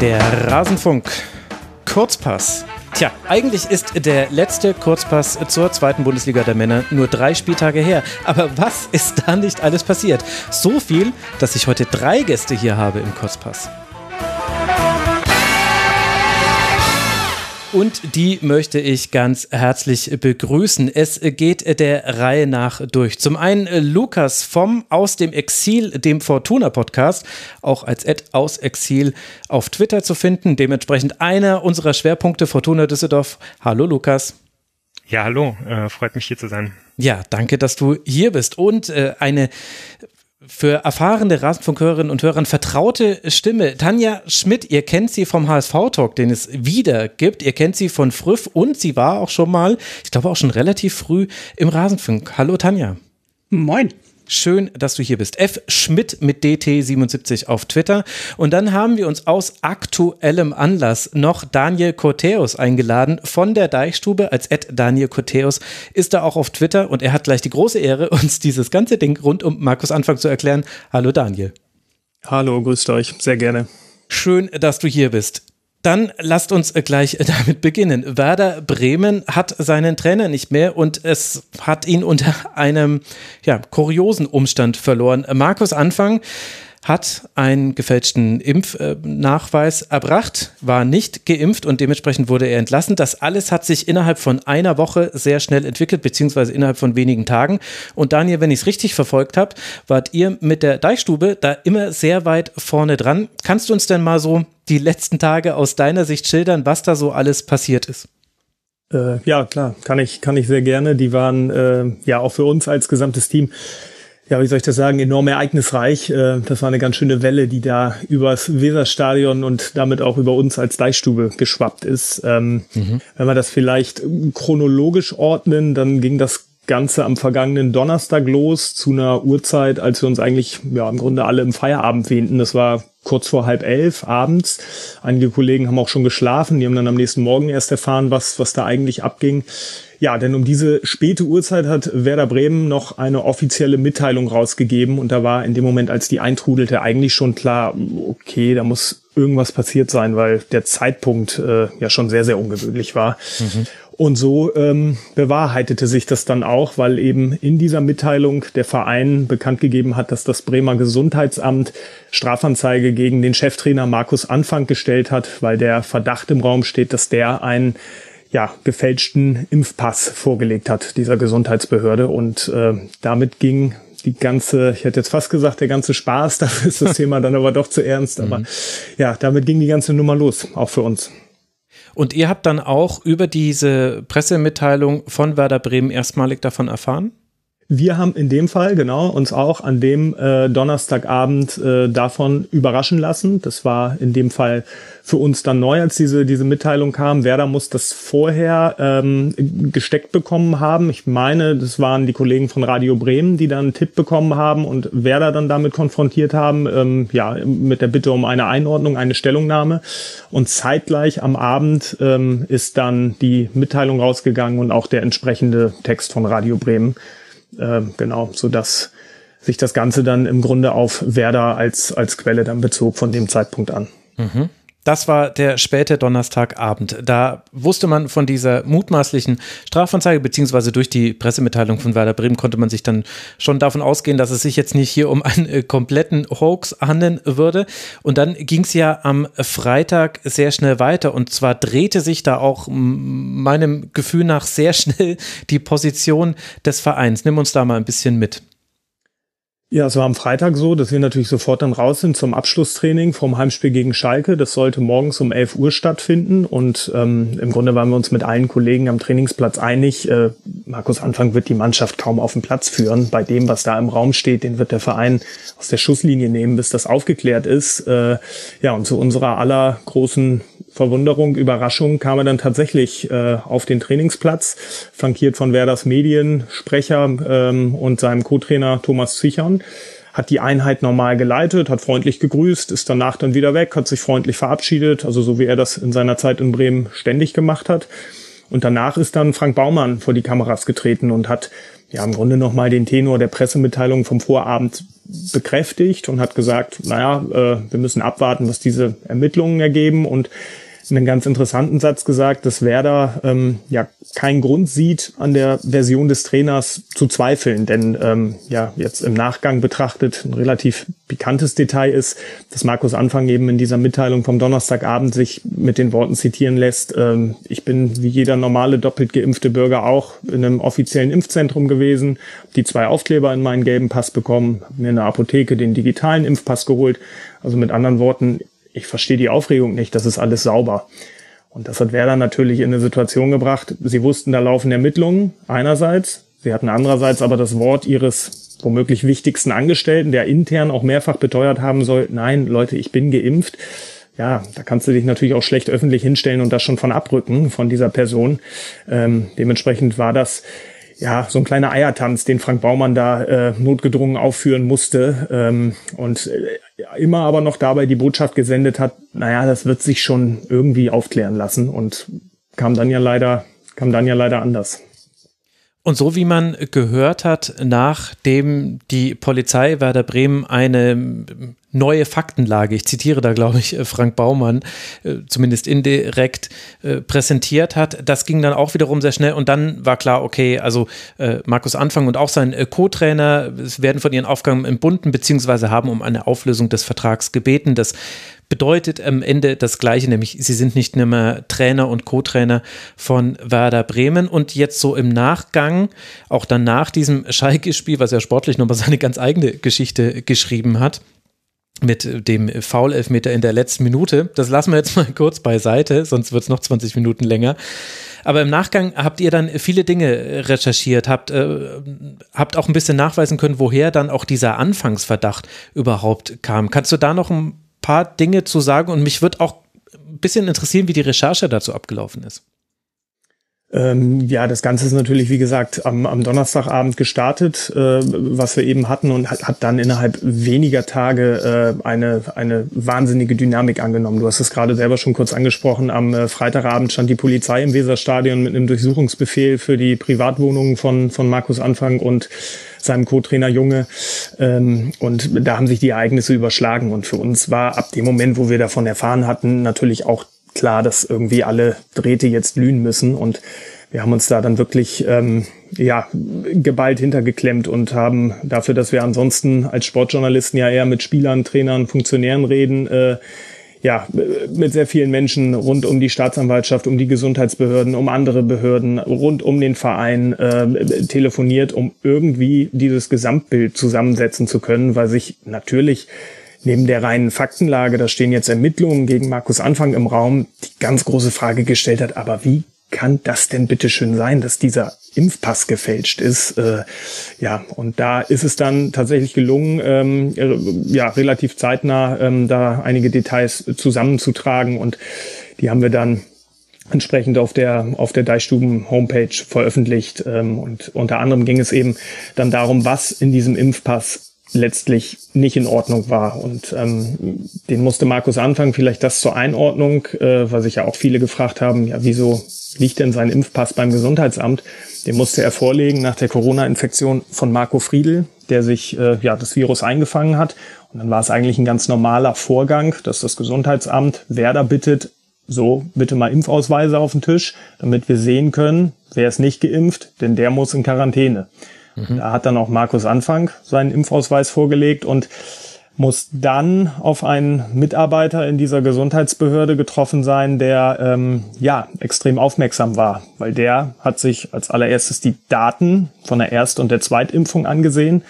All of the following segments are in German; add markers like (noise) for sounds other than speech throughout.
Der Rasenfunk Kurzpass. Tja, eigentlich ist der letzte Kurzpass zur zweiten Bundesliga der Männer nur drei Spieltage her. Aber was ist da nicht alles passiert? So viel, dass ich heute drei Gäste hier habe im Kurzpass. Und die möchte ich ganz herzlich begrüßen. Es geht der Reihe nach durch. Zum einen Lukas vom Aus dem Exil, dem Fortuna Podcast, auch als Ed aus Exil auf Twitter zu finden. Dementsprechend einer unserer Schwerpunkte Fortuna Düsseldorf. Hallo Lukas. Ja, hallo, äh, freut mich hier zu sein. Ja, danke, dass du hier bist. Und äh, eine für erfahrene Rasenfunkhörerinnen und Hörern vertraute Stimme. Tanja Schmidt, ihr kennt sie vom HSV-Talk, den es wieder gibt. Ihr kennt sie von Früff und sie war auch schon mal, ich glaube auch schon relativ früh im Rasenfunk. Hallo Tanja. Moin. Schön, dass du hier bist. F. Schmidt mit DT77 auf Twitter. Und dann haben wir uns aus aktuellem Anlass noch Daniel Corteus eingeladen von der Deichstube als Ed Daniel Corteus ist da auch auf Twitter und er hat gleich die große Ehre, (laughs) uns dieses ganze Ding rund um Markus Anfang zu erklären. Hallo Daniel. Hallo, grüßt euch. Sehr gerne. Schön, dass du hier bist. Dann lasst uns gleich (laughs) damit beginnen. Werder Bremen hat seinen Trainer nicht mehr und es hat ihn unter einem ja, kuriosen Umstand verloren. Markus Anfang hat einen gefälschten Impfnachweis erbracht, war nicht geimpft und dementsprechend wurde er entlassen. Das alles hat sich innerhalb von einer Woche sehr schnell entwickelt, beziehungsweise innerhalb von wenigen Tagen. Und Daniel, wenn ich es richtig verfolgt habe, wart ihr mit der Deichstube da immer sehr weit vorne dran. Kannst du uns denn mal so die letzten Tage aus deiner Sicht schildern, was da so alles passiert ist? Äh, ja, klar, kann ich, kann ich sehr gerne. Die waren äh, ja auch für uns als gesamtes Team ja, wie soll ich das sagen, enorm ereignisreich. Äh, das war eine ganz schöne Welle, die da übers Weserstadion und damit auch über uns als Deichstube geschwappt ist. Ähm, mhm. Wenn wir das vielleicht chronologisch ordnen, dann ging das Ganze am vergangenen Donnerstag los zu einer Uhrzeit, als wir uns eigentlich ja im Grunde alle im Feierabend wähnten. Das war kurz vor halb elf abends. Einige Kollegen haben auch schon geschlafen. Die haben dann am nächsten Morgen erst erfahren, was, was da eigentlich abging. Ja, denn um diese späte Uhrzeit hat Werder Bremen noch eine offizielle Mitteilung rausgegeben und da war in dem Moment, als die eintrudelte, eigentlich schon klar, okay, da muss irgendwas passiert sein, weil der Zeitpunkt äh, ja schon sehr, sehr ungewöhnlich war. Mhm. Und so ähm, bewahrheitete sich das dann auch, weil eben in dieser Mitteilung der Verein bekannt gegeben hat, dass das Bremer Gesundheitsamt Strafanzeige gegen den Cheftrainer Markus Anfang gestellt hat, weil der Verdacht im Raum steht, dass der einen ja, gefälschten Impfpass vorgelegt hat, dieser Gesundheitsbehörde. Und äh, damit ging die ganze, ich hätte jetzt fast gesagt, der ganze Spaß, (laughs) dafür ist das Thema dann aber doch zu ernst. Aber (laughs) mhm. ja, damit ging die ganze Nummer los, auch für uns. Und ihr habt dann auch über diese Pressemitteilung von Werder Bremen erstmalig davon erfahren? Wir haben in dem Fall, genau, uns auch an dem äh, Donnerstagabend äh, davon überraschen lassen. Das war in dem Fall für uns dann neu, als diese, diese Mitteilung kam. Werder muss das vorher ähm, gesteckt bekommen haben. Ich meine, das waren die Kollegen von Radio Bremen, die dann einen Tipp bekommen haben und Werder dann damit konfrontiert haben, ähm, ja, mit der Bitte um eine Einordnung, eine Stellungnahme. Und zeitgleich am Abend ähm, ist dann die Mitteilung rausgegangen und auch der entsprechende Text von Radio Bremen. Äh, genau, so dass sich das Ganze dann im Grunde auf Werder als, als Quelle dann bezog von dem Zeitpunkt an. Mhm. Das war der späte Donnerstagabend. Da wusste man von dieser mutmaßlichen Strafanzeige, beziehungsweise durch die Pressemitteilung von Werder Bremen konnte man sich dann schon davon ausgehen, dass es sich jetzt nicht hier um einen äh, kompletten Hoax handeln würde. Und dann ging es ja am Freitag sehr schnell weiter. Und zwar drehte sich da auch meinem Gefühl nach sehr schnell die Position des Vereins. Nimm uns da mal ein bisschen mit. Ja, es war am Freitag so, dass wir natürlich sofort dann raus sind zum Abschlusstraining vom Heimspiel gegen Schalke. Das sollte morgens um 11 Uhr stattfinden und ähm, im Grunde waren wir uns mit allen Kollegen am Trainingsplatz einig. Äh, Markus Anfang wird die Mannschaft kaum auf den Platz führen. Bei dem, was da im Raum steht, den wird der Verein aus der Schusslinie nehmen, bis das aufgeklärt ist. Äh, ja, und zu unserer aller großen Verwunderung, Überraschung kam er dann tatsächlich äh, auf den Trainingsplatz, flankiert von Werders Mediensprecher ähm, und seinem Co-Trainer Thomas Zichern hat die Einheit normal geleitet, hat freundlich gegrüßt, ist danach dann wieder weg, hat sich freundlich verabschiedet, also so wie er das in seiner Zeit in Bremen ständig gemacht hat. Und danach ist dann Frank Baumann vor die Kameras getreten und hat ja im Grunde nochmal den Tenor der Pressemitteilung vom Vorabend bekräftigt und hat gesagt, naja, äh, wir müssen abwarten, was diese Ermittlungen ergeben. Und einen ganz interessanten Satz gesagt, dass Werder ähm, ja keinen Grund sieht, an der Version des Trainers zu zweifeln. Denn ähm, ja, jetzt im Nachgang betrachtet ein relativ pikantes Detail ist, dass Markus Anfang eben in dieser Mitteilung vom Donnerstagabend sich mit den Worten zitieren lässt, ähm, ich bin wie jeder normale doppelt geimpfte Bürger auch in einem offiziellen Impfzentrum gewesen, die zwei Aufkleber in meinen gelben Pass bekommen, mir in der Apotheke den digitalen Impfpass geholt. Also mit anderen Worten, ich verstehe die Aufregung nicht, das ist alles sauber. Und das hat Werder natürlich in eine Situation gebracht. Sie wussten, da laufen Ermittlungen einerseits. Sie hatten andererseits aber das Wort ihres womöglich wichtigsten Angestellten, der intern auch mehrfach beteuert haben soll, nein, Leute, ich bin geimpft. Ja, da kannst du dich natürlich auch schlecht öffentlich hinstellen und das schon von abrücken von dieser Person. Ähm, dementsprechend war das ja, so ein kleiner Eiertanz, den Frank Baumann da äh, notgedrungen aufführen musste ähm, und äh, immer aber noch dabei die Botschaft gesendet hat, naja, das wird sich schon irgendwie aufklären lassen und kam dann ja leider, kam dann ja leider anders. Und so wie man gehört hat, nachdem die Polizei Werder Bremen eine neue Faktenlage, ich zitiere da glaube ich Frank Baumann, äh, zumindest indirekt äh, präsentiert hat, das ging dann auch wiederum sehr schnell und dann war klar, okay, also äh, Markus Anfang und auch sein Co-Trainer werden von ihren Aufgaben entbunden, beziehungsweise haben um eine Auflösung des Vertrags gebeten. Das bedeutet am Ende das Gleiche, nämlich sie sind nicht mehr Trainer und Co-Trainer von Werder Bremen. Und jetzt so im Nachgang, auch dann nach diesem Schalke-Spiel, was ja sportlich nochmal seine ganz eigene Geschichte geschrieben hat, mit dem Foul-Elfmeter in der letzten Minute. Das lassen wir jetzt mal (laughs) kurz beiseite, sonst wird es noch 20 Minuten länger. Aber im Nachgang habt ihr dann viele Dinge recherchiert, habt, äh, habt auch ein bisschen nachweisen können, woher dann auch dieser Anfangsverdacht überhaupt kam. Kannst du da noch ein paar Dinge zu sagen und mich wird auch ein bisschen interessieren, wie die Recherche dazu abgelaufen ist. Ähm, ja, das Ganze ist natürlich, wie gesagt, am, am Donnerstagabend gestartet, äh, was wir eben hatten und hat, hat dann innerhalb weniger Tage äh, eine, eine wahnsinnige Dynamik angenommen. Du hast es gerade selber schon kurz angesprochen. Am äh, Freitagabend stand die Polizei im Weserstadion mit einem Durchsuchungsbefehl für die Privatwohnungen von, von Markus Anfang und seinem Co-Trainer Junge. Ähm, und da haben sich die Ereignisse überschlagen. Und für uns war ab dem Moment, wo wir davon erfahren hatten, natürlich auch klar, dass irgendwie alle Drähte jetzt glühen müssen. Und wir haben uns da dann wirklich ähm, ja, geballt hintergeklemmt und haben dafür, dass wir ansonsten als Sportjournalisten ja eher mit Spielern, Trainern, Funktionären reden, äh, ja, mit sehr vielen Menschen rund um die Staatsanwaltschaft, um die Gesundheitsbehörden, um andere Behörden, rund um den Verein äh, telefoniert, um irgendwie dieses Gesamtbild zusammensetzen zu können, weil sich natürlich neben der reinen Faktenlage, da stehen jetzt Ermittlungen gegen Markus Anfang im Raum, die ganz große Frage gestellt hat, aber wie kann das denn bitte schön sein, dass dieser Impfpass gefälscht ist? Äh, ja, und da ist es dann tatsächlich gelungen, ähm, äh, ja, relativ zeitnah ähm, da einige Details zusammenzutragen und die haben wir dann entsprechend auf der auf der Deichstuben Homepage veröffentlicht ähm, und unter anderem ging es eben dann darum, was in diesem Impfpass letztlich nicht in Ordnung war. Und ähm, den musste Markus anfangen. Vielleicht das zur Einordnung, äh, weil sich ja auch viele gefragt haben, ja, wieso liegt denn sein Impfpass beim Gesundheitsamt? Den musste er vorlegen nach der Corona-Infektion von Marco Friedl, der sich äh, ja das Virus eingefangen hat. Und dann war es eigentlich ein ganz normaler Vorgang, dass das Gesundheitsamt Werder bittet, so bitte mal Impfausweise auf den Tisch, damit wir sehen können, wer ist nicht geimpft, denn der muss in Quarantäne. Mhm. Da hat dann auch Markus Anfang seinen Impfausweis vorgelegt und muss dann auf einen Mitarbeiter in dieser Gesundheitsbehörde getroffen sein, der ähm, ja extrem aufmerksam war, weil der hat sich als allererstes die Daten von der Erst- und der Zweitimpfung angesehen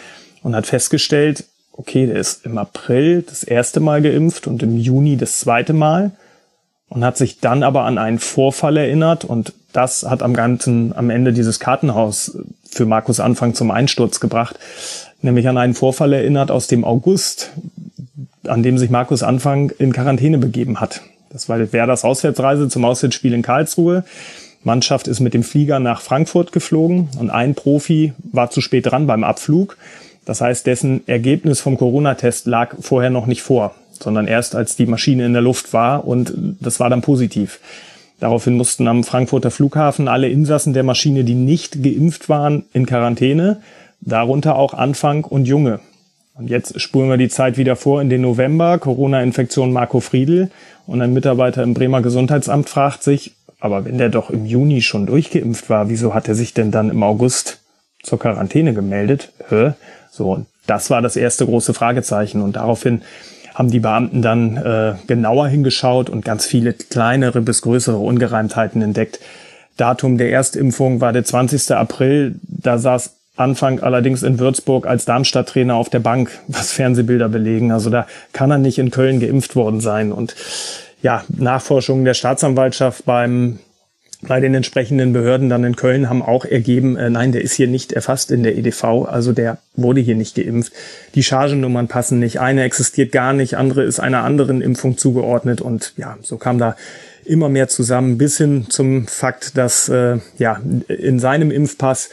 und hat festgestellt, okay, der ist im April das erste Mal geimpft und im Juni das zweite Mal und hat sich dann aber an einen Vorfall erinnert und das hat am ganzen, am Ende dieses Kartenhaus für Markus Anfang zum Einsturz gebracht, nämlich an einen Vorfall erinnert aus dem August, an dem sich Markus Anfang in Quarantäne begeben hat. Das war Werders Auswärtsreise zum Auswärtsspiel in Karlsruhe. Mannschaft ist mit dem Flieger nach Frankfurt geflogen und ein Profi war zu spät dran beim Abflug. Das heißt, dessen Ergebnis vom Corona-Test lag vorher noch nicht vor, sondern erst als die Maschine in der Luft war und das war dann positiv. Daraufhin mussten am Frankfurter Flughafen alle Insassen der Maschine, die nicht geimpft waren, in Quarantäne, darunter auch Anfang und Junge. Und jetzt spulen wir die Zeit wieder vor in den November, Corona-Infektion Marco Friedl und ein Mitarbeiter im Bremer Gesundheitsamt fragt sich, aber wenn der doch im Juni schon durchgeimpft war, wieso hat er sich denn dann im August zur Quarantäne gemeldet? Hä? So, und das war das erste große Fragezeichen und daraufhin haben die Beamten dann äh, genauer hingeschaut und ganz viele kleinere bis größere Ungereimtheiten entdeckt. Datum der Erstimpfung war der 20. April. Da saß Anfang allerdings in Würzburg als Darmstadt-Trainer auf der Bank, was Fernsehbilder belegen. Also da kann er nicht in Köln geimpft worden sein. Und ja, Nachforschungen der Staatsanwaltschaft beim bei den entsprechenden Behörden dann in Köln haben auch ergeben, äh, nein, der ist hier nicht erfasst in der EDV, also der wurde hier nicht geimpft. Die Chargennummern passen nicht, eine existiert gar nicht, andere ist einer anderen Impfung zugeordnet und ja, so kam da immer mehr zusammen bis hin zum Fakt, dass äh, ja in seinem Impfpass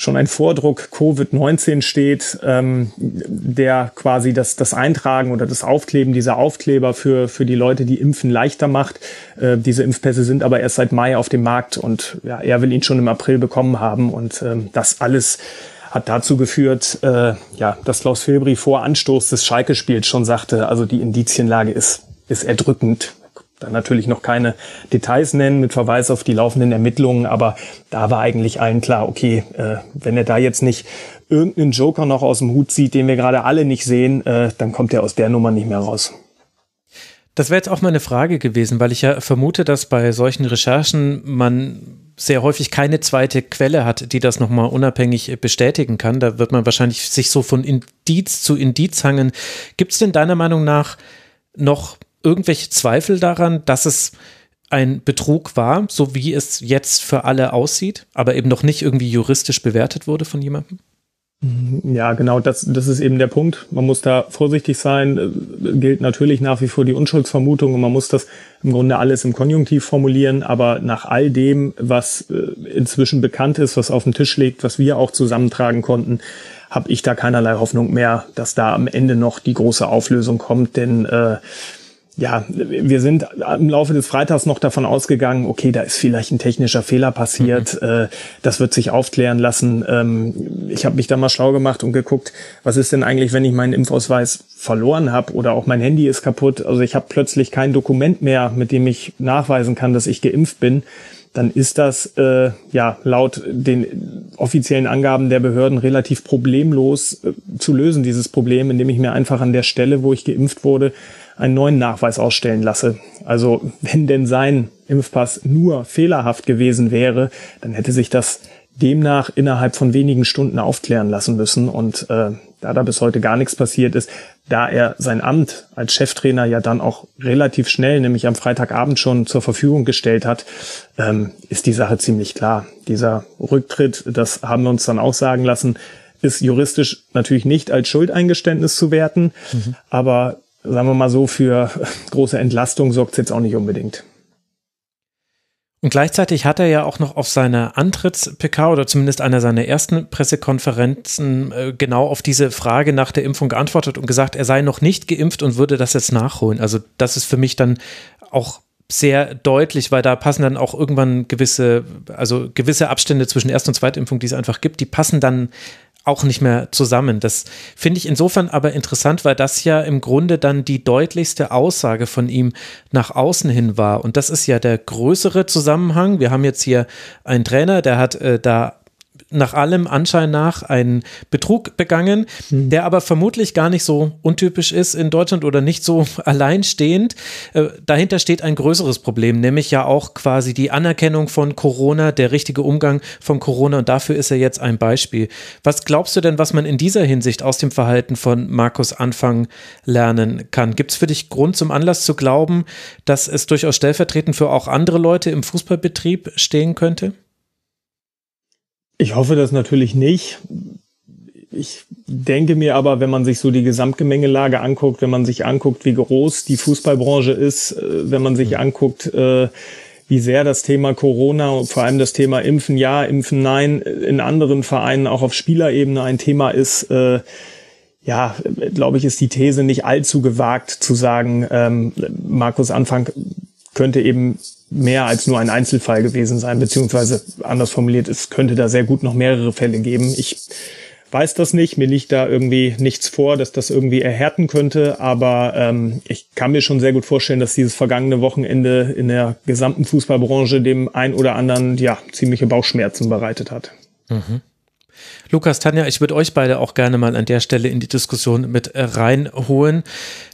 schon ein Vordruck Covid-19 steht, ähm, der quasi das, das Eintragen oder das Aufkleben dieser Aufkleber für, für die Leute, die impfen, leichter macht. Äh, diese Impfpässe sind aber erst seit Mai auf dem Markt und ja, er will ihn schon im April bekommen haben und ähm, das alles hat dazu geführt, äh, ja, dass Klaus Filbri vor Anstoß des Schalke-Spiels schon sagte, also die Indizienlage ist, ist erdrückend dann natürlich noch keine Details nennen mit Verweis auf die laufenden Ermittlungen, aber da war eigentlich allen klar, okay, äh, wenn er da jetzt nicht irgendeinen Joker noch aus dem Hut zieht, den wir gerade alle nicht sehen, äh, dann kommt er aus der Nummer nicht mehr raus. Das wäre jetzt auch meine Frage gewesen, weil ich ja vermute, dass bei solchen Recherchen man sehr häufig keine zweite Quelle hat, die das nochmal unabhängig bestätigen kann. Da wird man wahrscheinlich sich so von Indiz zu Indiz hangen. Gibt es denn deiner Meinung nach noch irgendwelche Zweifel daran, dass es ein Betrug war, so wie es jetzt für alle aussieht, aber eben noch nicht irgendwie juristisch bewertet wurde von jemandem? Ja, genau, das, das ist eben der Punkt. Man muss da vorsichtig sein. Äh, gilt natürlich nach wie vor die Unschuldsvermutung und man muss das im Grunde alles im Konjunktiv formulieren. Aber nach all dem, was äh, inzwischen bekannt ist, was auf dem Tisch liegt, was wir auch zusammentragen konnten, habe ich da keinerlei Hoffnung mehr, dass da am Ende noch die große Auflösung kommt. Denn äh, ja, wir sind im Laufe des Freitags noch davon ausgegangen, okay, da ist vielleicht ein technischer Fehler passiert, mhm. äh, das wird sich aufklären lassen. Ähm, ich habe mich da mal schlau gemacht und geguckt, was ist denn eigentlich, wenn ich meinen Impfausweis verloren habe oder auch mein Handy ist kaputt, also ich habe plötzlich kein Dokument mehr, mit dem ich nachweisen kann, dass ich geimpft bin dann ist das äh, ja laut den offiziellen Angaben der Behörden relativ problemlos äh, zu lösen, dieses Problem, indem ich mir einfach an der Stelle, wo ich geimpft wurde, einen neuen Nachweis ausstellen lasse. Also wenn denn sein Impfpass nur fehlerhaft gewesen wäre, dann hätte sich das demnach innerhalb von wenigen Stunden aufklären lassen müssen. Und äh, da da bis heute gar nichts passiert ist, da er sein Amt als Cheftrainer ja dann auch relativ schnell, nämlich am Freitagabend schon zur Verfügung gestellt hat, ähm, ist die Sache ziemlich klar. Dieser Rücktritt, das haben wir uns dann auch sagen lassen, ist juristisch natürlich nicht als Schuldeingeständnis zu werten, mhm. aber sagen wir mal so, für große Entlastung sorgt es jetzt auch nicht unbedingt. Und gleichzeitig hat er ja auch noch auf seiner Antritts-PK oder zumindest einer seiner ersten Pressekonferenzen äh, genau auf diese Frage nach der Impfung geantwortet und gesagt, er sei noch nicht geimpft und würde das jetzt nachholen. Also das ist für mich dann auch sehr deutlich, weil da passen dann auch irgendwann gewisse, also gewisse Abstände zwischen Erst- und Zweitimpfung, die es einfach gibt, die passen dann auch nicht mehr zusammen. Das finde ich insofern aber interessant, weil das ja im Grunde dann die deutlichste Aussage von ihm nach außen hin war. Und das ist ja der größere Zusammenhang. Wir haben jetzt hier einen Trainer, der hat äh, da nach allem Anschein nach einen Betrug begangen, mhm. der aber vermutlich gar nicht so untypisch ist in Deutschland oder nicht so (laughs) alleinstehend. Äh, dahinter steht ein größeres Problem, nämlich ja auch quasi die Anerkennung von Corona, der richtige Umgang von Corona und dafür ist er jetzt ein Beispiel. Was glaubst du denn, was man in dieser Hinsicht aus dem Verhalten von Markus Anfang lernen kann? Gibt es für dich Grund zum Anlass zu glauben, dass es durchaus stellvertretend für auch andere Leute im Fußballbetrieb stehen könnte? Ich hoffe das natürlich nicht. Ich denke mir aber, wenn man sich so die Gesamtgemengelage anguckt, wenn man sich anguckt, wie groß die Fußballbranche ist, äh, wenn man sich anguckt, äh, wie sehr das Thema Corona und vor allem das Thema Impfen ja, Impfen nein in anderen Vereinen auch auf Spielerebene ein Thema ist, äh, ja, glaube ich, ist die These nicht allzu gewagt zu sagen, ähm, Markus Anfang könnte eben mehr als nur ein Einzelfall gewesen sein, beziehungsweise anders formuliert, es könnte da sehr gut noch mehrere Fälle geben. Ich weiß das nicht, mir liegt da irgendwie nichts vor, dass das irgendwie erhärten könnte, aber ähm, ich kann mir schon sehr gut vorstellen, dass dieses vergangene Wochenende in der gesamten Fußballbranche dem ein oder anderen ja ziemliche Bauchschmerzen bereitet hat. Mhm. Lukas, Tanja, ich würde euch beide auch gerne mal an der Stelle in die Diskussion mit äh, reinholen.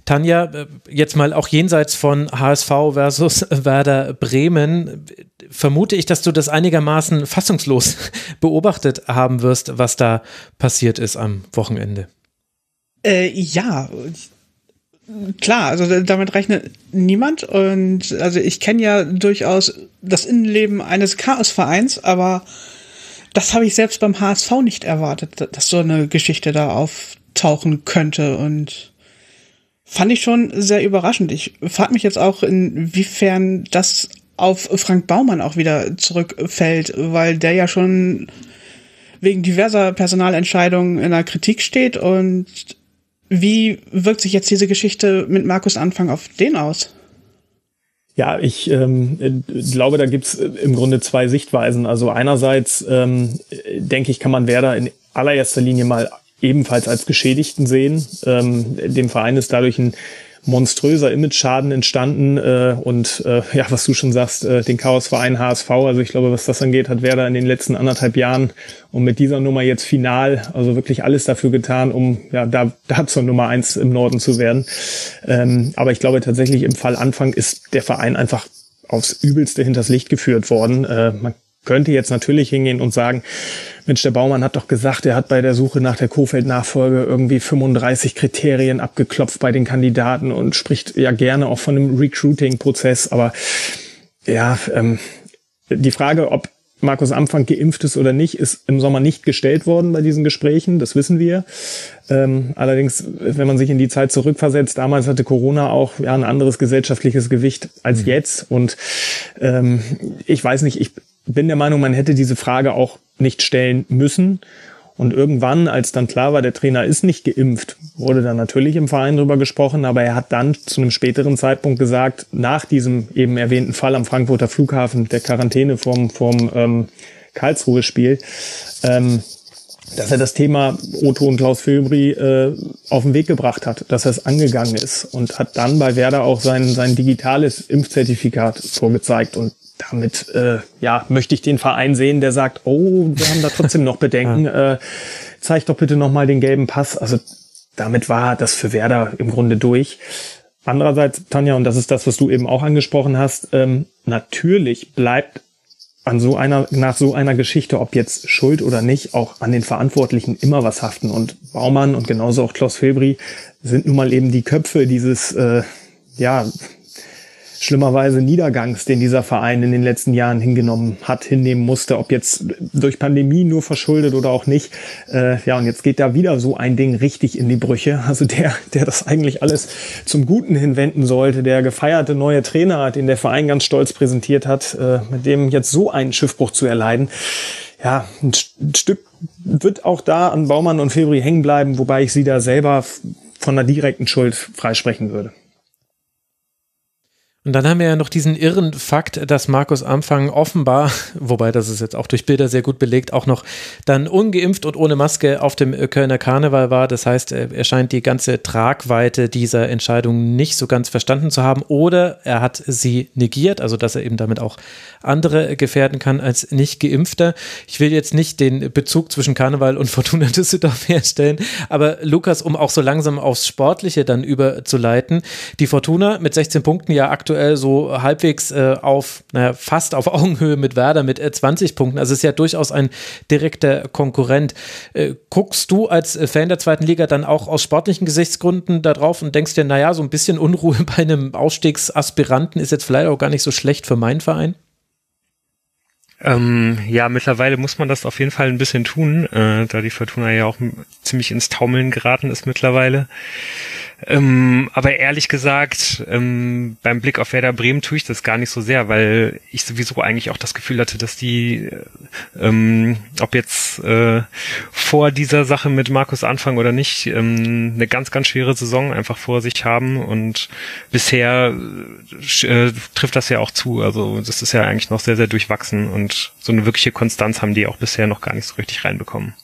Tanja, äh, jetzt mal auch jenseits von HSV versus (laughs) Werder Bremen, vermute ich, dass du das einigermaßen fassungslos (laughs) beobachtet haben wirst, was da passiert ist am Wochenende. Äh, ja, klar, also damit rechnet niemand und also ich kenne ja durchaus das Innenleben eines Chaosvereins, aber das habe ich selbst beim HSV nicht erwartet, dass so eine Geschichte da auftauchen könnte und fand ich schon sehr überraschend. Ich frage mich jetzt auch, inwiefern das auf Frank Baumann auch wieder zurückfällt, weil der ja schon wegen diverser Personalentscheidungen in der Kritik steht und wie wirkt sich jetzt diese Geschichte mit Markus Anfang auf den aus? Ja, ich ähm, glaube, da gibt's im Grunde zwei Sichtweisen. Also einerseits ähm, denke ich, kann man Werder in allererster Linie mal ebenfalls als Geschädigten sehen. Ähm, dem Verein ist dadurch ein monströser Image-Schaden entstanden äh, und äh, ja, was du schon sagst, äh, den Chaosverein HSV, also ich glaube, was das angeht, hat Werder in den letzten anderthalb Jahren und mit dieser Nummer jetzt final, also wirklich alles dafür getan, um ja da, da zur Nummer eins im Norden zu werden. Ähm, aber ich glaube tatsächlich im Fall Anfang ist der Verein einfach aufs Übelste hinters Licht geführt worden. Äh, man könnte jetzt natürlich hingehen und sagen, Mensch, der Baumann hat doch gesagt, er hat bei der Suche nach der Kofeld-Nachfolge irgendwie 35 Kriterien abgeklopft bei den Kandidaten und spricht ja gerne auch von einem Recruiting-Prozess. Aber ja, ähm, die Frage, ob Markus Anfang geimpft ist oder nicht, ist im Sommer nicht gestellt worden bei diesen Gesprächen, das wissen wir. Ähm, allerdings, wenn man sich in die Zeit zurückversetzt, damals hatte Corona auch ja, ein anderes gesellschaftliches Gewicht als mhm. jetzt. Und ähm, ich weiß nicht, ich bin der Meinung, man hätte diese Frage auch nicht stellen müssen. Und irgendwann, als dann klar war, der Trainer ist nicht geimpft, wurde dann natürlich im Verein drüber gesprochen, aber er hat dann zu einem späteren Zeitpunkt gesagt, nach diesem eben erwähnten Fall am Frankfurter Flughafen, der Quarantäne vom, vom ähm, Karlsruhe-Spiel, ähm, dass er das Thema Otto und Klaus Filbri äh, auf den Weg gebracht hat, dass er es angegangen ist und hat dann bei Werder auch sein, sein digitales Impfzertifikat vorgezeigt. Und damit äh, ja möchte ich den Verein sehen, der sagt, oh, wir haben da trotzdem noch (laughs) Bedenken. äh, zeig doch bitte noch mal den gelben Pass. Also damit war das für Werder im Grunde durch. Andererseits, Tanja, und das ist das, was du eben auch angesprochen hast, ähm, natürlich bleibt an so einer, nach so einer Geschichte, ob jetzt Schuld oder nicht, auch an den Verantwortlichen immer was haften. Und Baumann und genauso auch Klaus Filbri sind nun mal eben die Köpfe dieses, äh, ja, schlimmerweise Niedergangs, den dieser Verein in den letzten Jahren hingenommen hat, hinnehmen musste, ob jetzt durch Pandemie nur verschuldet oder auch nicht. Äh, ja, und jetzt geht da wieder so ein Ding richtig in die Brüche. Also der, der das eigentlich alles zum Guten hinwenden sollte, der gefeierte neue Trainer, den der Verein ganz stolz präsentiert hat, äh, mit dem jetzt so einen Schiffbruch zu erleiden. Ja, ein, Stück wird auch da an Baumann und Februar hängen bleiben, wobei ich sie da selber von einer direkten Schuld freisprechen würde. Und dann haben wir ja noch diesen irren Fakt, dass Markus Anfang offenbar, (laughs) wobei das ist jetzt auch durch Bilder sehr gut belegt, auch noch dann ungeimpft und ohne Maske auf dem Kölner Karneval war. Das heißt, er scheint die ganze Tragweite dieser Entscheidung nicht so ganz verstanden zu haben oder er hat sie negiert, also dass er eben damit auch andere gefährden kann als nicht geimpfter. Ich will jetzt nicht den Bezug zwischen Karneval und (laughs) Fortuna Düsseldorf herstellen, aber Lukas, um auch so langsam aufs Sportliche dann überzuleiten, die Fortuna mit 16 Punkten ja aktuell aktuell so halbwegs äh, auf, naja, fast auf Augenhöhe mit Werder mit äh, 20 Punkten. Also ist ja durchaus ein direkter Konkurrent. Äh, guckst du als äh, Fan der zweiten Liga dann auch aus sportlichen Gesichtsgründen da drauf und denkst dir, naja, so ein bisschen Unruhe (laughs) bei einem Ausstiegsaspiranten ist jetzt vielleicht auch gar nicht so schlecht für meinen Verein? Ähm, ja, mittlerweile muss man das auf jeden Fall ein bisschen tun, äh, da die Fortuna ja auch ziemlich ins Taumeln geraten ist mittlerweile. Ähm, aber ehrlich gesagt, ähm, beim Blick auf Werder Bremen tue ich das gar nicht so sehr, weil ich sowieso eigentlich auch das Gefühl hatte, dass die, äh, ähm, ob jetzt äh, vor dieser Sache mit Markus Anfang oder nicht, ähm, eine ganz, ganz schwere Saison einfach vor sich haben und bisher äh, trifft das ja auch zu. Also das ist ja eigentlich noch sehr, sehr durchwachsen und so eine wirkliche Konstanz haben die auch bisher noch gar nicht so richtig reinbekommen.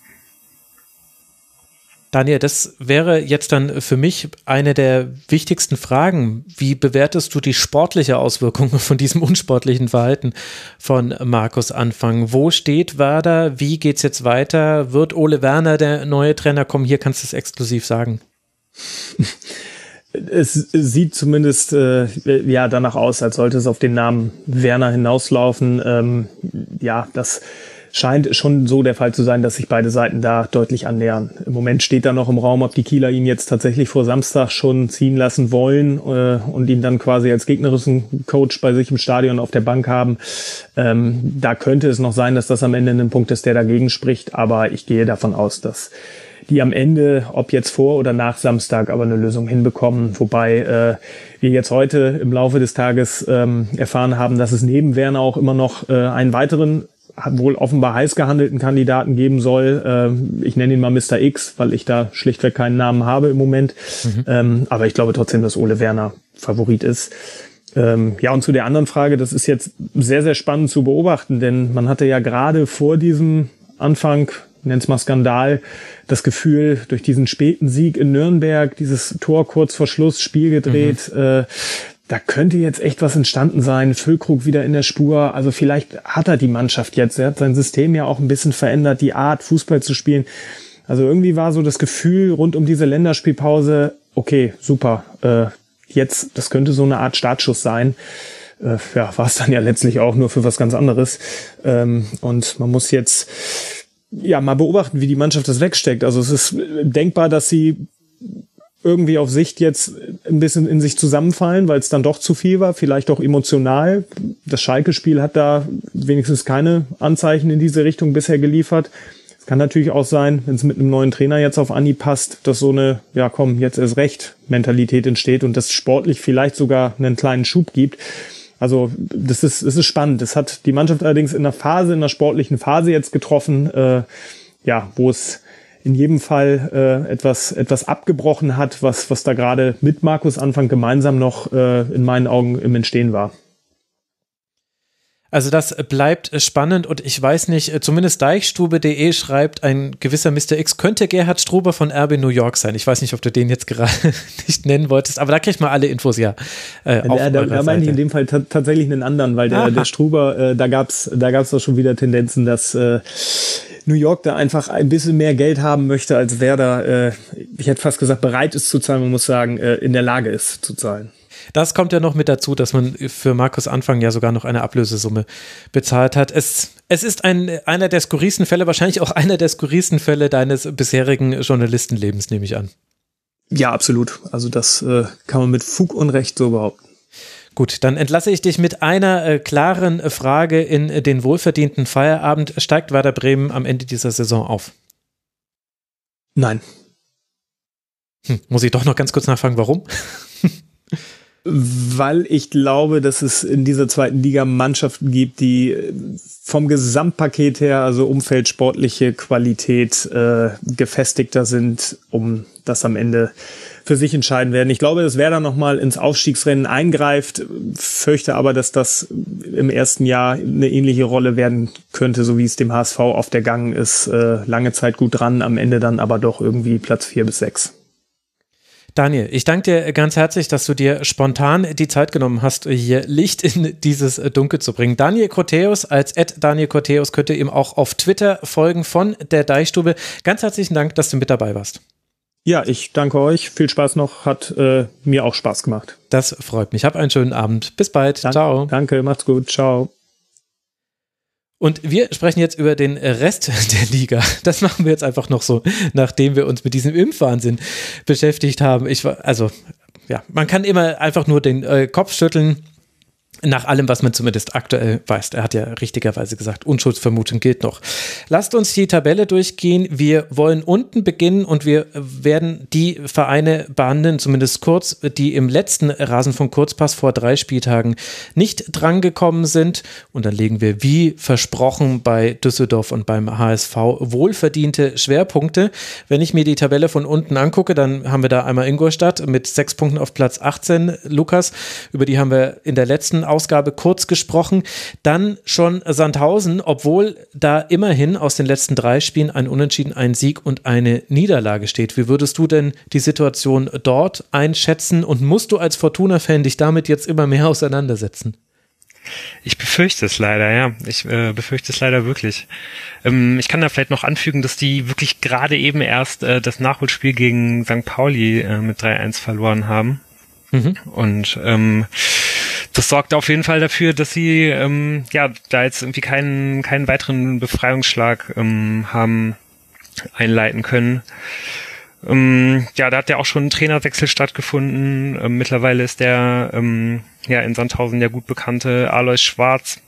Daniel, das wäre jetzt dann für mich eine der wichtigsten Fragen. Wie bewertest du die sportliche Auswirkung (laughs) von diesem unsportlichen Verhalten von Markus Anfang? Wo steht Werder? Wie geht's jetzt weiter? Wird Ole Werner der neue Trainer kommen? Hier kannst du es exklusiv sagen. (laughs) Es sieht zumindest äh, ja danach aus, als sollte es auf den Namen Werner hinauslaufen. Ähm, ja, das scheint schon so der Fall zu sein, dass sich beide Seiten da deutlich annähern. Im Moment steht da noch im Raum, ob die Kieler ihn jetzt tatsächlich vor Samstag schon ziehen lassen wollen äh, und ihn dann quasi als gegnerischen Coach bei sich im Stadion auf der Bank haben. Ähm, da könnte es noch sein, dass das am Ende ein Punkt ist, der dagegen spricht, aber ich gehe davon aus, dass die am Ende, ob jetzt vor oder nach Samstag, aber eine Lösung hinbekommen. Wobei äh, wir jetzt heute im Laufe des Tages ähm, erfahren haben, dass es neben Werner auch immer noch äh, einen weiteren wohl offenbar heiß gehandelten Kandidaten geben soll. Ähm, ich nenne ihn mal Mr. X, weil ich da schlichtweg keinen Namen habe im Moment. Mhm. Ähm, aber ich glaube trotzdem, dass Ole Werner Favorit ist. Ähm, ja, und zu der anderen Frage, das ist jetzt sehr, sehr spannend zu beobachten, denn man hatte ja gerade vor diesem Anfang, nennt's mal Skandal, das Gefühl, durch diesen späten Sieg in Nürnberg, dieses Tor kurz vor Schluss, Spiel gedreht, mhm. äh, da könnte jetzt echt was entstanden sein. Füllkrug wieder in der Spur. Also vielleicht hat er die Mannschaft jetzt. Er hat sein System ja auch ein bisschen verändert, die Art, Fußball zu spielen. Also irgendwie war so das Gefühl rund um diese Länderspielpause, okay, super. Äh, jetzt, das könnte so eine Art Startschuss sein. Äh, ja, war es dann ja letztlich auch nur für was ganz anderes. Ähm, und man muss jetzt ja mal beobachten, wie die Mannschaft das wegsteckt. Also es ist denkbar, dass sie irgendwie auf Sicht jetzt ein bisschen in sich zusammenfallen, weil es dann doch zu viel war, vielleicht auch emotional. Das Schalke-Spiel hat da wenigstens keine Anzeichen in diese Richtung bisher geliefert. Es kann natürlich auch sein, wenn es mit einem neuen Trainer jetzt auf Anni passt, dass so eine, ja komm, jetzt erst recht Mentalität entsteht und das sportlich vielleicht sogar einen kleinen Schub gibt. Also das ist, das ist spannend. Das hat die Mannschaft allerdings in der Phase, in der sportlichen Phase jetzt getroffen, äh, ja, wo es in jedem Fall äh, etwas, etwas abgebrochen hat, was, was da gerade mit Markus Anfang gemeinsam noch äh, in meinen Augen im Entstehen war. Also das bleibt spannend und ich weiß nicht, zumindest deichstube.de schreibt, ein gewisser Mr. X könnte Gerhard Struber von RB New York sein. Ich weiß nicht, ob du den jetzt gerade (laughs) nicht nennen wolltest, aber da kriegt man alle Infos ja. Äh, da, da meine ich in dem Fall tatsächlich einen anderen, weil der, der Struber, äh, da gab's da gab's doch schon wieder Tendenzen, dass äh, New York da einfach ein bisschen mehr Geld haben möchte, als Werder, äh, ich hätte fast gesagt, bereit ist zu zahlen, man muss sagen, äh, in der Lage ist zu zahlen. Das kommt ja noch mit dazu, dass man für Markus Anfang ja sogar noch eine Ablösesumme bezahlt hat. Es, es ist ein, einer der skurrilsten Fälle, wahrscheinlich auch einer der skurrilsten Fälle deines bisherigen Journalistenlebens, nehme ich an. Ja, absolut. Also das äh, kann man mit Fug und Recht so behaupten. Gut, dann entlasse ich dich mit einer äh, klaren äh, Frage in äh, den wohlverdienten Feierabend. Steigt Werder Bremen am Ende dieser Saison auf? Nein. Hm, muss ich doch noch ganz kurz nachfragen, warum? (laughs) Weil ich glaube, dass es in dieser zweiten Liga Mannschaften gibt, die äh, vom Gesamtpaket her, also Umfeld, sportliche Qualität, äh, gefestigter sind, um das am Ende für sich entscheiden werden. Ich glaube, dass Werder nochmal ins Aufstiegsrennen eingreift, fürchte aber, dass das im ersten Jahr eine ähnliche Rolle werden könnte, so wie es dem HSV auf der Gang ist. Äh, lange Zeit gut dran, am Ende dann aber doch irgendwie Platz vier bis sechs. Daniel, ich danke dir ganz herzlich, dass du dir spontan die Zeit genommen hast, hier Licht in dieses Dunkel zu bringen. Daniel Corteus als Ed Daniel Corteus könnt ihr ihm auch auf Twitter folgen von der Deichstube. Ganz herzlichen Dank, dass du mit dabei warst. Ja, ich danke euch. Viel Spaß noch. Hat äh, mir auch Spaß gemacht. Das freut mich. Hab einen schönen Abend. Bis bald. Dank, Ciao. Danke, macht's gut. Ciao. Und wir sprechen jetzt über den Rest (laughs) der Liga. Das machen wir jetzt einfach noch so, nachdem wir uns mit diesem Impfwahnsinn beschäftigt haben. Ich war, also, ja, man kann immer einfach nur den äh, Kopf schütteln Nach allem, was man zumindest aktuell weiß. Er hat ja richtigerweise gesagt, Unschuldsvermutung gilt noch. Lasst uns die Tabelle durchgehen. Wir wollen unten beginnen und wir werden die Vereine behandeln, zumindest kurz, die im letzten Rasenfunk Kurzpass vor drei Spieltagen nicht drangekommen sind. Und dann legen wir, wie versprochen, bei Düsseldorf und beim HSV wohlverdiente Schwerpunkte. Wenn ich mir die Tabelle von unten angucke, dann haben wir da einmal Ingolstadt mit sechs Punkten auf Platz 18. Lukas, über die haben wir in der letzten Ausgabe kurz gesprochen. Dann schon Sandhausen, obwohl da immerhin aus den letzten drei Spielen ein Unentschieden, ein Sieg und eine Niederlage steht. Wie würdest du denn die Situation dort einschätzen und musst du als Fortuna-Fan dich damit jetzt immer mehr auseinandersetzen? Ich befürchte es leider, ja. Ich äh, befürchte es leider wirklich. Ähm, ich kann da vielleicht noch anfügen, dass die wirklich gerade eben erst äh, das Nachholspiel gegen St. Pauli äh, mit 3-1 verloren haben. Mhm. Und ähm, das sorgt auf jeden Fall dafür, dass sie ähm, ja da jetzt irgendwie keinen keinen weiteren Befreiungsschlag ähm, haben einleiten können. Ähm, ja, da hat ja auch schon ein Trainerwechsel stattgefunden. Ähm, mittlerweile ist der ähm, ja in Sandhausen der gut bekannte Alois Schwarz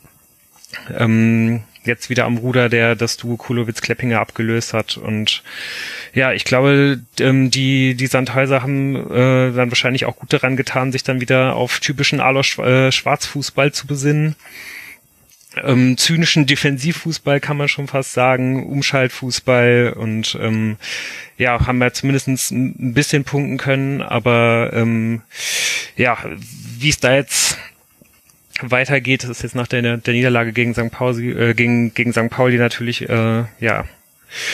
ähm, jetzt wieder am Ruder, der das Duo Kulowitz-Kleppinger abgelöst hat. Und ja, ich glaube, ähm, die, die Sandhäuser haben äh, dann wahrscheinlich auch gut daran getan, sich dann wieder auf typischen Alois äh, Schwarzfußball zu besinnen. Ähm, zynischen Defensivfußball kann man schon fast sagen, Umschaltfußball und ähm, ja, haben wir zumindest ein bisschen punkten können, aber ähm, ja, wie es da jetzt weitergeht, das ist jetzt nach der, der Niederlage gegen St. Pauli, äh, gegen, gegen St. Pauli natürlich, äh, ja,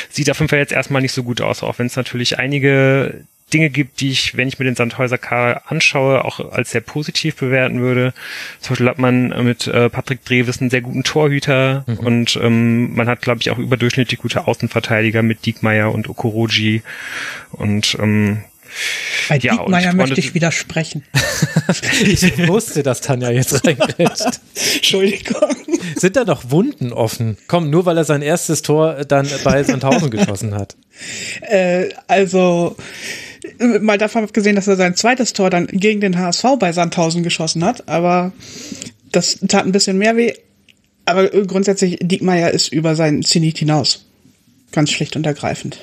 sieht auf jeden Fall jetzt erstmal nicht so gut aus, auch wenn es natürlich einige Dinge gibt, die ich, wenn ich mir den Sandhäuser K anschaue, auch als sehr positiv bewerten würde. Zum Beispiel hat man mit äh, Patrick Dreves einen sehr guten Torhüter mhm. und ähm, man hat, glaube ich, auch überdurchschnittlich gute Außenverteidiger mit Diekmeyer und Okoroji und ähm, bei ja, Diekmeyer möchte ich widersprechen. (laughs) ich wusste, dass Tanja jetzt reingrätscht. (laughs) Entschuldigung. Sind da noch Wunden offen? Komm, nur weil er sein erstes Tor dann bei Sandhausen (laughs) geschossen hat. Äh, also, mal davon abgesehen, dass er sein zweites Tor dann gegen den HSV bei Sandhausen geschossen hat, aber das tat ein bisschen mehr weh. Aber grundsätzlich, Diekmeyer ist über seinen Zenit hinaus. Ganz schlicht und ergreifend.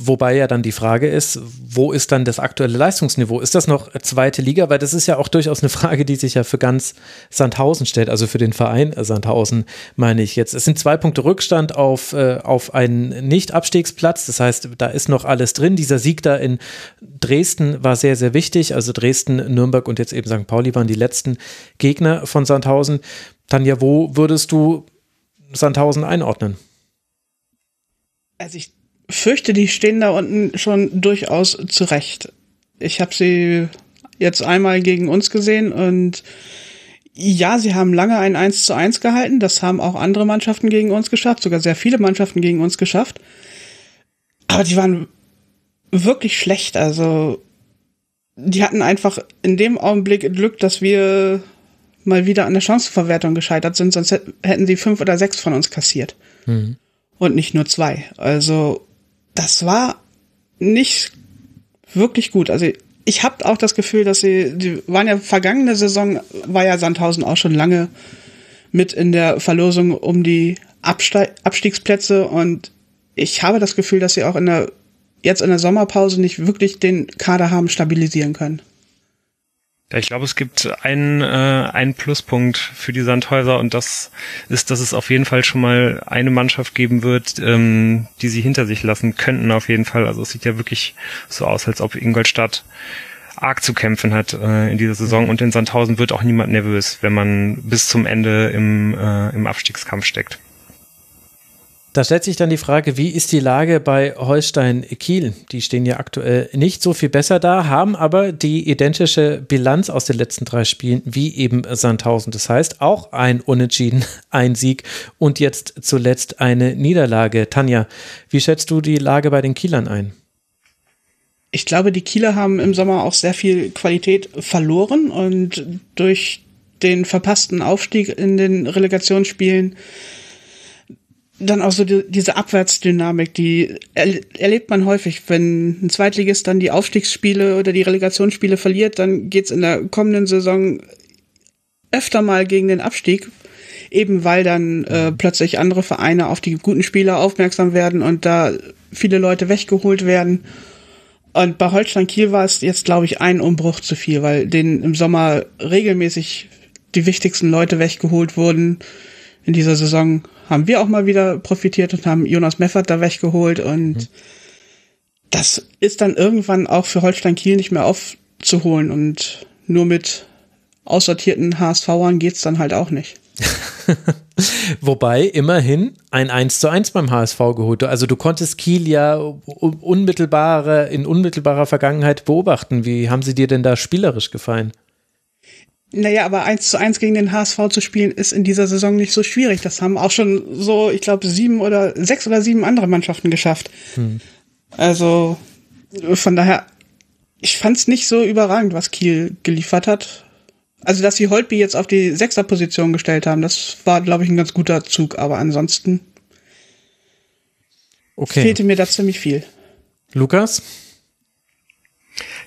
Wobei ja dann die Frage ist, wo ist dann das aktuelle Leistungsniveau? Ist das noch zweite Liga? Weil das ist ja auch durchaus eine Frage, die sich ja für ganz Sandhausen stellt, also für den Verein Sandhausen, meine ich jetzt. Es sind zwei Punkte Rückstand auf, äh, auf einen Nicht-Abstiegsplatz. Das heißt, da ist noch alles drin. Dieser Sieg da in Dresden war sehr, sehr wichtig. Also Dresden, Nürnberg und jetzt eben St. Pauli waren die letzten Gegner von Sandhausen. Tanja, wo würdest du Sandhausen einordnen? Also ich fürchte, die stehen da unten schon durchaus zurecht. Ich habe sie jetzt einmal gegen uns gesehen und ja, sie haben lange ein 1 zu 1 gehalten. Das haben auch andere Mannschaften gegen uns geschafft, sogar sehr viele Mannschaften gegen uns geschafft. Aber die waren wirklich schlecht. Also, die hatten einfach in dem Augenblick Glück, dass wir mal wieder an der Chancenverwertung gescheitert sind, sonst hätten sie fünf oder sechs von uns kassiert. Mhm. Und nicht nur zwei. Also, das war nicht wirklich gut. Also ich habe auch das Gefühl, dass sie, die waren ja vergangene Saison, war ja Sandhausen auch schon lange mit in der Verlosung um die Abste Abstiegsplätze und ich habe das Gefühl, dass sie auch in der, jetzt in der Sommerpause nicht wirklich den Kader haben stabilisieren können. Ja, ich glaube, es gibt einen, äh, einen Pluspunkt für die Sandhäuser und das ist, dass es auf jeden Fall schon mal eine Mannschaft geben wird, ähm, die sie hinter sich lassen könnten auf jeden Fall. Also es sieht ja wirklich so aus, als ob Ingolstadt arg zu kämpfen hat äh, in dieser Saison und in Sandhausen wird auch niemand nervös, wenn man bis zum Ende im, äh, im Abstiegskampf steckt. Da stellt sich dann die Frage, wie ist die Lage bei Holstein Kiel? Die stehen ja aktuell nicht so viel besser da, haben aber die identische Bilanz aus den letzten drei Spielen wie eben Sandhausen. Das heißt, auch ein Unentschieden, (laughs) ein Sieg und jetzt zuletzt eine Niederlage. Tanja, wie schätzt du die Lage bei den Kielern ein? Ich glaube, die Kieler haben im Sommer auch sehr viel Qualität verloren und durch den verpassten Aufstieg in den Relegationsspielen dann auch so die, diese Abwärtsdynamik, die er, erlebt man häufig. Wenn ein Zweitligist dann die Aufstiegsspiele oder die Relegationsspiele verliert, dann geht's in der kommenden Saison öfter mal gegen den Abstieg, eben weil dann äh, plötzlich andere Vereine auf die guten Spieler aufmerksam werden und da viele Leute weggeholt werden. Und bei Holstein Kiel war es jetzt, glaube ich, ein Umbruch zu viel, weil denen im Sommer regelmäßig die wichtigsten Leute weggeholt wurden. In dieser Saison haben wir auch mal wieder profitiert und haben Jonas Meffert da weggeholt und mhm. das ist dann irgendwann auch für Holstein Kiel nicht mehr aufzuholen und nur mit aussortierten HSVern geht's dann halt auch nicht. (laughs) Wobei immerhin ein 1 zu 1 beim HSV geholt. Also du konntest Kiel ja unmittelbare, in unmittelbarer Vergangenheit beobachten. Wie haben sie dir denn da spielerisch gefallen? Naja, aber 1 zu 1 gegen den HSV zu spielen, ist in dieser Saison nicht so schwierig. Das haben auch schon so, ich glaube, sieben oder sechs oder sieben andere Mannschaften geschafft. Hm. Also von daher, ich fand es nicht so überragend, was Kiel geliefert hat. Also, dass sie Holtby jetzt auf die Sechserposition gestellt haben, das war, glaube ich, ein ganz guter Zug. Aber ansonsten okay. fehlte mir da ziemlich viel. Lukas?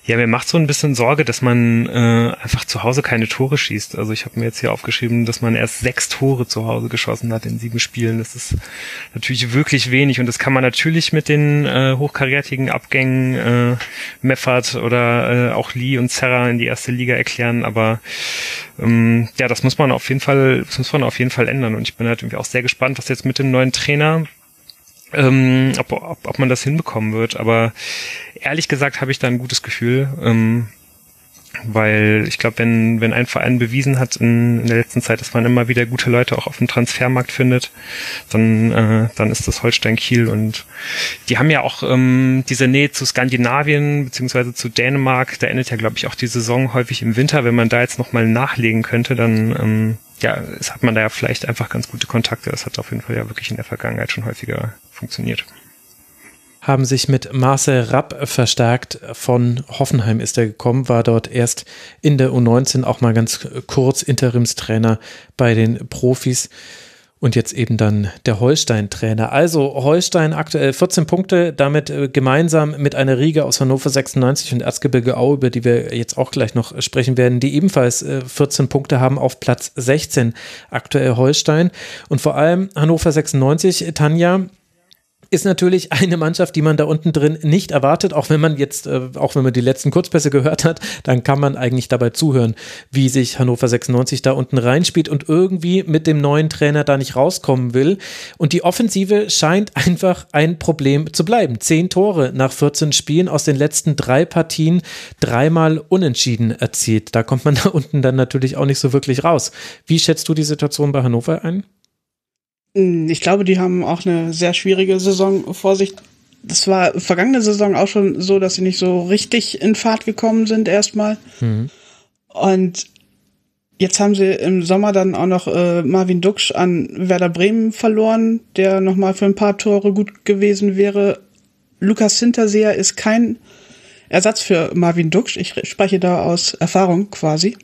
Ja, mir macht so ein bisschen Sorge, dass man äh, einfach zu Hause keine Tore schießt. Also ich habe mir jetzt hier aufgeschrieben, dass man erst sechs Tore zu Hause geschossen hat in sieben Spielen. Das ist natürlich wirklich wenig und das kann man natürlich mit den äh, hochkarätigen Abgängen äh, Meffert oder äh, auch Lee und Serra in die erste Liga erklären. Aber ähm, ja, das muss man auf jeden Fall, das muss man auf jeden Fall ändern. Und ich bin halt irgendwie auch sehr gespannt, was jetzt mit dem neuen Trainer ähm, ob, ob, ob man das hinbekommen wird. Aber ehrlich gesagt habe ich da ein gutes Gefühl. Ähm, weil ich glaube, wenn, wenn ein Verein bewiesen hat in, in der letzten Zeit, dass man immer wieder gute Leute auch auf dem Transfermarkt findet, dann, äh, dann ist das Holstein Kiel und die haben ja auch ähm, diese Nähe zu Skandinavien beziehungsweise zu Dänemark, da endet ja, glaube ich, auch die Saison häufig im Winter. Wenn man da jetzt nochmal nachlegen könnte, dann ähm, ja, es hat man da ja vielleicht einfach ganz gute Kontakte. Das hat auf jeden Fall ja wirklich in der Vergangenheit schon häufiger funktioniert. Haben sich mit Marcel Rapp verstärkt. Von Hoffenheim ist er gekommen, war dort erst in der U19 auch mal ganz kurz Interimstrainer bei den Profis und jetzt eben dann der Holstein-Trainer. Also Holstein aktuell 14 Punkte, damit äh, gemeinsam mit einer Riege aus Hannover 96 und Erzgebirge Au, über die wir jetzt auch gleich noch sprechen werden, die ebenfalls 14 äh, Punkte haben auf Platz 16 aktuell Holstein. Und vor allem Hannover 96, Tanja, ist natürlich eine Mannschaft, die man da unten drin nicht erwartet, auch wenn man jetzt, äh, auch wenn man die letzten Kurzpässe gehört hat, dann kann man eigentlich dabei zuhören, wie sich Hannover 96 da unten reinspielt und irgendwie mit dem neuen Trainer da nicht rauskommen will. Und die Offensive scheint einfach ein Problem zu bleiben. Zehn Tore nach 14 Spielen aus den letzten drei Partien, dreimal unentschieden erzielt. Da kommt man (laughs) da unten dann natürlich auch nicht so wirklich raus. Wie schätzt du die Situation bei Hannover ein? Hm, ich glaube, die haben auch eine sehr schwierige Saison vor sich. Das war vergangene Saison auch schon so, dass sie nicht so richtig in Fahrt gekommen sind erstmal. Mhm. Und jetzt haben sie im Sommer dann auch noch äh, Marvin Duksch an Werder Bremen verloren, der nochmal für ein paar Tore gut gewesen wäre. Lukas Hinterseher ist kein Ersatz für Marvin Duksch. Ich spreche da aus Erfahrung quasi.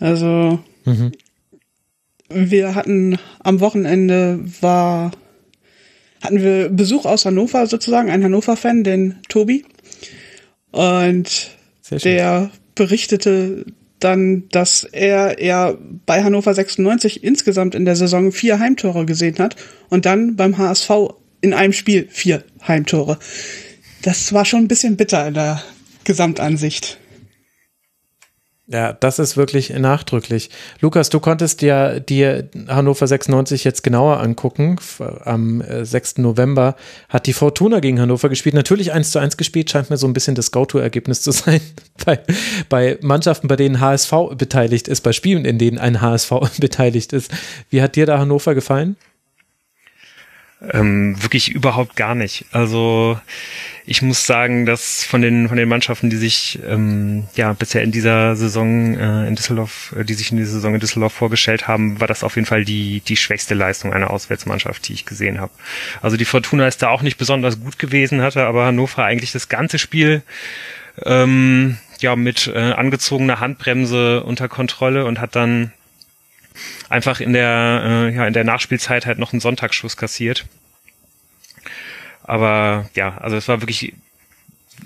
Also mhm wir hatten am Wochenende war hatten wir Besuch aus Hannover sozusagen, ein Hannover-Fan, den Tobi. Und der berichtete dann, dass er er bei Hannover 96 insgesamt in der Saison vier Heimtore gesehen hat und dann beim HSV in einem Spiel vier Heimtore. Das war schon ein bisschen bitter in der Gesamtansicht. Ja, das ist wirklich nachdrücklich. Lukas, du konntest ja dir Hannover 96 jetzt genauer angucken. Am 6. Äh, November hat die Fortuna gegen Hannover gespielt. Natürlich 1 zu 1 gespielt, scheint mir so ein bisschen das Go-To-Ergebnis zu (laughs) sein. Bei, bei Mannschaften, bei denen HSV beteiligt ist, bei Spielen, in denen ein HSV (laughs) beteiligt ist. Wie hat dir da Hannover gefallen? Ähm, wirklich überhaupt gar nicht. Also ich muss sagen, dass von den von den Mannschaften, die sich ähm, ja bisher in dieser Saison äh, in Düsseldorf, äh, die sich in dieser Saison in Düsseldorf vorgestellt haben, war das auf jeden Fall die die schwächste Leistung einer Auswärtsmannschaft, die ich gesehen habe. Also die Fortuna ist da auch nicht besonders gut gewesen, hatte aber Hannover eigentlich das ganze Spiel ähm, ja mit äh, angezogener Handbremse unter Kontrolle und hat dann einfach in der, äh, ja, in der Nachspielzeit halt noch einen Sonntagsschuss kassiert. Aber ja, also es war wirklich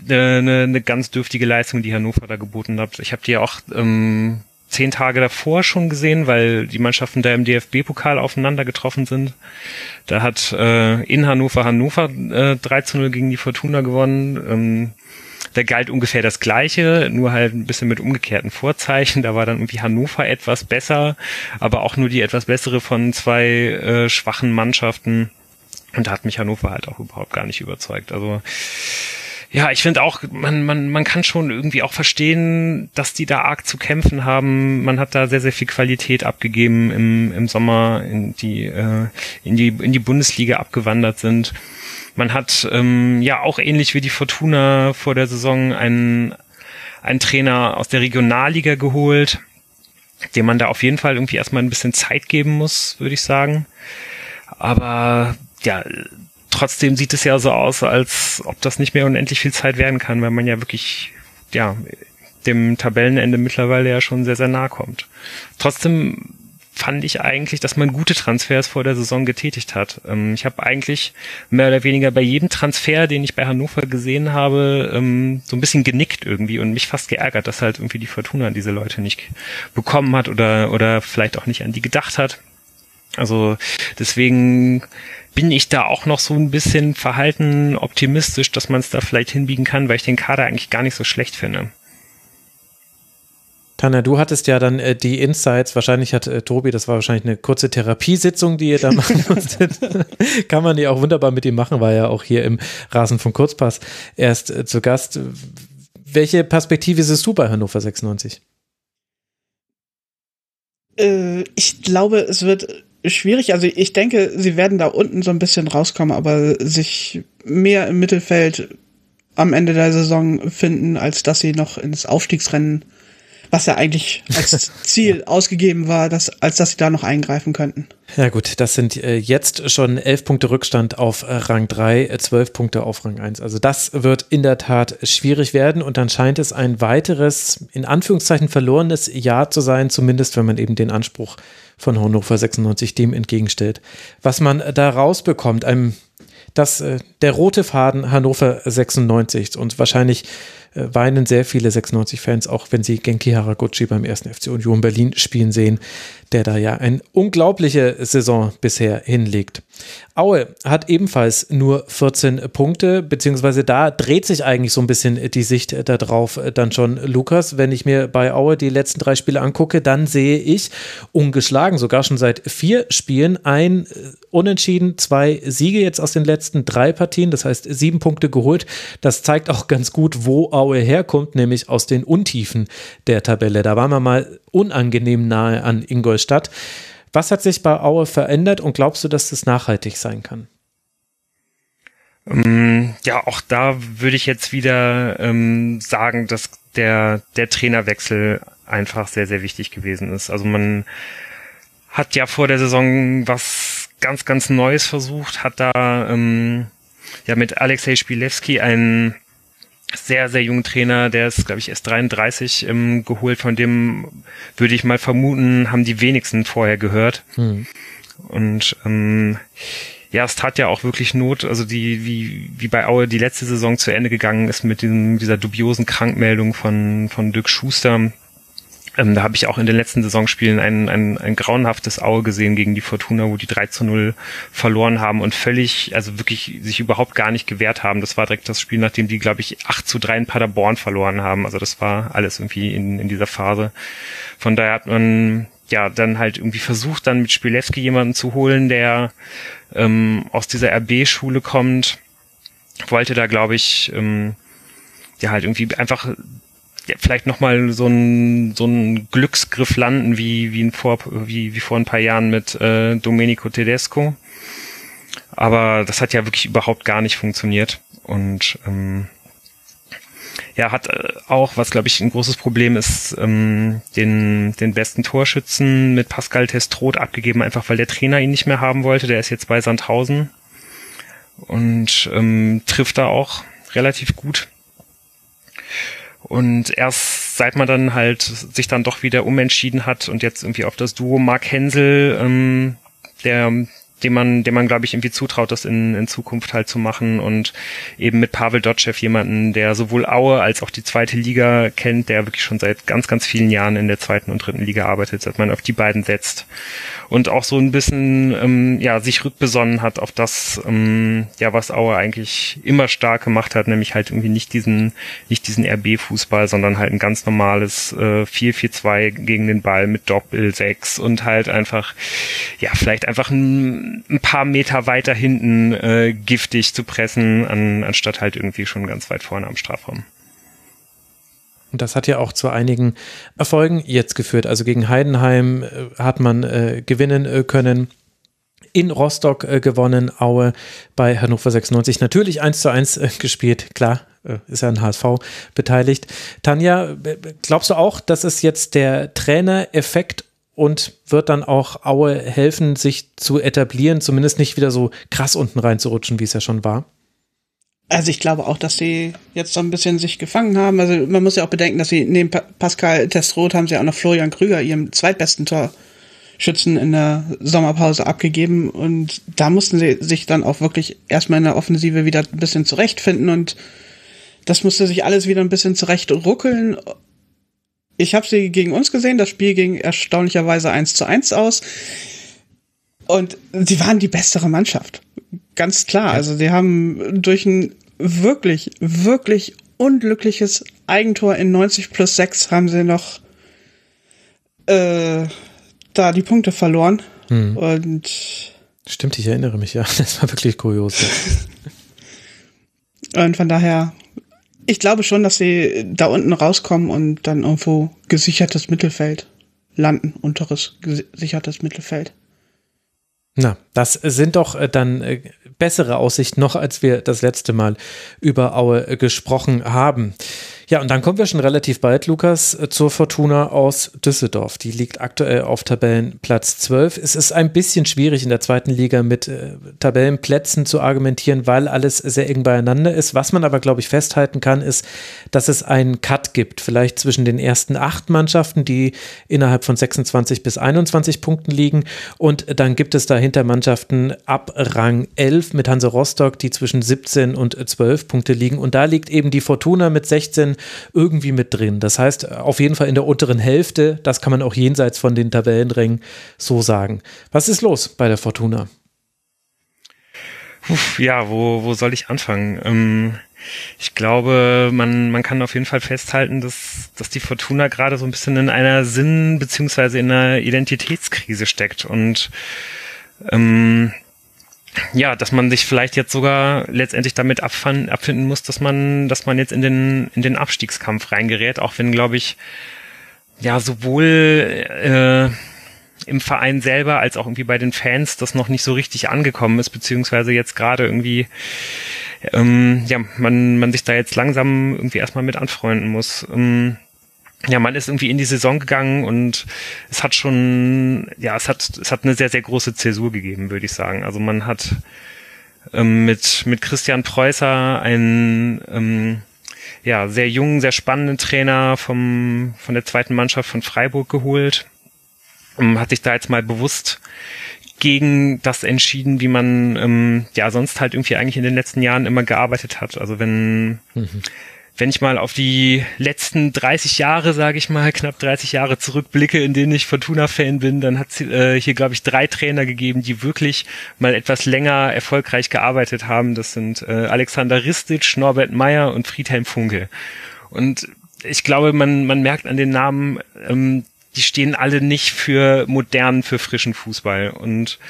eine, eine, ganz dürftige Leistung, die Hannover da geboten hat. Ich habe die ja auch ähm, zehn Tage davor schon gesehen, weil die Mannschaften da im DFB-Pokal aufeinander getroffen sind. Da hat äh, in Hannover Hannover äh, 3 zu 0 gegen die Fortuna gewonnen. Ähm, da galt ungefähr das Gleiche, nur halt ein bisschen mit umgekehrten Vorzeichen. Da war dann irgendwie Hannover etwas besser, aber auch nur die etwas bessere von zwei äh, schwachen Mannschaften. Und da hat mich Hannover halt auch überhaupt gar nicht überzeugt. Also ja, ich finde auch, man, man, man kann schon irgendwie auch verstehen, dass die da arg zu kämpfen haben. Man hat da sehr, sehr viel Qualität abgegeben im, im Sommer, in die, äh, in die, in die Bundesliga abgewandert sind. Man hat ähm, ja auch ähnlich wie die Fortuna vor der Saison einen, einen Trainer aus der Regionalliga geholt, dem man da auf jeden Fall irgendwie erstmal ein bisschen Zeit geben muss, würde ich sagen. Aber ja, trotzdem sieht es ja so aus, als ob das nicht mehr unendlich viel Zeit werden kann, weil man ja wirklich, ja, dem Tabellenende mittlerweile ja schon sehr, sehr nahe kommt. Trotzdem fand ich eigentlich, dass man gute Transfers vor der Saison getätigt hat. Ähm, ich habe eigentlich mehr oder weniger bei jedem Transfer, den ich bei Hannover gesehen habe, ähm, so ein bisschen genickt irgendwie und mich fast geärgert, dass halt irgendwie die Fortuna diese Leute nicht bekommen hat oder, oder vielleicht auch nicht an die gedacht hat. Also deswegen bin ich da auch noch so ein bisschen verhalten optimistisch, dass man es da vielleicht hinbiegen kann, weil ich den Kader eigentlich gar nicht so schlecht finde. Tanja, du hattest ja dann äh, die Insights, wahrscheinlich hat äh, Tobi, das war wahrscheinlich eine kurze Therapiesitzung, die ihr da (laughs) machen musstet. (laughs) Kann man die auch wunderbar mit ihm machen, war ja auch hier im Rasen von Kurzpass erst äh, zu Gast. Welche Perspektive siehst du bei Hannover 96? Äh, ich glaube, es wird schwierig. Also ich denke, sie werden da unten so ein bisschen rauskommen, aber sich mehr im Mittelfeld am Ende der Saison finden, als dass sie noch ins Aufstiegsrennen, was ja eigentlich als (laughs) Ziel ausgegeben war, dass, als dass sie da noch eingreifen könnten. Ja gut, das sind äh, jetzt schon elf Punkte Rückstand auf äh, Rang 3, äh, zwölf Punkte auf Rang 1. Also das wird in der Tat schwierig werden und dann scheint es ein weiteres, in Anführungszeichen verlorenes Jahr zu sein, zumindest wenn man eben den Anspruch von Hannover 96 dem entgegenstellt. Was man da rausbekommt, einem, das, der rote Faden Hannover 96 und wahrscheinlich weinen sehr viele 96-Fans, auch wenn sie Genki Haraguchi beim ersten FC Union Berlin spielen sehen, der da ja eine unglaubliche Saison bisher hinlegt. Aue hat ebenfalls nur 14 Punkte, beziehungsweise da dreht sich eigentlich so ein bisschen die Sicht darauf dann schon, Lukas. Wenn ich mir bei Aue die letzten drei Spiele angucke, dann sehe ich ungeschlagen, sogar schon seit vier Spielen, ein Unentschieden, zwei Siege jetzt aus den letzten drei Partien, das heißt sieben Punkte geholt. Das zeigt auch ganz gut, wo Aue herkommt, nämlich aus den Untiefen der Tabelle. Da waren wir mal unangenehm nahe an Ingolstadt. Was hat sich bei Aue verändert und glaubst du, dass das nachhaltig sein kann? Ähm, ja, auch da würde ich jetzt wieder ähm, sagen, dass der, der Trainerwechsel einfach sehr, sehr wichtig gewesen ist. Also man hat ja vor der Saison was ganz, ganz Neues versucht, hat da ähm, ja mit Alexei Spilewski einen sehr, sehr jungen Trainer, der ist, glaube ich, erst 33 ähm, geholt, von dem würde ich mal vermuten, haben die wenigsten vorher gehört. Mhm. Und ähm, ja, es tat ja auch wirklich Not, also die, wie, wie bei Aue die letzte Saison zu Ende gegangen ist mit diesem, dieser dubiosen Krankmeldung von, von Dirk Schuster, ähm, da habe ich auch in den letzten Saisonspielen ein, ein, ein grauenhaftes Auge gesehen gegen die Fortuna, wo die 3 zu 0 verloren haben und völlig, also wirklich sich überhaupt gar nicht gewehrt haben. Das war direkt das Spiel, nachdem die, glaube ich, 8 zu 3 in Paderborn verloren haben. Also das war alles irgendwie in, in dieser Phase. Von daher hat man ja dann halt irgendwie versucht, dann mit Spielewski jemanden zu holen, der ähm, aus dieser RB-Schule kommt. Wollte da, glaube ich, ähm, ja halt irgendwie einfach ja, vielleicht nochmal so ein, so ein Glücksgriff landen, wie, wie, vor, wie, wie vor ein paar Jahren mit äh, Domenico Tedesco. Aber das hat ja wirklich überhaupt gar nicht funktioniert. Und ähm, ja, hat äh, auch, was glaube ich ein großes Problem ist, ähm, den, den besten Torschützen mit Pascal Testroth abgegeben, einfach weil der Trainer ihn nicht mehr haben wollte. Der ist jetzt bei Sandhausen und ähm, trifft da auch relativ gut. Und erst seit man dann halt sich dann doch wieder umentschieden hat und jetzt irgendwie auf das Duo Mark Hensel, ähm, der dem man, dem man, glaube ich, irgendwie zutraut, das in, in Zukunft halt zu machen und eben mit Pavel Dotschew jemanden, der sowohl Aue als auch die zweite Liga kennt, der wirklich schon seit ganz, ganz vielen Jahren in der zweiten und dritten Liga arbeitet, seit man auf die beiden setzt. Und auch so ein bisschen, ähm, ja, sich rückbesonnen hat auf das, ähm, ja, was Aue eigentlich immer stark gemacht hat, nämlich halt irgendwie nicht diesen, nicht diesen RB-Fußball, sondern halt ein ganz normales äh, 4-4-2 gegen den Ball mit Doppel 6 und halt einfach, ja, vielleicht einfach ein ein paar Meter weiter hinten äh, giftig zu pressen, an, anstatt halt irgendwie schon ganz weit vorne am Strafraum. Und das hat ja auch zu einigen Erfolgen jetzt geführt. Also gegen Heidenheim äh, hat man äh, gewinnen äh, können. In Rostock äh, gewonnen, Aue bei Hannover 96 natürlich 1 zu 1 äh, gespielt. Klar, ist ja ein HSV beteiligt. Tanja, glaubst du auch, dass es jetzt der Trainereffekt und wird dann auch Aue helfen, sich zu etablieren, zumindest nicht wieder so krass unten reinzurutschen, wie es ja schon war? Also ich glaube auch, dass sie jetzt so ein bisschen sich gefangen haben. Also man muss ja auch bedenken, dass sie neben Pascal Testroth haben sie auch noch Florian Krüger, ihrem zweitbesten Torschützen in der Sommerpause abgegeben. Und da mussten sie sich dann auch wirklich erstmal in der Offensive wieder ein bisschen zurechtfinden und das musste sich alles wieder ein bisschen zurecht ruckeln ich habe sie gegen uns gesehen. Das Spiel ging erstaunlicherweise 1 zu 1 aus. Und sie waren die bessere Mannschaft. Ganz klar. Also sie haben durch ein wirklich, wirklich unglückliches Eigentor in 90 plus 6 haben sie noch äh, da die Punkte verloren. Hm. Und Stimmt, ich erinnere mich, ja. (laughs) Das war wirklich kurios. (laughs) und von daher ich glaube schon, dass sie da unten rauskommen und dann irgendwo gesichertes Mittelfeld landen, unteres gesichertes Mittelfeld. Na, das sind doch äh, dann äh, bessere Aussichten noch, als wir das letzte Mal über Aue äh, gesprochen haben. Ja, und dann kommen wir schon relativ bald, Lukas, äh, zur Fortuna aus Düsseldorf. Die liegt aktuell auf Tabellenplatz 12. Es ist ein bisschen schwierig in der zweiten Liga mit äh, Tabellenplätzen zu argumentieren, weil alles sehr eng beieinander ist. Was man aber, glaube ich, festhalten kann, ist, dass es einen Cut gibt, vielleicht zwischen den ersten acht Mannschaften, die innerhalb von 26 bis 21 Punkten liegen. Und dann gibt es dahinter Mannschaften ab Rang 11 mit Hanse Rostock, die zwischen 17 und 12 Punkte liegen. Und da liegt eben die Fortuna mit 16 irgendwie mit drin. Das heißt, auf jeden Fall in der unteren Hälfte, das kann man auch jenseits von den Tabellenrängen so sagen. Was ist los bei der Fortuna? Uff, ja, wo, wo soll ich anfangen? Ähm, ich glaube, man, man kann auf jeden Fall festhalten, dass, dass die Fortuna gerade so ein bisschen in einer Sinn- beziehungsweise in einer Identitätskrise steckt und ähm, ja, dass man sich vielleicht jetzt sogar letztendlich damit abfinden, abfinden muss, dass man, dass man jetzt in den, in den Abstiegskampf reingerät, auch wenn, glaube ich, ja, sowohl äh, im Verein selber als auch irgendwie bei den Fans das noch nicht so richtig angekommen ist, beziehungsweise jetzt gerade irgendwie ähm, ja, man, man sich da jetzt langsam irgendwie erstmal mit anfreunden muss. Ähm, ja, man ist irgendwie in die Saison gegangen und es hat schon, ja, es hat, es hat eine sehr, sehr große Zäsur gegeben, würde ich sagen. Also man hat ähm, mit, mit Christian Preußer einen, ähm, ja, sehr jungen, sehr spannenden Trainer vom, von der zweiten Mannschaft von Freiburg geholt. Ähm, hat sich da jetzt mal bewusst gegen das entschieden, wie man ähm, ja sonst halt irgendwie eigentlich in den letzten Jahren immer gearbeitet hat. Also wenn mhm wenn ich mal auf die letzten 30 Jahre, sage ich mal, knapp 30 Jahre zurückblicke, in denen ich Fortuna-Fan bin, dann hat es äh, hier, glaube ich, drei Trainer gegeben, die wirklich mal etwas länger erfolgreich gearbeitet haben. Das sind äh, Alexander Ristic, Norbert Meyer und Friedhelm Funke. Und ich glaube, man, man merkt an den Namen, ähm, die stehen alle nicht für modernen, für frischen Fußball. Und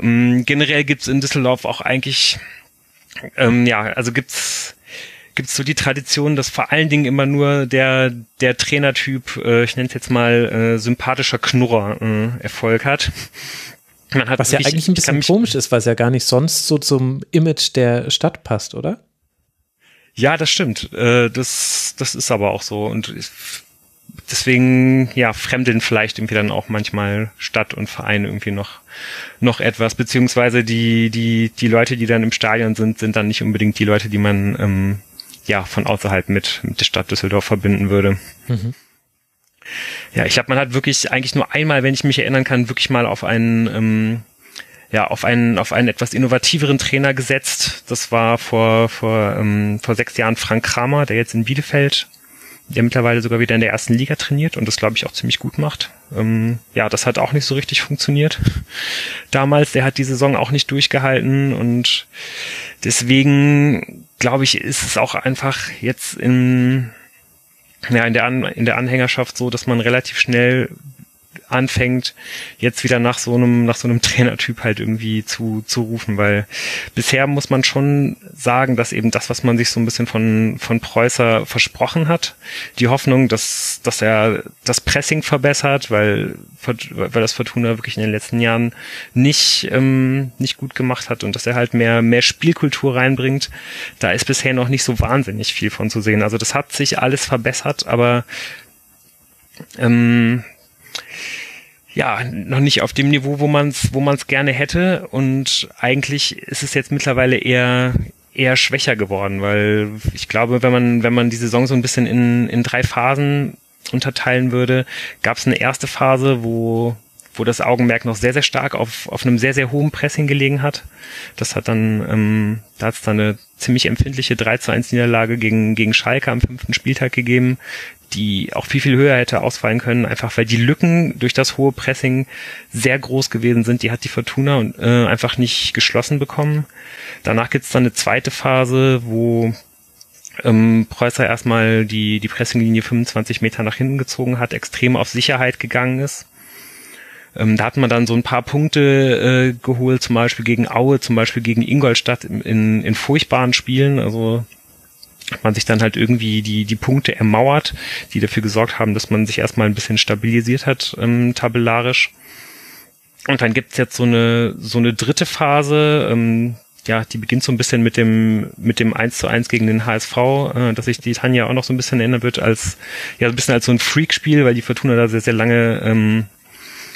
ähm, generell gibt's in Düsseldorf auch eigentlich, ähm, ja, also gibt's gibt es so die Tradition, dass vor allen Dingen immer nur der, der Trainertyp, äh, ich nenne es jetzt mal äh, sympathischer Knurrer, äh, Erfolg hat. hat Was ja eigentlich ein bisschen komisch ist, weil es ja gar nicht sonst so zum Image der Stadt passt, oder? Ja, das stimmt. Äh, das, das ist aber auch so. Und deswegen, ja, fremdeln vielleicht irgendwie dann auch manchmal Stadt und Verein irgendwie noch, noch etwas, beziehungsweise die, die, die Leute, die dann im Stadion sind, sind dann nicht unbedingt die Leute, die man ähm, ja von außerhalb mit, mit der Stadt Düsseldorf verbinden würde. Mhm. Ja, ich glaube, man hat wirklich eigentlich nur einmal, wenn ich mich erinnern kann, wirklich mal auf einen ähm, ja, auf einen, auf einen etwas innovativeren Trainer gesetzt. Das war vor, vor, ähm, vor sechs Jahren Frank Kramer, der jetzt in Bielefeld, der mittlerweile sogar wieder in der ersten Liga trainiert und das, glaube ich, auch ziemlich gut macht. Ähm, ja, das hat auch nicht so richtig funktioniert. (laughs) Damals, der hat die Saison auch nicht durchgehalten und deswegen, glaube ich, ist es auch einfach jetzt in, ja, in der, An in der Anhängerschaft so, dass man relativ schnell anfängt, jetzt wieder nach so einem, nach so einem (laughs) Trainertyp halt irgendwie zu, zu rufen, weil bisher muss man schon sagen, dass eben das, was man sich so ein bisschen von, von Preußer versprochen hat, die Hoffnung, dass, dass er das Pressing verbessert, weil, weil das Fortuna wirklich in den letzten Jahren nicht, ähm, nicht gut gemacht hat und dass er halt mehr, mehr Spielkultur reinbringt, da ist bisher noch nicht so wahnsinnig viel von zu sehen. Also das hat sich alles verbessert, aber ähm, ja, noch nicht auf dem Niveau, wo man es wo man's gerne hätte. Und eigentlich ist es jetzt mittlerweile eher eher schwächer geworden, weil ich glaube, wenn man wenn man die Saison so ein bisschen in in drei Phasen unterteilen würde, gab es eine erste Phase, wo wo das Augenmerk noch sehr, sehr stark auf, auf einem sehr, sehr hohen Pressing gelegen hat. Das hat dann, ähm, da hat es dann eine ziemlich empfindliche 3 zu 1 Niederlage gegen, gegen Schalke am fünften Spieltag gegeben, die auch viel, viel höher hätte ausfallen können, einfach weil die Lücken durch das hohe Pressing sehr groß gewesen sind. Die hat die Fortuna äh, einfach nicht geschlossen bekommen. Danach gibt's dann eine zweite Phase, wo ähm, Preußer erstmal die, die Pressinglinie 25 Meter nach hinten gezogen hat, extrem auf Sicherheit gegangen ist. Ähm, da hat man dann so ein paar Punkte äh, geholt, zum Beispiel gegen Aue, zum Beispiel gegen Ingolstadt in, in, in furchtbaren Spielen. Also man sich dann halt irgendwie die, die Punkte ermauert, die dafür gesorgt haben, dass man sich erstmal ein bisschen stabilisiert hat, ähm, tabellarisch. Und dann gibt's jetzt so eine, so eine dritte Phase, ähm, ja, die beginnt so ein bisschen mit dem, mit dem 1 zu 1 gegen den HSV, äh, dass sich die Tanja auch noch so ein bisschen erinnern wird als, ja, ein bisschen als so ein Freak-Spiel, weil die Fortuna da sehr, sehr lange, ähm,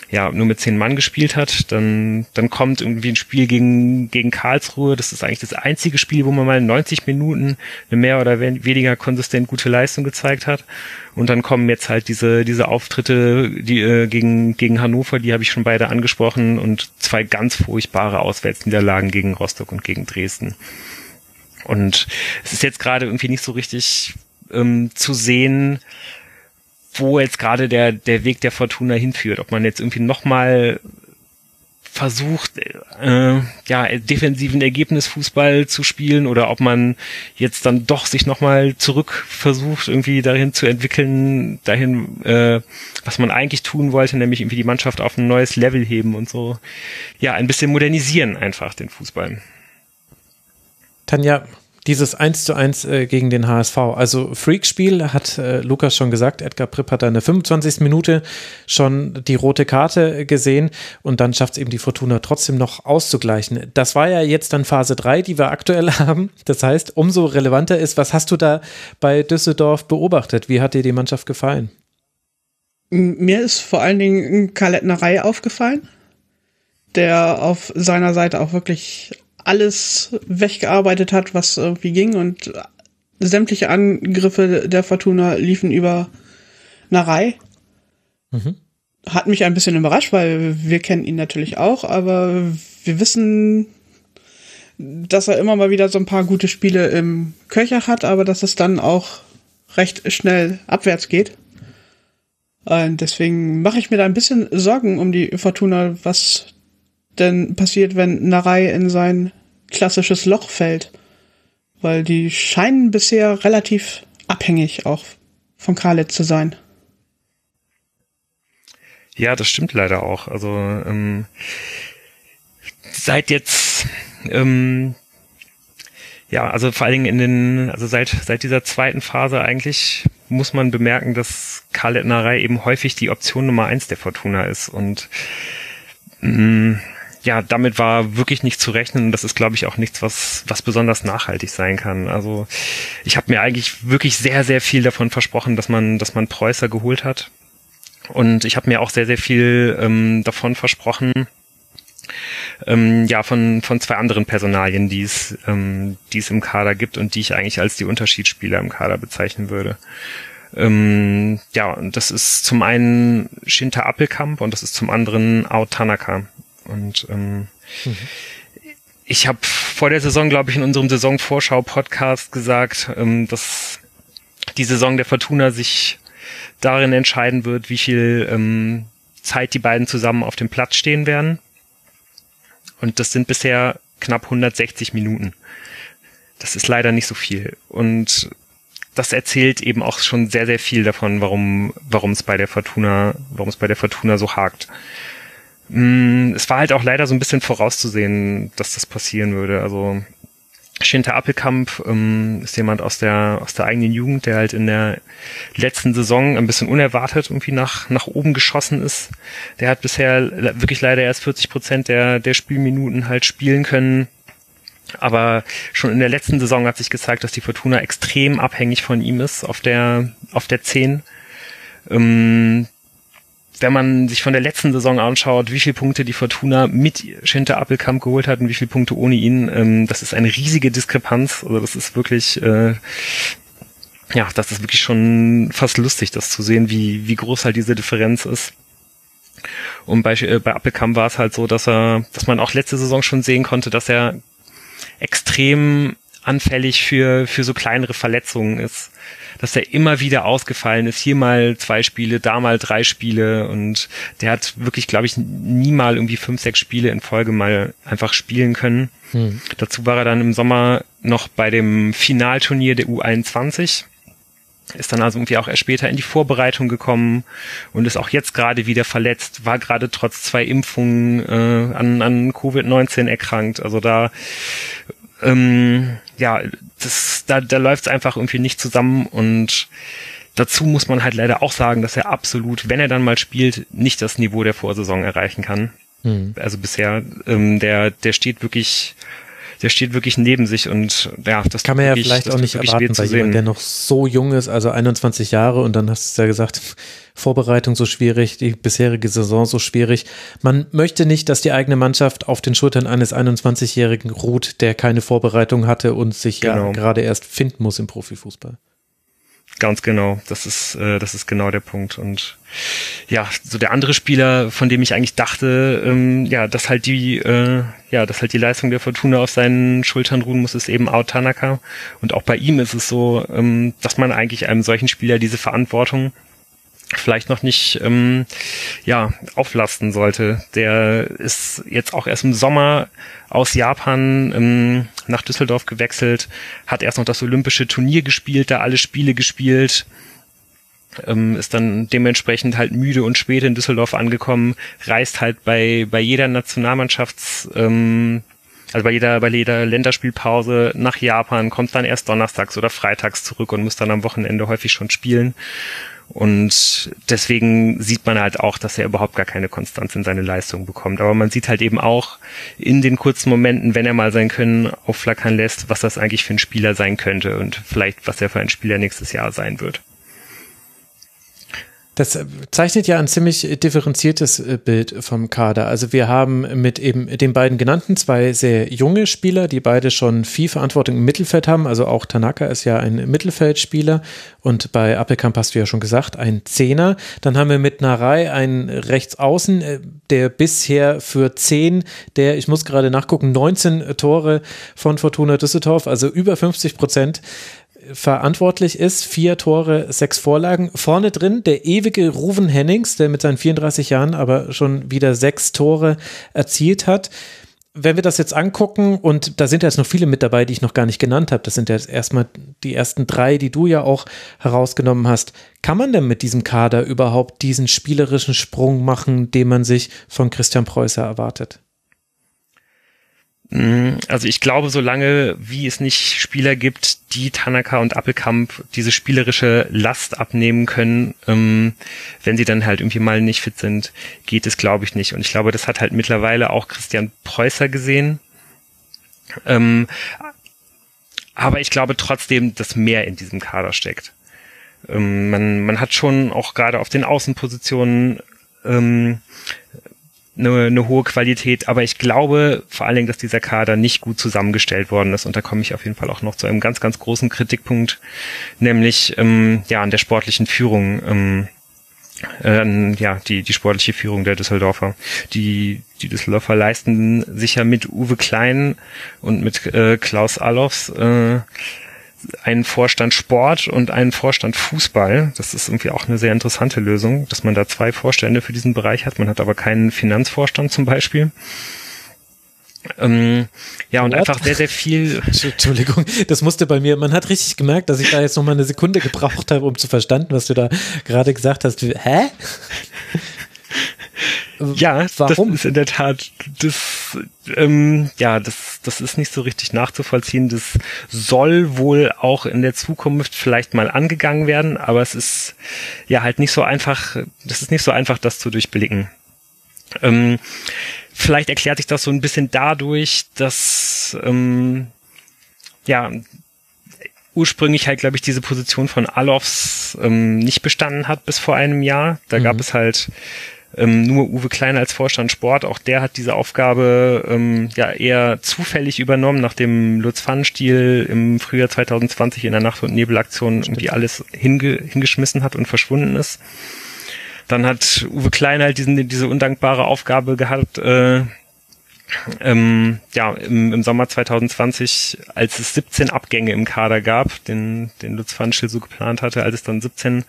ja, nur mit zehn Mann gespielt hat, dann, dann kommt irgendwie ein Spiel gegen, gegen Karlsruhe. Das ist eigentlich das einzige Spiel, wo man mal 90 Minuten eine mehr oder weniger konsistent gute Leistung gezeigt hat. Und dann kommen jetzt halt diese, diese Auftritte, die, äh, gegen, gegen Hannover, die habe ich schon beide angesprochen und zwei ganz furchtbare Auswärtsniederlagen gegen Rostock und gegen Dresden. Und es ist jetzt gerade irgendwie nicht so richtig ähm, zu sehen, wo jetzt gerade der, der Weg der Fortuna hinführt. Ob man jetzt irgendwie nochmal versucht, äh, ja, defensiven Ergebnisfußball zu spielen oder ob man jetzt dann doch sich nochmal zurück versucht, irgendwie dahin zu entwickeln, dahin, äh, was man eigentlich tun wollte, nämlich irgendwie die Mannschaft auf ein neues Level heben und so, ja, ein bisschen modernisieren einfach den Fußball. Tanja, dieses 1 zu 1 äh, gegen den HSV. Also Freakspiel hat äh, Lukas schon gesagt. Edgar Pripp hat da in der 25. Minute schon die rote Karte gesehen und dann schafft es eben die Fortuna trotzdem noch auszugleichen. Das war ja jetzt dann Phase 3, die wir aktuell (laughs) haben. Das heißt, umso relevanter ist, was hast du da bei Düsseldorf beobachtet? Wie hat dir die Mannschaft gefallen? Mir ist vor allen Dingen Kalettnerei aufgefallen, der auf seiner Seite auch wirklich alles weggearbeitet hat, was irgendwie ging und sämtliche Angriffe der Fortuna liefen über Narei. Mhm. Hat mich ein bisschen überrascht, weil wir kennen ihn natürlich auch, aber wir wissen, dass er immer mal wieder so ein paar gute Spiele im Köcher hat, aber dass es dann auch recht schnell abwärts geht. Und deswegen mache ich mir da ein bisschen Sorgen um die Fortuna, was denn passiert, wenn Narei in sein klassisches Loch fällt. Weil die scheinen bisher relativ abhängig auch von Khaled zu sein. Ja, das stimmt leider auch. Also ähm, seit jetzt ähm, ja, also vor allen Dingen in den, also seit seit dieser zweiten Phase eigentlich muss man bemerken, dass Khaled Narei eben häufig die Option Nummer eins der Fortuna ist und mh, mm, ja, damit war wirklich nicht zu rechnen das ist, glaube ich, auch nichts, was, was besonders nachhaltig sein kann. Also ich habe mir eigentlich wirklich sehr, sehr viel davon versprochen, dass man, dass man Preußer geholt hat. Und ich habe mir auch sehr, sehr viel ähm, davon versprochen, ähm, ja, von, von zwei anderen Personalien, die es, ähm, die es im Kader gibt und die ich eigentlich als die Unterschiedsspieler im Kader bezeichnen würde. Ähm, ja, und das ist zum einen Shinta Appelkamp und das ist zum anderen Ao Tanaka. Und ähm, mhm. ich habe vor der Saison, glaube ich, in unserem Saisonvorschau-Podcast gesagt, ähm, dass die Saison der Fortuna sich darin entscheiden wird, wie viel ähm, Zeit die beiden zusammen auf dem Platz stehen werden. Und das sind bisher knapp 160 Minuten. Das ist leider nicht so viel. Und das erzählt eben auch schon sehr, sehr viel davon, warum, warum es bei der Fortuna, warum es bei der Fortuna so hakt. Mm, es war halt auch leider so ein bisschen vorauszusehen, dass das passieren würde. Also Shinta Appelkamp ähm, ist jemand aus der aus der eigenen Jugend, der halt in der letzten Saison ein bisschen unerwartet irgendwie nach nach oben geschossen ist. Der hat bisher wirklich leider erst 40 Prozent der der Spielminuten halt spielen können. Aber schon in der letzten Saison hat sich gezeigt, dass die Fortuna extrem abhängig von ihm ist auf der auf der 10. Ähm, wenn man sich von der letzten Saison anschaut, wie viele Punkte die Fortuna mit Shinta Appelkamp geholt hat und wie viele Punkte ohne ihn, ähm, das ist eine riesige Diskrepanz. Also das ist wirklich, äh, ja, das ist wirklich schon fast lustig, das zu sehen, wie, wie groß halt diese Differenz ist. Und bei, äh, bei Appelkamp war es halt so, dass er, dass man auch letzte Saison schon sehen konnte, dass er extrem anfällig für, für so kleinere Verletzungen ist dass er immer wieder ausgefallen ist. Hier mal zwei Spiele, da mal drei Spiele und der hat wirklich, glaube ich, nie mal irgendwie fünf, sechs Spiele in Folge mal einfach spielen können. Hm. Dazu war er dann im Sommer noch bei dem Finalturnier der U21 ist dann also irgendwie auch erst später in die Vorbereitung gekommen und ist auch jetzt gerade wieder verletzt, war gerade trotz zwei Impfungen äh, an, an Covid-19 erkrankt. Also da ähm, ja, das, da, da läuft es einfach irgendwie nicht zusammen und dazu muss man halt leider auch sagen, dass er absolut, wenn er dann mal spielt, nicht das Niveau der Vorsaison erreichen kann. Mhm. Also bisher, ähm, der, der steht wirklich, der steht wirklich neben sich und ja, das kann man ja wirklich, vielleicht auch nicht erwarten bei jemandem, der noch so jung ist, also 21 Jahre und dann hast du ja gesagt, (laughs) Vorbereitung so schwierig, die bisherige Saison so schwierig. Man möchte nicht, dass die eigene Mannschaft auf den Schultern eines 21-Jährigen ruht, der keine Vorbereitung hatte und sich genau. ja gerade erst finden muss im Profifußball. Ganz genau, das ist äh, das ist genau der Punkt. Und ja, so der andere Spieler, von dem ich eigentlich dachte, ähm, ja, dass halt die äh, ja, dass halt die Leistung der Fortuna auf seinen Schultern ruhen muss, ist eben Ao Tanaka. Und auch bei ihm ist es so, ähm, dass man eigentlich einem solchen Spieler diese Verantwortung vielleicht noch nicht ähm, ja auflasten sollte. Der ist jetzt auch erst im Sommer aus Japan ähm, nach Düsseldorf gewechselt, hat erst noch das olympische Turnier gespielt, da alle Spiele gespielt, ähm, ist dann dementsprechend halt müde und spät in Düsseldorf angekommen, reist halt bei bei jeder Nationalmannschafts ähm, also bei jeder, bei jeder Länderspielpause nach Japan, kommt dann erst donnerstags oder freitags zurück und muss dann am Wochenende häufig schon spielen. Und deswegen sieht man halt auch, dass er überhaupt gar keine Konstanz in seine Leistung bekommt. Aber man sieht halt eben auch in den kurzen Momenten, wenn er mal sein Können aufflackern lässt, was das eigentlich für ein Spieler sein könnte und vielleicht, was er für ein Spieler nächstes Jahr sein wird. Das zeichnet ja ein ziemlich differenziertes äh, Bild vom Kader. Also wir haben mit eben den beiden genannten zwei sehr junge Spieler, die beide schon viel Verantwortung im Mittelfeld haben. Also auch Tanaka ist ja ein Mittelfeldspieler und bei Appelkamp hast du ja schon gesagt, ein Zehner. Dann haben wir mit Narei einen Rechtsaußen, äh, der bisher für zehn, der, ich muss gerade nachgucken, 19 Tore von Fortuna Düsseldorf, also über 50 Prozent verantwortlich ist. Vier Tore, sechs Vorlagen. Vorne drin der ewige Ruven Hennings, der mit seinen 34 Jahren aber schon wieder sechs Tore erzielt hat. Wenn wir das jetzt angucken, und da sind jetzt noch viele mit dabei, die ich noch gar nicht genannt habe, das sind jetzt erstmal die ersten drei, die du ja auch herausgenommen hast. Kann man denn mit diesem Kader überhaupt diesen spielerischen Sprung machen, den man sich von Christian Preußer erwartet? Mm, also ich glaube, solange wie es nicht Spieler gibt, die Tanaka und Appelkamp diese spielerische Last abnehmen können, ähm, wenn sie dann halt irgendwie mal nicht fit sind, geht es, glaube ich, nicht. Und ich glaube, das hat halt mittlerweile auch Christian Preußer gesehen. Ähm, aber ich glaube trotzdem, dass mehr in diesem Kader steckt. Ähm, man, man hat schon auch gerade auf den Außenpositionen ähm, eine, eine hohe Qualität, aber ich glaube vor allen Dingen, dass dieser Kader nicht gut zusammengestellt worden ist und da komme ich auf jeden Fall auch noch zu einem ganz, ganz großen Kritikpunkt, nämlich ähm, ja an der sportlichen Führung. Ähm, äh, ja, die, die sportliche Führung der Düsseldorfer. Die, die Düsseldorfer leisten sich ja mit Uwe Klein und mit äh, Klaus Allofs äh, einen Vorstand Sport und einen Vorstand Fußball. Das ist irgendwie auch eine sehr interessante Lösung, dass man da zwei Vorstände für diesen Bereich hat. Man hat aber keinen Finanzvorstand zum Beispiel. Ähm, ja, und What? einfach sehr, sehr viel. (laughs) Entschuldigung, das musste bei mir, man hat richtig gemerkt, dass ich da jetzt nochmal eine Sekunde gebraucht habe, um zu verstanden, was du da gerade gesagt hast. Hä? Ja, Warum? das ist in der Tat, das, ähm, ja, das, das ist nicht so richtig nachzuvollziehen. Das soll wohl auch in der Zukunft vielleicht mal angegangen werden, aber es ist ja halt nicht so einfach, das ist nicht so einfach, das zu durchblicken. Ähm, vielleicht erklärt sich das so ein bisschen dadurch, dass, ähm, ja, ursprünglich halt, glaube ich, diese Position von Alofs ähm, nicht bestanden hat bis vor einem Jahr. Da mhm. gab es halt ähm, nur Uwe Klein als Vorstand Sport, auch der hat diese Aufgabe ähm, ja eher zufällig übernommen, nachdem Lutz Pfannenstiel im Frühjahr 2020 in der Nacht- und Nebelaktion irgendwie alles hinge hingeschmissen hat und verschwunden ist. Dann hat Uwe Klein halt diesen, diese undankbare Aufgabe gehabt, äh, ähm, ja, im, im Sommer 2020, als es 17 Abgänge im Kader gab, den, den Lutz Pfannenstiel so geplant hatte, als es dann 17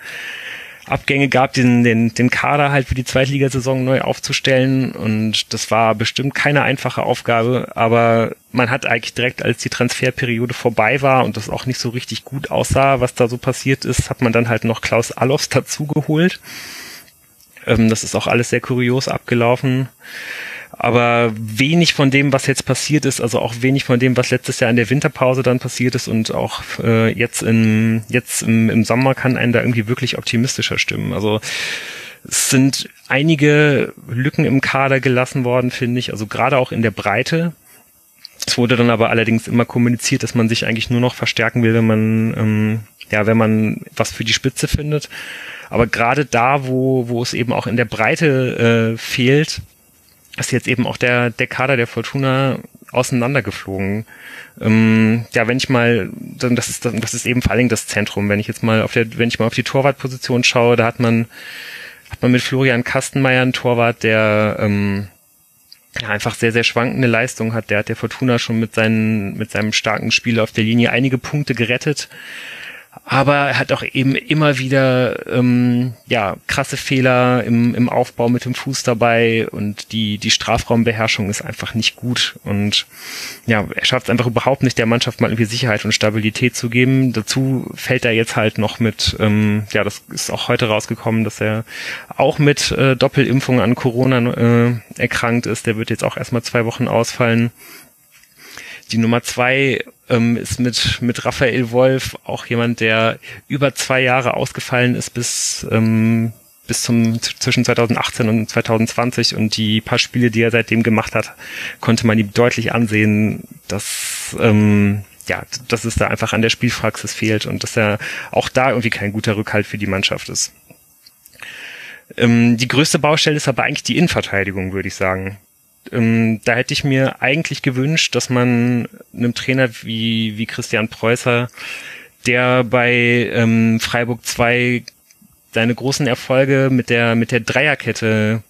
Abgänge gab, den, den, den Kader halt für die Zweitligasaison neu aufzustellen. Und das war bestimmt keine einfache Aufgabe, aber man hat eigentlich direkt, als die Transferperiode vorbei war und das auch nicht so richtig gut aussah, was da so passiert ist, hat man dann halt noch Klaus Allofs dazugeholt. Ähm, das ist auch alles sehr kurios abgelaufen. Aber wenig von dem, was jetzt passiert ist, also auch wenig von dem, was letztes Jahr in der Winterpause dann passiert ist und auch äh, jetzt, in, jetzt im, im Sommer kann einen da irgendwie wirklich optimistischer stimmen. Also es sind einige Lücken im Kader gelassen worden, finde ich. Also gerade auch in der Breite. Es wurde dann aber allerdings immer kommuniziert, dass man sich eigentlich nur noch verstärken will, wenn man, ähm, ja, wenn man was für die Spitze findet. Aber gerade da, wo, wo es eben auch in der Breite äh, fehlt, ist jetzt eben auch der, der Kader der Fortuna auseinandergeflogen. Ähm, ja, wenn ich mal, das ist das ist eben vor allen Dingen das Zentrum. Wenn ich jetzt mal auf der, wenn ich mal auf die Torwartposition schaue, da hat man hat man mit Florian Kastenmeier einen Torwart, der ähm, ja, einfach sehr sehr schwankende Leistung hat. Der hat der Fortuna schon mit seinen mit seinem starken Spiel auf der Linie einige Punkte gerettet aber er hat auch eben immer wieder ähm, ja krasse Fehler im, im Aufbau mit dem Fuß dabei und die die Strafraumbeherrschung ist einfach nicht gut und ja er schafft es einfach überhaupt nicht der Mannschaft mal irgendwie Sicherheit und Stabilität zu geben. Dazu fällt er jetzt halt noch mit ähm, ja das ist auch heute rausgekommen, dass er auch mit äh, Doppelimpfung an Corona äh, erkrankt ist. Der wird jetzt auch erstmal zwei Wochen ausfallen. Die Nummer zwei ähm, ist mit, mit Raphael Wolf auch jemand, der über zwei Jahre ausgefallen ist bis, ähm, bis zum zwischen 2018 und 2020 und die paar Spiele, die er seitdem gemacht hat, konnte man ihm deutlich ansehen, dass ähm, ja, dass es da einfach an der Spielpraxis fehlt und dass er auch da irgendwie kein guter Rückhalt für die Mannschaft ist. Ähm, die größte Baustelle ist aber eigentlich die Innenverteidigung, würde ich sagen ähm, da hätte ich mir eigentlich gewünscht, dass man einem Trainer wie, wie Christian Preußer, der bei ähm, Freiburg 2 seine großen Erfolge mit der, mit der Dreierkette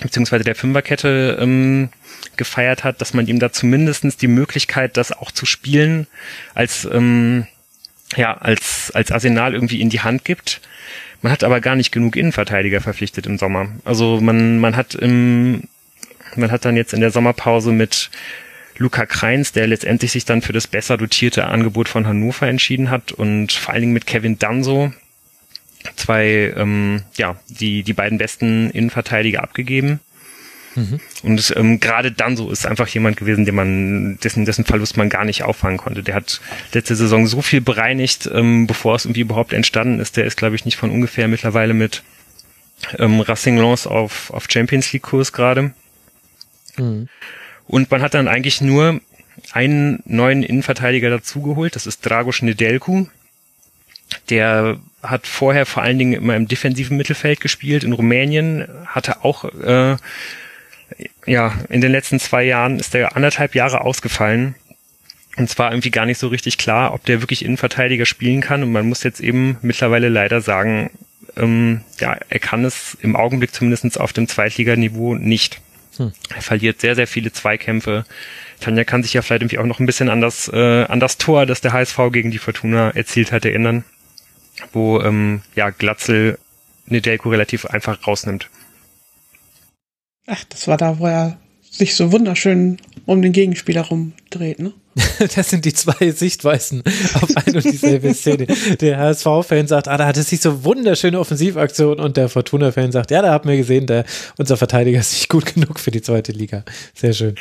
beziehungsweise der Fünferkette ähm, gefeiert hat, dass man ihm da zumindestens die Möglichkeit, das auch zu spielen, als ähm, ja als als Arsenal irgendwie in die Hand gibt. Man hat aber gar nicht genug Innenverteidiger verpflichtet im Sommer. Also man man hat im man hat dann jetzt in der Sommerpause mit Luca Kreins, der letztendlich sich dann für das besser dotierte Angebot von Hannover entschieden hat und vor allen Dingen mit Kevin Danso zwei, ähm, ja, die, die beiden besten Innenverteidiger abgegeben. Mhm. Und ähm, gerade Danso ist einfach jemand gewesen, den man, dessen, dessen Verlust man gar nicht auffangen konnte. Der hat letzte Saison so viel bereinigt, ähm, bevor es irgendwie überhaupt entstanden ist. Der ist, glaube ich, nicht von ungefähr mittlerweile mit ähm, Racing Lens auf, auf Champions League Kurs gerade. Mhm. Und man hat dann eigentlich nur einen neuen Innenverteidiger dazugeholt, das ist Dragoš Nedelku. Der hat vorher vor allen Dingen immer im defensiven Mittelfeld gespielt in Rumänien, hatte auch äh, ja, in den letzten zwei Jahren ist er anderthalb Jahre ausgefallen. Und zwar irgendwie gar nicht so richtig klar, ob der wirklich Innenverteidiger spielen kann. Und man muss jetzt eben mittlerweile leider sagen, ähm, ja, er kann es im Augenblick zumindest auf dem Zweitliganiveau nicht. Hm. Er verliert sehr, sehr viele Zweikämpfe. Tanja kann sich ja vielleicht irgendwie auch noch ein bisschen an das, äh, an das Tor, das der HSV gegen die Fortuna erzielt hat, erinnern, wo ähm, ja Glatzel Nedelko relativ einfach rausnimmt. Ach, das war da, wo er sich so wunderschön um den Gegenspieler rumdreht, ne? (laughs) das sind die zwei Sichtweisen auf ein und dieselbe (laughs) Szene. Der HSV-Fan sagt, ah, da hatte sich so wunderschöne Offensivaktion und der Fortuna-Fan sagt, ja, da haben wir gesehen, der, unser Verteidiger ist nicht gut genug für die zweite Liga. Sehr schön.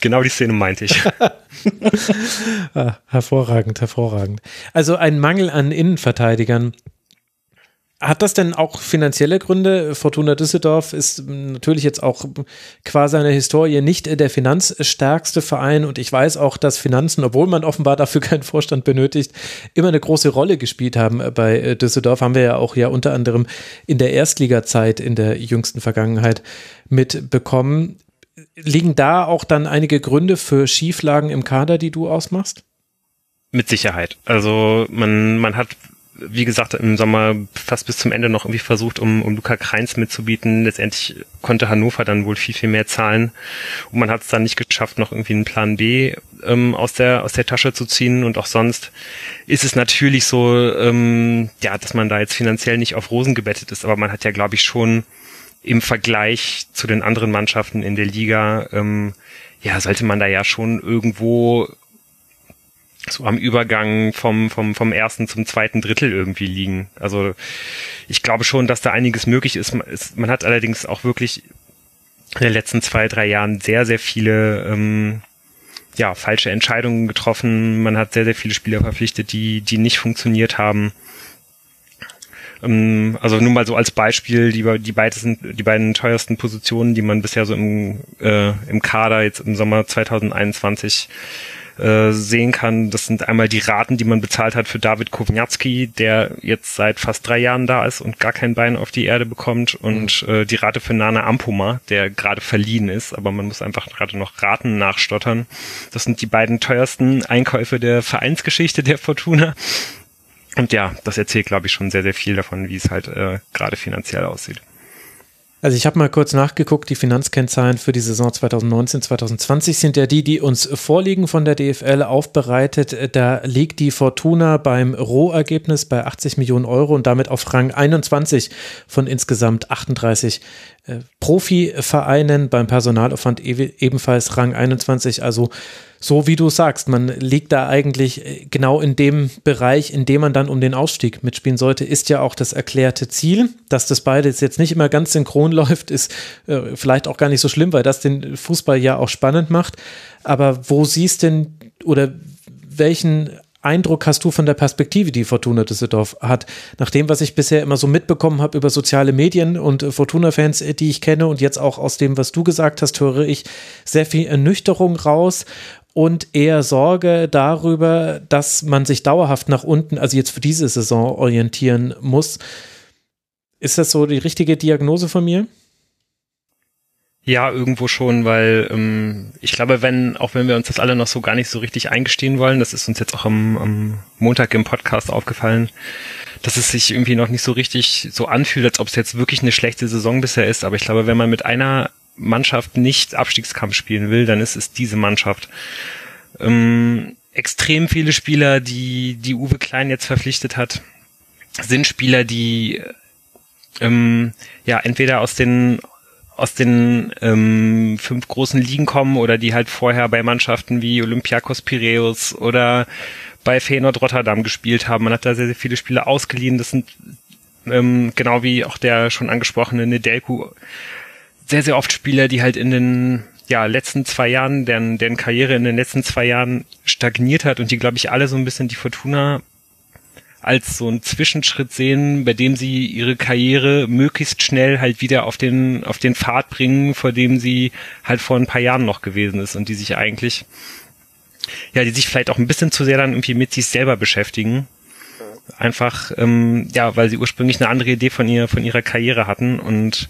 Genau die Szene meinte ich. (laughs) ah, hervorragend, hervorragend. Also ein Mangel an Innenverteidigern hat das denn auch finanzielle Gründe? Fortuna Düsseldorf ist natürlich jetzt auch quasi eine Historie nicht der finanzstärkste Verein und ich weiß auch, dass Finanzen, obwohl man offenbar dafür keinen Vorstand benötigt, immer eine große Rolle gespielt haben bei Düsseldorf. Haben wir ja auch ja unter anderem in der Erstligazeit in der jüngsten Vergangenheit mitbekommen. Liegen da auch dann einige Gründe für Schieflagen im Kader, die du ausmachst? Mit Sicherheit. Also man, man hat wie gesagt, im Sommer fast bis zum Ende noch irgendwie versucht, um, um Luca Kreins mitzubieten. Letztendlich konnte Hannover dann wohl viel, viel mehr zahlen. Und man hat es dann nicht geschafft, noch irgendwie einen Plan B ähm, aus, der, aus der Tasche zu ziehen. Und auch sonst ist es natürlich so, ähm, ja, dass man da jetzt finanziell nicht auf Rosen gebettet ist. Aber man hat ja, glaube ich, schon im Vergleich zu den anderen Mannschaften in der Liga, ähm, ja, sollte man da ja schon irgendwo so am Übergang vom, vom, vom ersten zum zweiten Drittel irgendwie liegen. Also ich glaube schon, dass da einiges möglich ist. Man hat allerdings auch wirklich in den letzten zwei, drei Jahren sehr, sehr viele ähm, ja, falsche Entscheidungen getroffen. Man hat sehr, sehr viele Spieler verpflichtet, die, die nicht funktioniert haben. Ähm, also nur mal so als Beispiel, die, die, beiden, die beiden teuersten Positionen, die man bisher so im, äh, im Kader jetzt im Sommer 2021 äh, sehen kann. Das sind einmal die Raten, die man bezahlt hat für David Kowniatski, der jetzt seit fast drei Jahren da ist und gar kein Bein auf die Erde bekommt und mhm. äh, die Rate für Nana Ampoma, der gerade verliehen ist, aber man muss einfach gerade noch Raten nachstottern. Das sind die beiden teuersten Einkäufe der Vereinsgeschichte der Fortuna. Und ja, das erzählt, glaube ich, schon sehr, sehr viel davon, wie es halt äh, gerade finanziell aussieht. Also ich habe mal kurz nachgeguckt, die Finanzkennzahlen für die Saison 2019, 2020 sind ja die, die uns vorliegen von der DFL aufbereitet. Da liegt die Fortuna beim Rohergebnis bei 80 Millionen Euro und damit auf Rang 21 von insgesamt 38 äh, Profivereinen, beim Personalaufwand ebenfalls Rang 21, also so wie du sagst, man liegt da eigentlich äh, genau in dem Bereich, in dem man dann um den Ausstieg mitspielen sollte, ist ja auch das erklärte Ziel. Dass das beides jetzt nicht immer ganz synchron (laughs) läuft, ist äh, vielleicht auch gar nicht so schlimm, weil das den Fußball ja auch spannend macht. Aber wo siehst denn oder welchen Eindruck hast du von der Perspektive, die Fortuna Düsseldorf hat? Nach dem, was ich bisher immer so mitbekommen habe über soziale Medien und äh, Fortuna-Fans, die ich kenne und jetzt auch aus dem, was du gesagt hast, höre ich sehr viel Ernüchterung raus und eher Sorge darüber, dass man sich dauerhaft nach unten, also jetzt für diese Saison orientieren muss. Ist das so die richtige Diagnose von mir? Ja, irgendwo schon, weil ähm, ich glaube, wenn, auch wenn wir uns das alle noch so gar nicht so richtig eingestehen wollen, das ist uns jetzt auch am, am Montag im Podcast aufgefallen, dass es sich irgendwie noch nicht so richtig so anfühlt, als ob es jetzt wirklich eine schlechte Saison bisher ist. Aber ich glaube, wenn man mit einer Mannschaft nicht Abstiegskampf spielen will, dann ist es diese Mannschaft. Ähm, extrem viele Spieler, die, die Uwe Klein jetzt verpflichtet hat, sind Spieler, die ähm, ja entweder aus den aus den ähm, fünf großen Ligen kommen oder die halt vorher bei Mannschaften wie Olympiakos Piraeus oder bei Feyenoord Rotterdam gespielt haben. Man hat da sehr, sehr viele Spieler ausgeliehen. Das sind ähm, genau wie auch der schon angesprochene Nedelku sehr, sehr oft Spieler, die halt in den ja, letzten zwei Jahren, deren, deren Karriere in den letzten zwei Jahren stagniert hat und die, glaube ich, alle so ein bisschen die Fortuna als so einen Zwischenschritt sehen, bei dem sie ihre Karriere möglichst schnell halt wieder auf den, auf den Pfad bringen, vor dem sie halt vor ein paar Jahren noch gewesen ist und die sich eigentlich, ja, die sich vielleicht auch ein bisschen zu sehr dann irgendwie mit sich selber beschäftigen Einfach, ähm, ja, weil sie ursprünglich eine andere Idee von ihr, von ihrer Karriere hatten. Und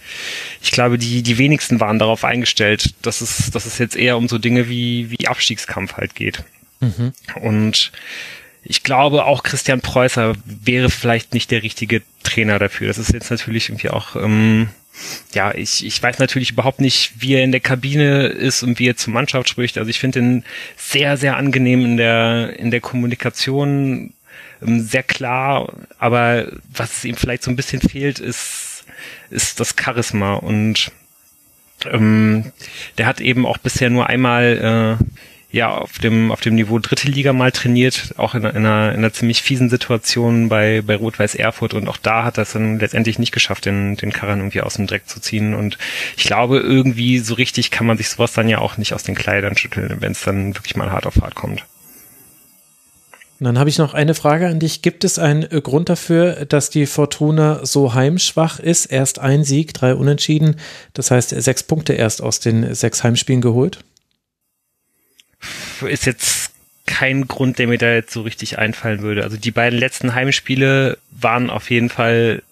ich glaube, die, die wenigsten waren darauf eingestellt, dass es, dass es jetzt eher um so Dinge wie, wie Abstiegskampf halt geht. Mhm. Und ich glaube, auch Christian Preußer wäre vielleicht nicht der richtige Trainer dafür. Das ist jetzt natürlich irgendwie auch, ähm, ja, ich, ich weiß natürlich überhaupt nicht, wie er in der Kabine ist und wie er zur Mannschaft spricht. Also ich finde ihn sehr, sehr angenehm in der, in der Kommunikation, ähm, sehr klar, aber was ihm vielleicht so ein bisschen fehlt, ist, ist das Charisma und ähm, der hat eben auch bisher nur einmal äh, ja auf dem auf dem Niveau dritte Liga mal trainiert, auch in, in, einer, in einer ziemlich fiesen Situation bei bei Rot-Weiß Erfurt und auch da hat es dann letztendlich nicht geschafft, den den Karren irgendwie aus dem Dreck zu ziehen und ich glaube irgendwie so richtig kann man sich sowas dann ja auch nicht aus den Kleidern schütteln, wenn es dann wirklich mal hart auf hart kommt. Dann habe ich noch eine Frage an dich. Gibt es einen Grund dafür, dass die Fortuna so heimschwach ist? Erst ein Sieg, drei Unentschieden. Das heißt, sechs Punkte erst aus den sechs Heimspielen geholt? Ist jetzt kein Grund, der mir da jetzt so richtig einfallen würde. Also die beiden letzten Heimspiele waren auf jeden Fall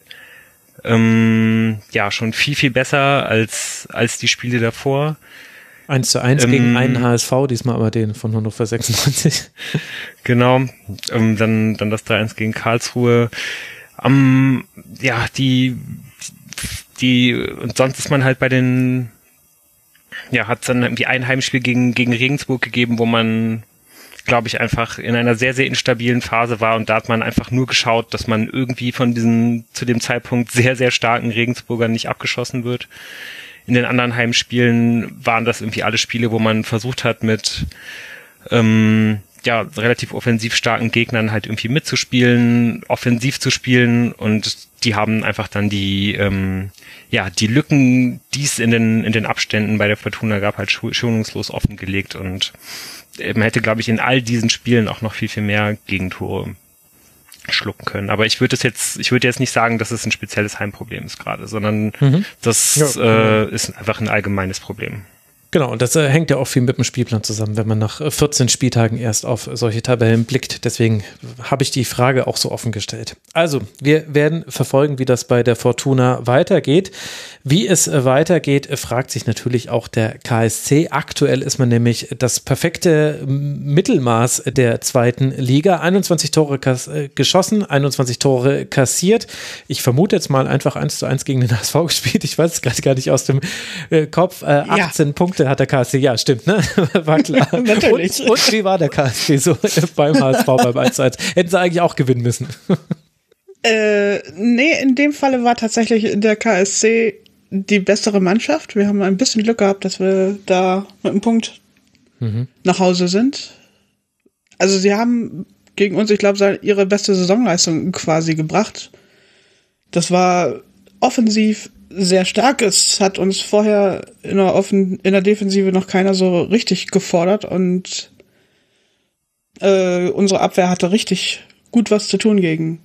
ähm, ja schon viel, viel besser als, als die Spiele davor. 1 zu 1 ähm, gegen einen HSV, diesmal aber den von Hannover 96. (laughs) Genau, ähm, dann, dann das 3-1 gegen Karlsruhe. Ähm, ja, die, die, und sonst ist man halt bei den ja, hat es dann irgendwie ein Heimspiel gegen, gegen Regensburg gegeben, wo man, glaube ich, einfach in einer sehr, sehr instabilen Phase war und da hat man einfach nur geschaut, dass man irgendwie von diesen zu dem Zeitpunkt sehr, sehr starken Regensburgern nicht abgeschossen wird. In den anderen Heimspielen waren das irgendwie alle Spiele, wo man versucht hat, mit ähm, ja, relativ offensiv starken Gegnern halt irgendwie mitzuspielen, offensiv zu spielen und die haben einfach dann die, ähm, ja, die Lücken, die es in den, in den Abständen bei der Fortuna gab, halt schonungslos offengelegt und man hätte, glaube ich, in all diesen Spielen auch noch viel, viel mehr Gegentore schlucken können. Aber ich würde es jetzt, ich würde jetzt nicht sagen, dass es ein spezielles Heimproblem ist gerade, sondern mhm. das ja. äh, ist einfach ein allgemeines Problem. Genau, und das äh, hängt ja auch viel mit dem Spielplan zusammen, wenn man nach 14 äh, Spieltagen erst auf solche Tabellen blickt. Deswegen habe ich die Frage auch so offen gestellt. Also, wir werden verfolgen, wie das bei der Fortuna weitergeht. Wie es äh, weitergeht, fragt sich natürlich auch der KSC. Aktuell ist man nämlich das perfekte Mittelmaß der zweiten Liga. 21 Tore geschossen, 21 Tore kassiert. Ich vermute jetzt mal einfach 1 zu 1 gegen den (laughs) HSV gespielt. Ich weiß es gerade gar nicht aus dem Kopf. 18 ja. Punkte Punkte hat der KSC, ja, stimmt, ne? (laughs) War klar. (laughs) Natürlich. Und, und, wie war der KSC so (laughs) beim HSV beim 1-1? Hätten sie eigentlich auch gewinnen müssen. Äh, nee, in dem Falle war tatsächlich der KSC die bessere Mannschaft. Wir haben ein bisschen Glück gehabt, dass wir da mit einem Punkt mhm. nach Hause sind. Also sie haben gegen uns, ich glaube, ihre beste Saisonleistung quasi gebracht. Das war offensiv sehr stark. Es hat uns vorher in der, Offen in der Defensive noch keiner so richtig gefordert und äh, unsere Abwehr hatte richtig gut was zu tun gegen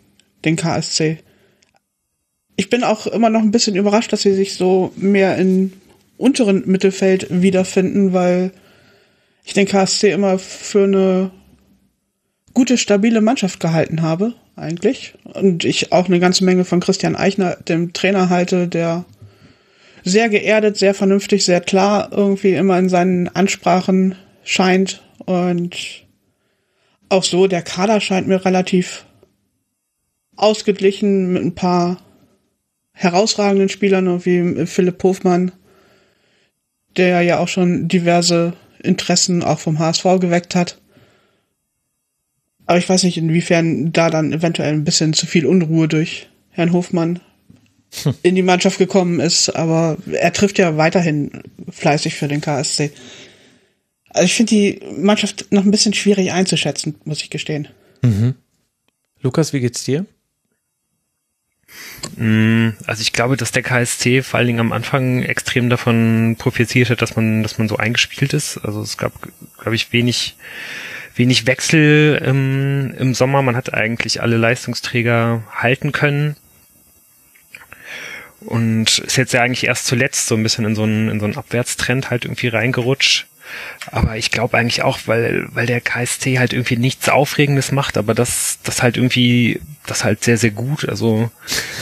den KSC. Ich bin auch immer noch ein bisschen überrascht, dass sie sich so mehr im unteren Mittelfeld wiederfinden, weil ich den KSC immer für eine gute, stabile Mannschaft gehalten habe eigentlich. Und ich auch eine ganze Menge von Christian Eichner, dem Trainer, halte, der sehr geerdet, sehr vernünftig, sehr klar irgendwie immer in seinen Ansprachen scheint. Und auch so, der Kader scheint mir relativ ausgeglichen mit ein paar herausragenden Spielern wie Philipp Hofmann, der ja auch schon diverse Interessen auch vom HSV geweckt hat. Aber ich weiß nicht, inwiefern da dann eventuell ein bisschen zu viel Unruhe durch Herrn Hofmann hm. in die Mannschaft gekommen ist. Aber er trifft ja weiterhin fleißig für den KSC. Also ich finde die Mannschaft noch ein bisschen schwierig einzuschätzen, muss ich gestehen. Mhm. Lukas, wie geht's dir? Mm, also ich glaube, dass der KSC vor allen Dingen am Anfang extrem davon profitiert hat, dass man, dass man so eingespielt ist. Also es gab, glaube ich, wenig wenig Wechsel ähm, im Sommer. Man hat eigentlich alle Leistungsträger halten können. Und ist jetzt ja eigentlich erst zuletzt so ein bisschen in so einen, in so einen Abwärtstrend halt irgendwie reingerutscht. aber ich glaube eigentlich auch, weil, weil der KSC halt irgendwie nichts Aufregendes macht, aber das, das halt irgendwie, das halt sehr, sehr gut. Also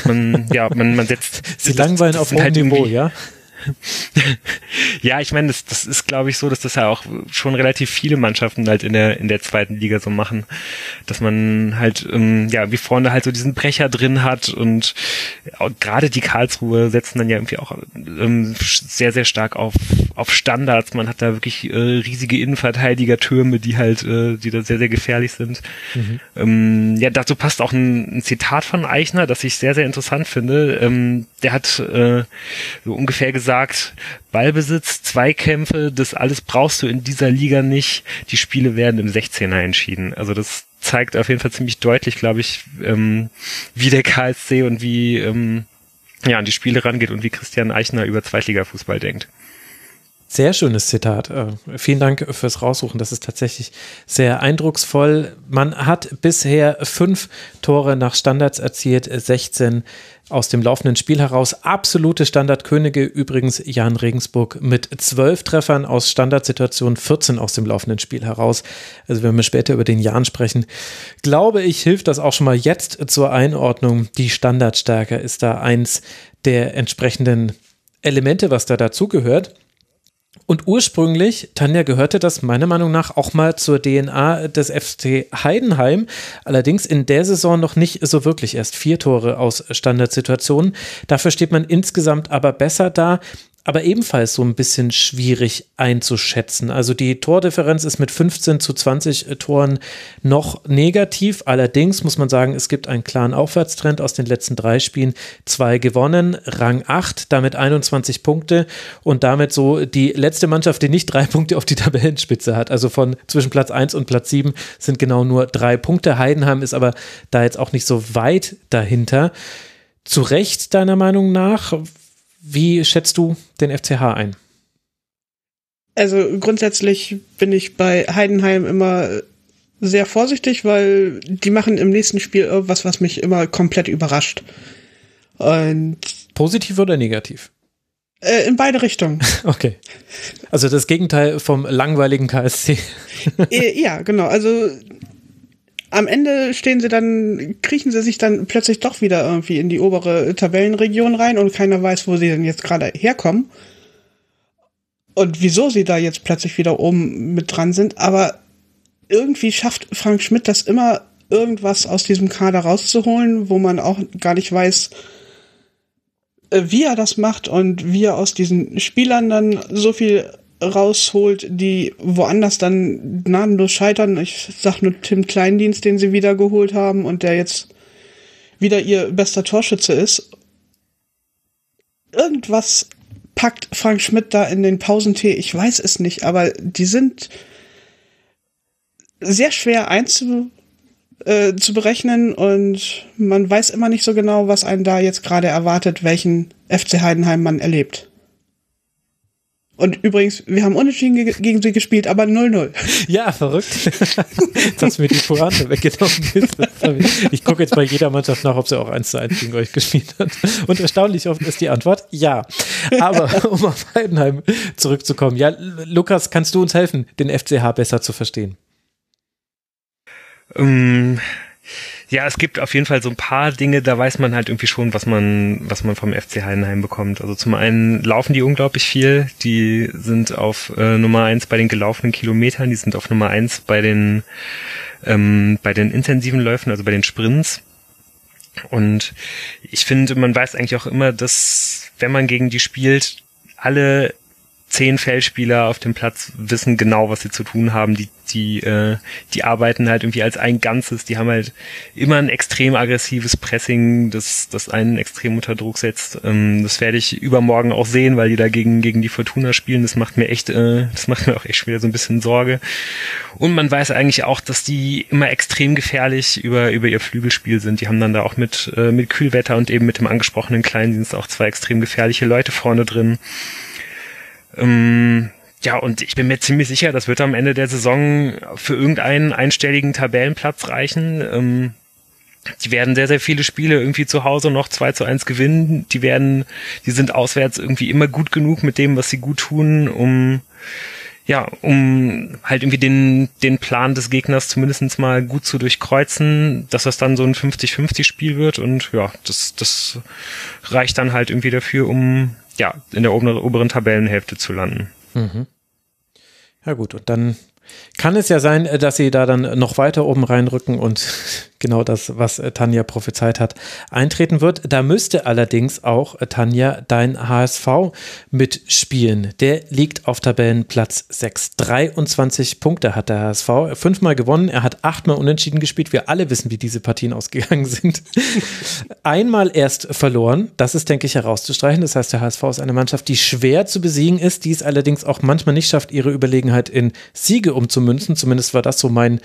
man, ja, man, man setzt. (laughs) Sie langweilen auf hohem halt Niveau, ja? (laughs) ja, ich meine, das, das ist, glaube ich, so, dass das ja auch schon relativ viele Mannschaften halt in der in der zweiten Liga so machen, dass man halt ähm, ja wie vorne halt so diesen Brecher drin hat und gerade die Karlsruhe setzen dann ja irgendwie auch ähm, sehr sehr stark auf auf Standards. Man hat da wirklich äh, riesige Innenverteidigertürme, die halt äh, die da sehr sehr gefährlich sind. Mhm. Ähm, ja, dazu passt auch ein, ein Zitat von Eichner, das ich sehr sehr interessant finde. Ähm, der hat äh, so ungefähr gesagt gesagt, Ballbesitz, Zweikämpfe, das alles brauchst du in dieser Liga nicht. Die Spiele werden im 16er entschieden. Also das zeigt auf jeden Fall ziemlich deutlich, glaube ich, ähm, wie der KSC und wie ähm, ja an die Spiele rangeht und wie Christian Eichner über Zweitligafußball denkt. Sehr schönes Zitat. Äh, vielen Dank fürs Raussuchen. Das ist tatsächlich sehr eindrucksvoll. Man hat bisher fünf Tore nach Standards erzielt, 16 aus dem laufenden Spiel heraus. Absolute Standardkönige übrigens Jan Regensburg mit zwölf Treffern aus Standardsituationen, 14 aus dem laufenden Spiel heraus. Also wenn wir später über den Jan sprechen, glaube ich, hilft das auch schon mal jetzt zur Einordnung. Die Standardstärke ist da eins der entsprechenden Elemente, was da dazugehört. Und ursprünglich, Tanja, gehörte das meiner Meinung nach auch mal zur DNA des FC Heidenheim. Allerdings in der Saison noch nicht so wirklich erst vier Tore aus Standardsituationen. Dafür steht man insgesamt aber besser da aber ebenfalls so ein bisschen schwierig einzuschätzen. Also die Tordifferenz ist mit 15 zu 20 äh, Toren noch negativ. Allerdings muss man sagen, es gibt einen klaren Aufwärtstrend aus den letzten drei Spielen. Zwei gewonnen, Rang 8, damit 21 Punkte und damit so die letzte Mannschaft, die nicht drei (laughs) Punkte auf die Tabellenspitze hat. Also von zwischen Platz 1 und Platz 7 sind genau nur drei Punkte. Heidenheim ist aber da jetzt auch nicht so weit dahinter. Zu Recht, deiner Meinung nach? Wie schätzt du den FCH ein? Also grundsätzlich bin ich bei Heidenheim immer sehr vorsichtig, weil die machen im nächsten Spiel irgendwas, was mich immer komplett überrascht. Und Positiv oder negativ? Äh, in beide Richtungen. (laughs) Okay. Also das Gegenteil vom langweiligen KSC. Äh, ja, genau. Also am Ende stehen sie dann, kriechen sie sich dann plötzlich doch wieder irgendwie in die obere Tabellenregion rein und keiner weiß, wo sie denn jetzt gerade herkommen. Und wieso sie da jetzt plötzlich wieder oben mit dran sind, aber irgendwie schafft Frank Schmidt das immer, irgendwas aus diesem Kader rauszuholen, wo man auch gar nicht weiß, äh, wie er das macht und wie er aus diesen Spielern dann so viel rausholt, die woanders dann gnadenlos scheitern. Ich sag nur Tim Kleindienst, den sie wieder geholt haben und der jetzt wieder ihr bester Torschütze ist. Irgendwas packt Frank Schmidt da in den Pausentee, ich weiß es nicht, aber die sind sehr schwer einzu, äh, zu berechnen und man weiß immer nicht so genau, was einen da jetzt gerade erwartet, welchen FC Heidenheim man erlebt. Und übrigens, wir haben unentschieden ge gegen sie gespielt, aber 0-0. (laughs) Ja, verrückt. (laughs) Dass mir die Pointe weggenommen ist. Ich gucke jetzt bei jeder Mannschaft nach, ob sie auch 1 zu 1 gegen euch gespielt hat. Und erstaunlich oft ist die Antwort ja. Aber (laughs) um auf Heidenheim zurückzukommen. Ja, Lukas, kannst du uns helfen, den FCH besser zu verstehen? Um ähm, ja, es gibt auf jeden Fall so ein paar Dinge, da weiß man halt irgendwie schon, was man, was man vom FC Heidenheim bekommt. Also zum einen laufen die unglaublich viel. Die sind auf äh, Nummer eins bei den gelaufenen Kilometern, die sind auf Nummer eins bei den, ähm, bei den intensiven Läufen, also bei den Sprints. Und ich finde, man weiß eigentlich auch immer, dass wenn man gegen die spielt, alle zehn Feldspieler auf dem Platz wissen genau, was sie zu tun haben. Die, die, äh, die arbeiten halt irgendwie als ein Ganzes. Die haben halt immer ein extrem aggressives Pressing, das, das einen extrem unter Druck setzt. Ähm, das werde ich übermorgen auch sehen, weil die da gegen, gegen die Fortuna spielen. Das macht mir echt, äh, das macht mir auch echt wieder so ein bisschen Sorge. Und man weiß eigentlich auch, dass die immer extrem gefährlich über, über ihr Flügelspiel sind. Die haben dann da auch mit, äh, mit Kühlwetter und eben mit dem angesprochenen Kleindienst auch zwei extrem gefährliche Leute vorne drin. Ähm, ja, und ich bin mir ziemlich sicher, das wird am Ende der Saison für irgendeinen einstelligen Tabellenplatz reichen. Ähm, die werden sehr, sehr viele Spiele irgendwie zu Hause noch 2 zu 1 gewinnen. Die werden, die sind auswärts irgendwie immer gut genug mit dem, was sie gut tun, um ja, um halt irgendwie den, den Plan des Gegners zumindest mal gut zu durchkreuzen, dass das dann so ein 50-50-Spiel wird und ja, das, das reicht dann halt irgendwie dafür, um ja, in der oberen, oberen Tabellenhälfte zu landen. Mhm. Ja gut, und dann kann es ja sein, äh, dass sie da dann noch weiter oben reinrücken und genau das, was äh, Tanja prophezeit hat, eintreten wird. Da müsste allerdings auch äh, Tanja dein HSV mitspielen. Der liegt auf Tabellenplatz 6. 23 Punkte hat der HSV. Fünfmal gewonnen. Er hat achtmal unentschieden gespielt. Wir alle wissen, wie diese Partien ausgegangen sind. (laughs) Einmal erst verloren. Das ist, denke ich, herauszustreichen. Das heißt, der HSV ist eine Mannschaft, die schwer zu besiegen ist, die es allerdings auch manchmal nicht schafft, ihre Überlegenheit in Siege umzumünzen. Zumindest war das so mein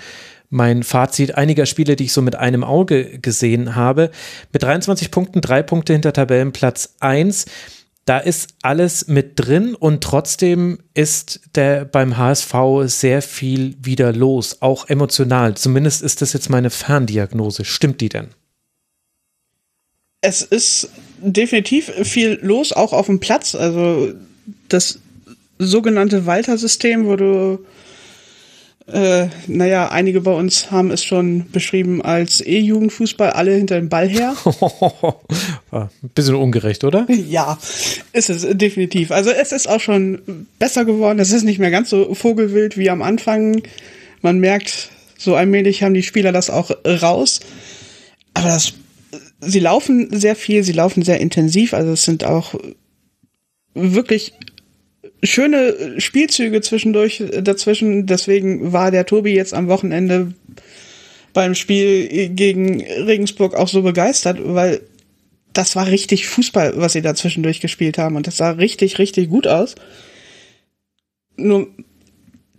mein Fazit einiger Spiele, die ich so mit einem Auge gesehen habe. Mit 23 Punkten, drei Punkte hinter Tabellenplatz 1. Da ist alles mit drin und trotzdem ist der beim HSV sehr viel wieder los, auch emotional. Zumindest ist das jetzt meine Ferndiagnose. Stimmt die denn? Es ist definitiv viel los, auch auf dem Platz. Also das sogenannte Walter-System, wo du äh, naja, einige bei uns haben es schon beschrieben als E-Jugendfußball, alle hinter dem Ball her. Ein (laughs) bisschen ungerecht, oder? Ja, ist es definitiv. Also es ist auch schon besser geworden. Es ist nicht mehr ganz so vogelwild wie am Anfang. Man merkt, so allmählich haben die Spieler das auch raus. Aber das, sie laufen sehr viel, sie laufen sehr intensiv. Also es sind auch wirklich schöne Spielzüge zwischendurch dazwischen. Deswegen war der Tobi jetzt am Wochenende beim Spiel gegen Regensburg auch so begeistert, weil das war richtig Fußball, was sie da zwischendurch gespielt haben. Und das sah richtig, richtig gut aus. Nur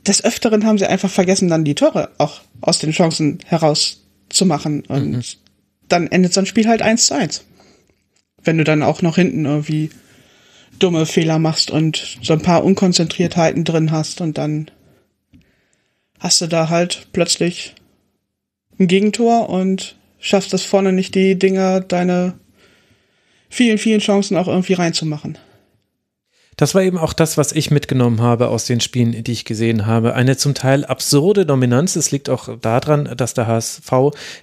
des Öfteren haben sie einfach vergessen, dann die Tore auch aus den Chancen herauszumachen. Und mhm. dann endet so ein Spiel halt eins zu eins. Wenn du dann auch noch hinten irgendwie dumme Fehler machst und so ein paar Unkonzentriertheiten drin hast und dann hast du da halt plötzlich ein Gegentor und schaffst es vorne nicht, die Dinger, deine vielen, vielen Chancen auch irgendwie reinzumachen. Das war eben auch das, was ich mitgenommen habe aus den Spielen, die ich gesehen habe. Eine zum Teil absurde Dominanz. Es liegt auch daran, dass der HSV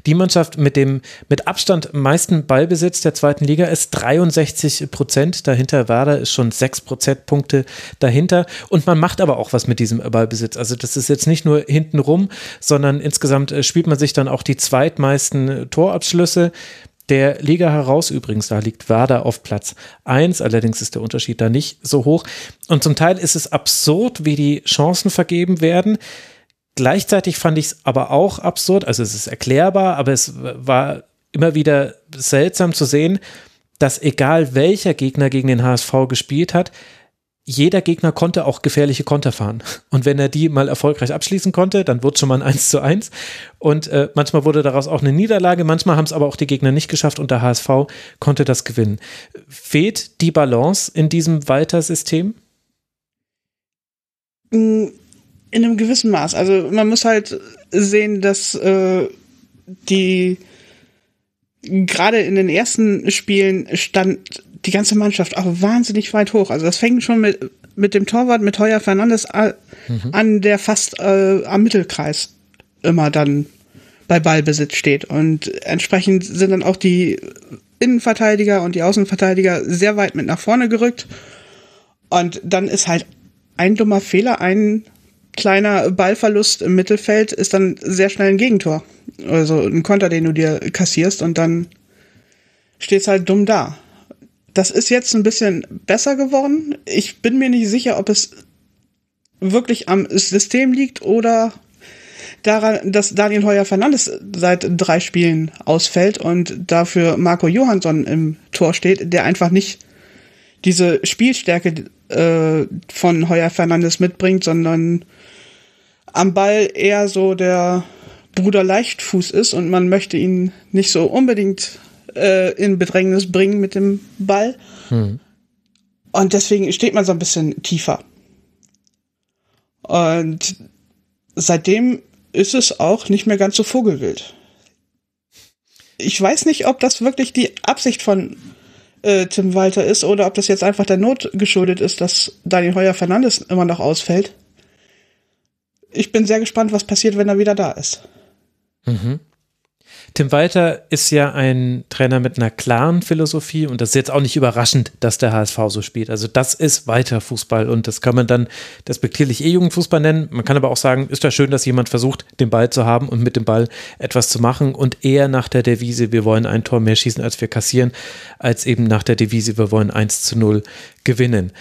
die Mannschaft mit dem mit Abstand meisten Ballbesitz der zweiten Liga ist. 63 Prozent. Dahinter Werder ist schon 6 Prozentpunkte dahinter. Und man macht aber auch was mit diesem Ballbesitz. Also das ist jetzt nicht nur hinten rum, sondern insgesamt äh, spielt man sich dann auch die zweitmeisten Torabschlüsse der Liga heraus. Übrigens, da liegt Werder auf Platz 1, allerdings ist der Unterschied da nicht so hoch. Und zum Teil ist es absurd, wie die Chancen vergeben werden. Gleichzeitig fand ich es aber auch absurd, also es ist erklärbar, aber es war immer wieder seltsam zu sehen, dass egal welcher Gegner gegen den HSV gespielt hat, jeder Gegner konnte auch gefährliche Konter fahren. Und wenn er die mal erfolgreich abschließen konnte, dann wurde schon mal ein 1 zu 1. Und äh, manchmal wurde daraus auch eine Niederlage, manchmal haben es aber auch die Gegner nicht geschafft und der HSV konnte das gewinnen. Fehlt die Balance in diesem Walter-System? In einem gewissen Maß. Also man muss halt sehen, dass äh, die gerade in den ersten Spielen stand die ganze Mannschaft auch wahnsinnig weit hoch. Also das fängt schon mit, mit dem Torwart, mit Heuer Fernandes mhm. an, der fast äh, am Mittelkreis immer dann bei Ballbesitz steht. Und entsprechend sind dann auch die Innenverteidiger und die Außenverteidiger sehr weit mit nach vorne gerückt. Und dann ist halt ein dummer Fehler, ein kleiner Ballverlust im Mittelfeld ist dann sehr schnell ein Gegentor. Also ein Konter, den du dir kassierst und dann stehst halt dumm da. Das ist jetzt ein bisschen besser geworden. Ich bin mir nicht sicher, ob es wirklich am System liegt oder daran, dass Daniel Heuer Fernandes seit drei Spielen ausfällt und dafür Marco Johansson im Tor steht, der einfach nicht diese Spielstärke äh, von Heuer Fernandes mitbringt, sondern am Ball eher so der Bruder Leichtfuß ist und man möchte ihn nicht so unbedingt äh, in Bedrängnis bringen mit dem Ball. Hm. Und deswegen steht man so ein bisschen tiefer. Und seitdem ist es auch nicht mehr ganz so vogelwild. Ich weiß nicht, ob das wirklich die Absicht von äh, Tim Walter ist oder ob das jetzt einfach der Not geschuldet ist, dass Daniel Heuer Fernandes immer noch ausfällt. ich bin sehr gespannt, was passiert, wenn er wieder da ist. Mhm. Tim Walter ist ja ein Trainer mit einer klaren Philosophie und das ist jetzt auch nicht überraschend, dass der HSV so spielt. Also das ist weiter Fußball und das kann man dann despektierlich eh Jugendfußball nennen. Man kann aber auch sagen, ist ja schön, dass jemand versucht, den Ball zu haben und mit dem Ball etwas zu machen und eher nach der Devise, wir wollen ein Tor mehr schießen, als wir kassieren, als eben nach der Devise, wir wollen 1 zu 0 gewinnen.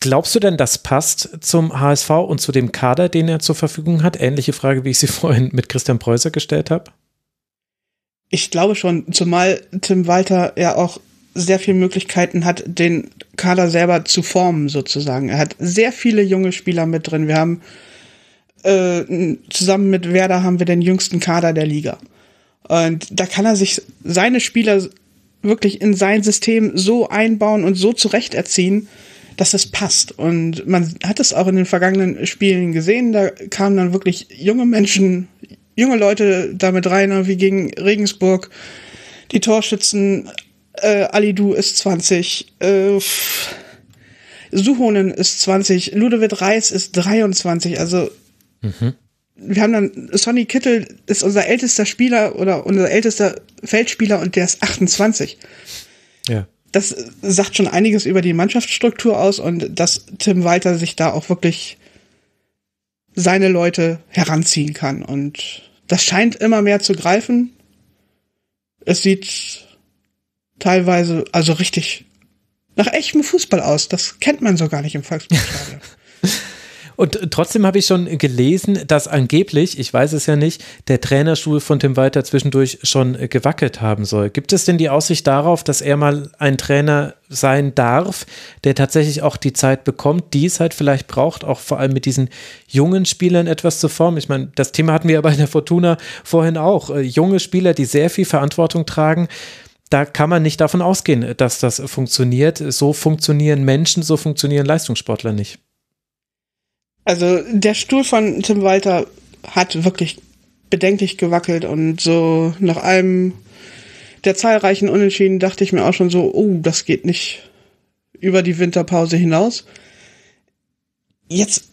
Glaubst du denn, das passt zum HSV und zu dem Kader, den er zur Verfügung hat? Ähnliche Frage, wie ich sie (laughs) vorhin mit Christian Preußer gestellt habe. Ich glaube schon, zumal Tim Walter ja auch sehr viele Möglichkeiten hat, den Kader selber zu formen, sozusagen. Er hat sehr viele junge Spieler mit drin. Wir haben äh, zusammen mit Werder haben wir den jüngsten Kader der Liga. Und da kann er sich seine Spieler wirklich in sein System so einbauen und so zurecht erziehen, dass es passt. Und man hat es auch in den vergangenen Spielen gesehen. Da kamen dann wirklich junge Menschen, junge Leute damit rein, wie gegen Regensburg. Die Torschützen, äh, Alidu ist 20, äh, Suhonen ist 20, Ludovic Reis ist 23, also mhm. wir haben dann, Sonny Kittel ist unser ältester Spieler oder unser ältester Feldspieler und der ist 28. Ja. Das sagt schon einiges über die Mannschaftsstruktur aus und dass Tim Walter sich da auch wirklich seine Leute heranziehen kann. Und das scheint immer mehr zu greifen. Es sieht teilweise also richtig nach echtem Fußball aus. Das kennt man so gar nicht im Volksparkstadion. (laughs) Und trotzdem habe ich schon gelesen, dass angeblich, ich weiß es ja nicht, der Trainerstuhl von Tim Walter zwischendurch schon gewackelt haben soll. Gibt es denn die Aussicht darauf, dass er mal ein Trainer sein darf, der tatsächlich auch die Zeit bekommt, die es halt vielleicht braucht, auch vor allem mit diesen jungen Spielern etwas zu formen? Ich meine, das Thema hatten wir ja bei der Fortuna vorhin auch. Äh, junge Spieler, die sehr viel Verantwortung tragen da kann man nicht davon ausgehen, dass das funktioniert. So funktionieren Menschen, so funktionieren Leistungssportler nicht. Also der Stuhl von Tim Walter hat wirklich bedenklich gewackelt und so nach einem der zahlreichen Unentschieden dachte ich mir auch schon so, oh, das geht nicht über die Winterpause hinaus. Jetzt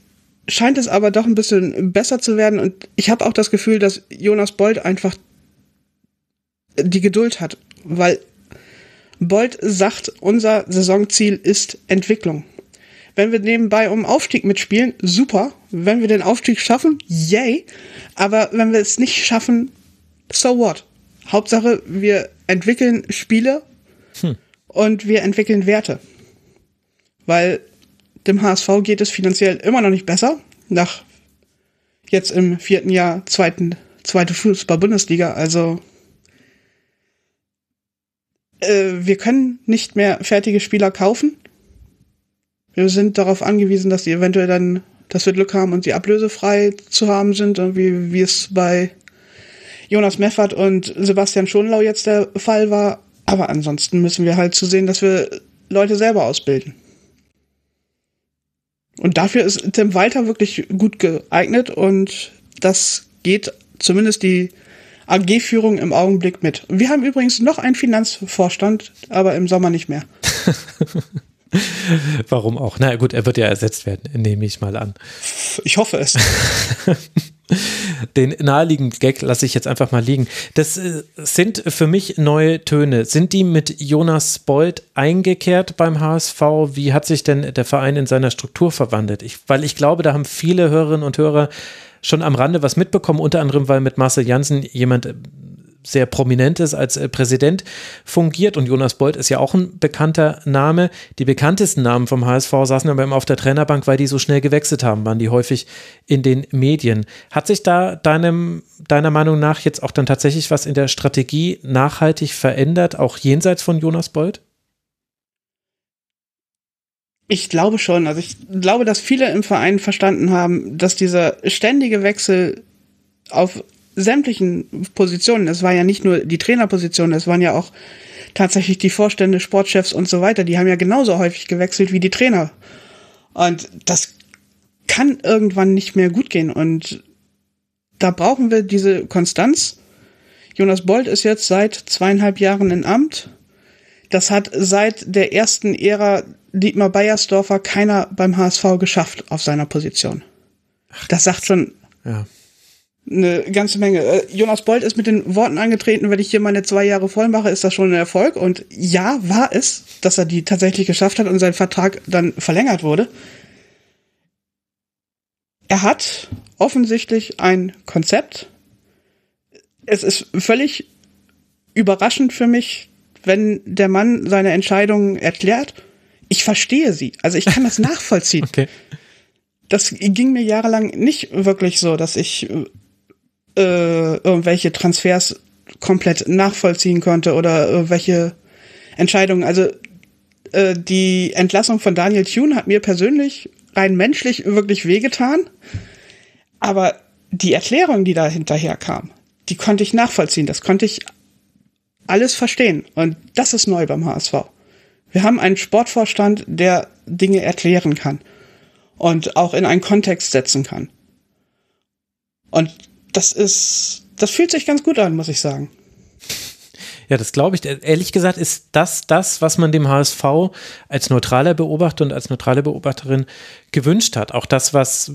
scheint es aber doch ein bisschen besser zu werden und ich habe auch das Gefühl, dass Jonas Bold einfach die Geduld hat, weil Bold sagt, unser Saisonziel ist Entwicklung. Wenn wir nebenbei um Aufstieg mitspielen, super. Wenn wir den Aufstieg schaffen, yay. Aber wenn wir es nicht schaffen, so what? Hauptsache, wir entwickeln Spiele hm. und wir entwickeln Werte. Weil dem HSV geht es finanziell immer noch nicht besser. Nach jetzt im vierten Jahr zweiten, zweite Fußball-Bundesliga. Also äh, wir können nicht mehr fertige Spieler kaufen. Wir sind darauf angewiesen, dass die eventuell dann, dass wir Glück haben und sie ablösefrei zu haben sind, wie, wie es bei Jonas Meffert und Sebastian Schonlau jetzt der Fall war. Aber ansonsten müssen wir halt zusehen, dass wir Leute selber ausbilden. Und dafür ist Tim Walter wirklich gut geeignet und das geht zumindest die AG-Führung im Augenblick mit. Wir haben übrigens noch einen Finanzvorstand, aber im Sommer nicht mehr. (laughs) (laughs) Warum auch? Na gut, er wird ja ersetzt werden, nehme ich mal an. Ich hoffe es. (laughs) Den naheliegenden Gag lasse ich jetzt einfach mal liegen. Das äh, sind für mich neue Töne. Sind die mit Jonas Bold eingekehrt beim HSV? Wie hat sich denn der Verein in seiner Struktur verwandelt? Ich, weil ich glaube, da haben viele Hörerinnen und Hörer schon am Rande was mitbekommen, unter anderem, weil mit Marcel Janssen jemand sehr prominentes als äh, Präsident fungiert und Jonas Bold ist ja auch ein bekannter Name. Die bekanntesten Namen vom HSV saßen aber immer auf der Trainerbank, weil die so schnell gewechselt haben, waren die häufig in den Medien. Hat sich da deinem, deiner Meinung nach jetzt auch dann tatsächlich was in der Strategie nachhaltig verändert, auch jenseits von Jonas Bold? Ich glaube schon. Also ich glaube, dass viele im Verein verstanden haben, dass dieser ständige Wechsel auf sämtlichen Positionen, es war ja nicht nur die Trainerposition, es waren ja auch tatsächlich die Vorstände, Sportchefs und so weiter, die haben ja genauso häufig gewechselt wie die Trainer. Und das kann irgendwann nicht mehr gut gehen. Und da brauchen wir diese Konstanz. Jonas Bold ist jetzt seit zweieinhalb Jahren in Amt. Das hat seit der ersten Ära Dietmar Beiersdorfer keiner beim HSV geschafft auf seiner Position. Das sagt schon Ja. Eine ganze Menge. Äh, Jonas Bold ist mit den Worten angetreten, wenn ich hier meine zwei Jahre voll mache, ist das schon ein Erfolg. Und ja, war es, dass er die tatsächlich geschafft hat und sein Vertrag dann verlängert wurde. Er hat offensichtlich ein Konzept. Es ist völlig überraschend für mich, wenn der Mann seine Entscheidungen erklärt. Ich verstehe sie. Also ich kann das (laughs) nachvollziehen. Okay. Das ging mir jahrelang nicht wirklich so, dass ich äh, irgendwelche Transfers komplett nachvollziehen konnte oder irgendwelche Entscheidungen. Also äh, die Entlassung von Daniel Thune hat mir persönlich rein menschlich wirklich wehgetan. Aber die Erklärung, die da hinterher kam, die konnte ich nachvollziehen. Das konnte ich alles verstehen. Und das ist neu beim HSV. Wir haben einen Sportvorstand, der Dinge erklären kann und auch in einen Kontext setzen kann. Und das ist, das fühlt sich ganz gut an, muss ich sagen. Ja, das glaube ich. Ehrlich gesagt ist das das, was man dem HSV als neutraler Beobachter und als neutrale Beobachterin gewünscht hat. Auch das, was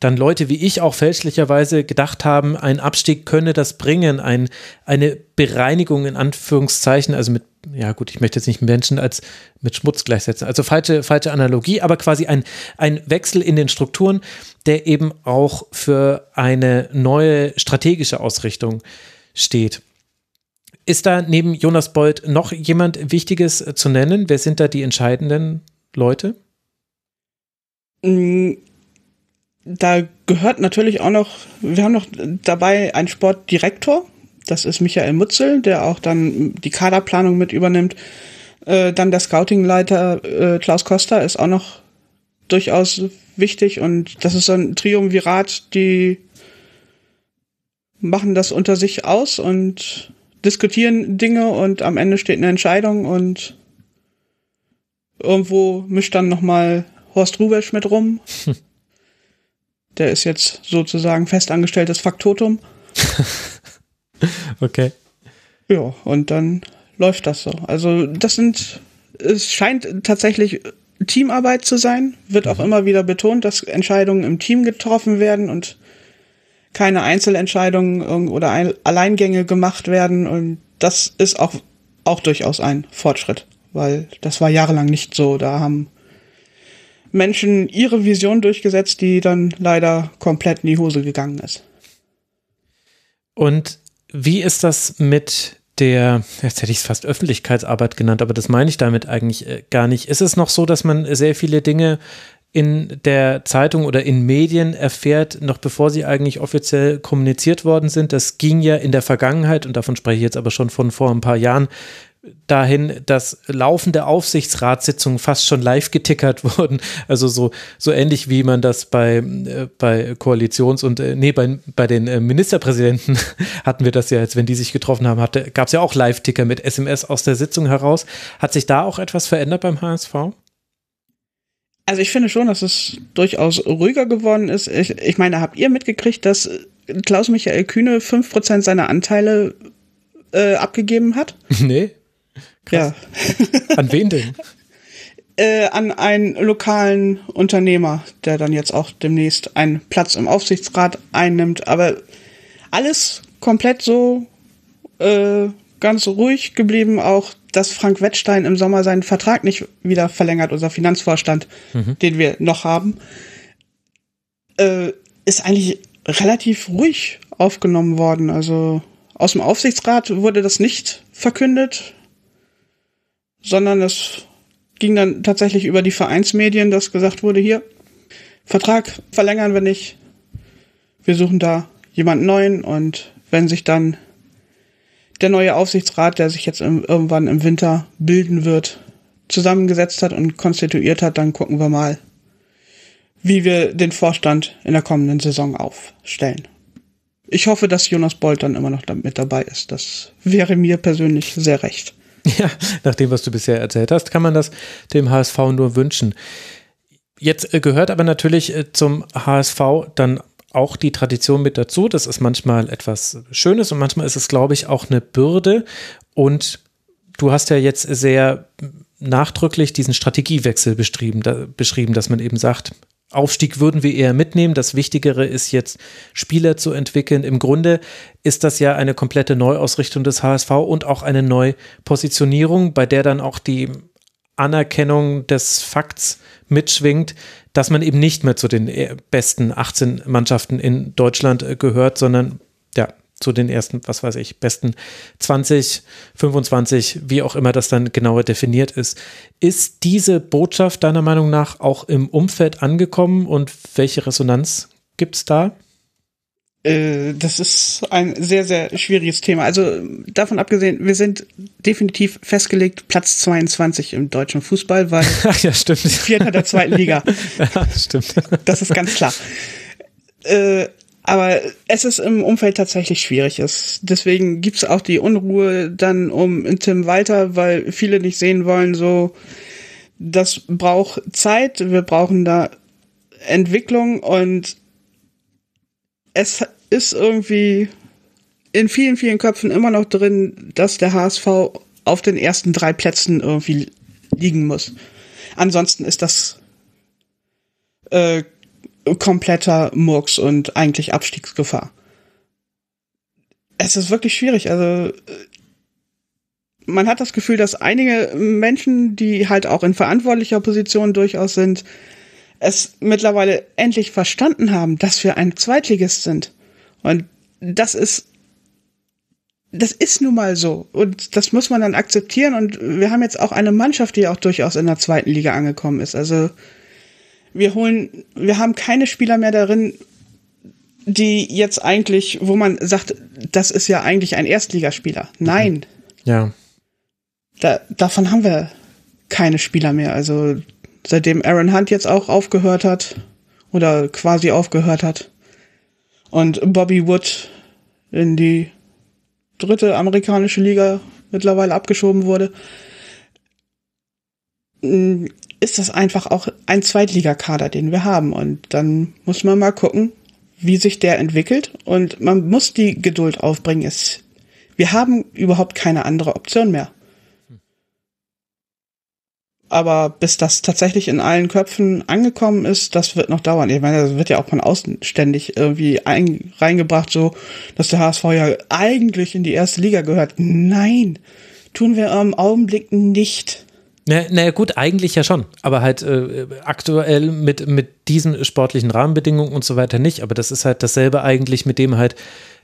dann Leute wie ich auch fälschlicherweise gedacht haben, ein Abstieg könne das bringen, ein, eine Bereinigung in Anführungszeichen, also mit, ja gut, ich möchte jetzt nicht Menschen als mit Schmutz gleichsetzen, also falsche, falsche Analogie, aber quasi ein, ein Wechsel in den Strukturen, der eben auch für eine neue strategische Ausrichtung steht. Ist da neben Jonas Beuth noch jemand Wichtiges zu nennen? Wer sind da die entscheidenden Leute? Mm, da gehört natürlich auch noch, wir haben noch dabei einen Sportdirektor, das ist Michael Mutzel, der auch dann die Kaderplanung mit übernimmt. Äh, dann der Scoutingleiter äh, Klaus Costa ist auch noch durchaus wichtig und das ist so ein Triumvirat, die machen das unter sich aus und diskutieren Dinge und am Ende steht eine Entscheidung und irgendwo mischt dann nochmal Horst Rubesch mit rum. (laughs) Der ist jetzt sozusagen festangestelltes Faktotum. (laughs) okay. Ja, und dann läuft das so. Also das sind, es scheint tatsächlich Teamarbeit zu sein, wird auch mhm. immer wieder betont, dass Entscheidungen im Team getroffen werden und keine Einzelentscheidungen oder Alleingänge gemacht werden. Und das ist auch, auch durchaus ein Fortschritt, weil das war jahrelang nicht so. Da haben Menschen ihre Vision durchgesetzt, die dann leider komplett in die Hose gegangen ist. Und wie ist das mit der, jetzt hätte ich es fast Öffentlichkeitsarbeit genannt, aber das meine ich damit eigentlich äh, gar nicht. Ist es noch so, dass man sehr viele Dinge in der Zeitung oder in Medien erfährt, noch bevor sie eigentlich offiziell kommuniziert worden sind? Das ging ja in der Vergangenheit, und davon spreche ich jetzt aber schon von vor ein paar Jahren, dahin, dass laufende Aufsichtsratssitzungen fast schon live getickert (laughs) wurden. Also so, so ähnlich wie man das bei, äh, bei Koalitions- und, äh, nee, bei, bei den äh, Ministerpräsidenten (laughs) hatten wir das ja jetzt, wenn die sich getroffen haben, gab es ja auch Live-Ticker mit SMS aus der Sitzung heraus. Hat sich da auch etwas verändert beim HSV? Also ich finde schon, dass es durchaus ruhiger geworden ist. Ich, ich meine, habt ihr mitgekriegt, dass Klaus-Michael Kühne 5% seiner Anteile äh, abgegeben hat? (laughs) Nee. Krass. Ja. An wen denn? Äh, an einen lokalen Unternehmer, der dann jetzt auch demnächst einen Platz im Aufsichtsrat einnimmt. Aber alles komplett so äh, ganz ruhig geblieben. Auch, dass Frank Wettstein im Sommer seinen Vertrag nicht wieder verlängert, unser Finanzvorstand, mhm. den wir noch haben, äh, ist eigentlich relativ ruhig aufgenommen worden. Also aus dem Aufsichtsrat wurde das nicht verkündet sondern es ging dann tatsächlich über die Vereinsmedien, dass gesagt wurde, hier, Vertrag verlängern wir nicht. Wir suchen da jemanden neuen und wenn sich dann der neue Aufsichtsrat, der sich jetzt im, irgendwann im Winter bilden wird, zusammengesetzt hat und konstituiert hat, dann gucken wir mal, wie wir den Vorstand in der kommenden Saison aufstellen. Ich hoffe, dass Jonas Bolt dann immer noch mit dabei ist. Das wäre mir persönlich sehr recht. (laughs) Ja, nach dem, was du bisher erzählt hast, kann man das dem HSV nur wünschen. Jetzt äh, gehört aber natürlich äh, zum HSV dann auch die Tradition mit dazu. Das ist manchmal etwas Schönes und manchmal ist es, glaube ich, auch eine Bürde. Und du hast ja jetzt sehr nachdrücklich diesen Strategiewechsel beschrieben, da, beschrieben, dass man eben sagt, Aufstieg würden wir eher mitnehmen. Das Wichtigere ist jetzt, Spieler zu entwickeln. Im Grunde ist das ja eine komplette Neuausrichtung des HSV und auch eine Neupositionierung, bei der dann auch die Anerkennung des Fakts mitschwingt, dass man eben nicht mehr zu den besten 18 Mannschaften in Deutschland äh, gehört, sondern ja, zu den ersten, was weiß ich, besten 20, 25, wie auch immer das dann genauer definiert ist. Ist diese Botschaft deiner Meinung nach auch im Umfeld angekommen und welche Resonanz gibt es da? Äh, das ist ein sehr, sehr schwieriges Thema. Also davon abgesehen, wir sind definitiv festgelegt Platz 22 im deutschen Fußball, weil (laughs) ja, stimmt. Vierter der zweiten Liga. (laughs) Ja, stimmt. Das ist ganz klar. Äh, aber es ist im Umfeld tatsächlich schwierig. Es, deswegen gibt's auch die Unruhe dann um Tim Walter, weil viele nicht sehen wollen, so, das braucht Zeit, wir brauchen da Entwicklung und es ist irgendwie in vielen, vielen Köpfen immer noch drin, dass der HSV auf den ersten drei Plätzen irgendwie liegen muss. Ansonsten ist das äh, kompletter Murks und eigentlich Abstiegsgefahr. Es ist wirklich schwierig. Also man hat das Gefühl, dass einige Menschen, die halt auch in verantwortlicher Position durchaus sind, es mittlerweile endlich verstanden haben, dass wir ein Zweitligist sind. Und das ist, das ist nun mal so. Und das muss man dann akzeptieren. Und wir haben jetzt auch eine Mannschaft, die auch durchaus in der zweiten Liga angekommen ist. Also, wir holen, wir haben keine Spieler mehr darin, die jetzt eigentlich, wo man sagt, das ist ja eigentlich ein Erstligaspieler. Nein. Ja. Da, davon haben wir keine Spieler mehr. Also seitdem Aaron Hunt jetzt auch aufgehört hat oder quasi aufgehört hat und Bobby Wood in die dritte amerikanische Liga mittlerweile abgeschoben wurde, ist das einfach auch ein Zweitligakader, den wir haben. Und dann muss man mal gucken, wie sich der entwickelt. Und man muss die Geduld aufbringen. Es, wir haben überhaupt keine andere Option mehr. Aber bis das tatsächlich in allen Köpfen angekommen ist, das wird noch dauern. Ich meine, das wird ja auch von außen ständig irgendwie ein, reingebracht, so, dass der HSV ja eigentlich in die erste Liga gehört. Nein, tun wir im Augenblick nicht. Naja, na gut, eigentlich ja schon, aber halt äh, aktuell mit, mit diesen sportlichen Rahmenbedingungen und so weiter nicht. Aber das ist halt dasselbe eigentlich, mit dem halt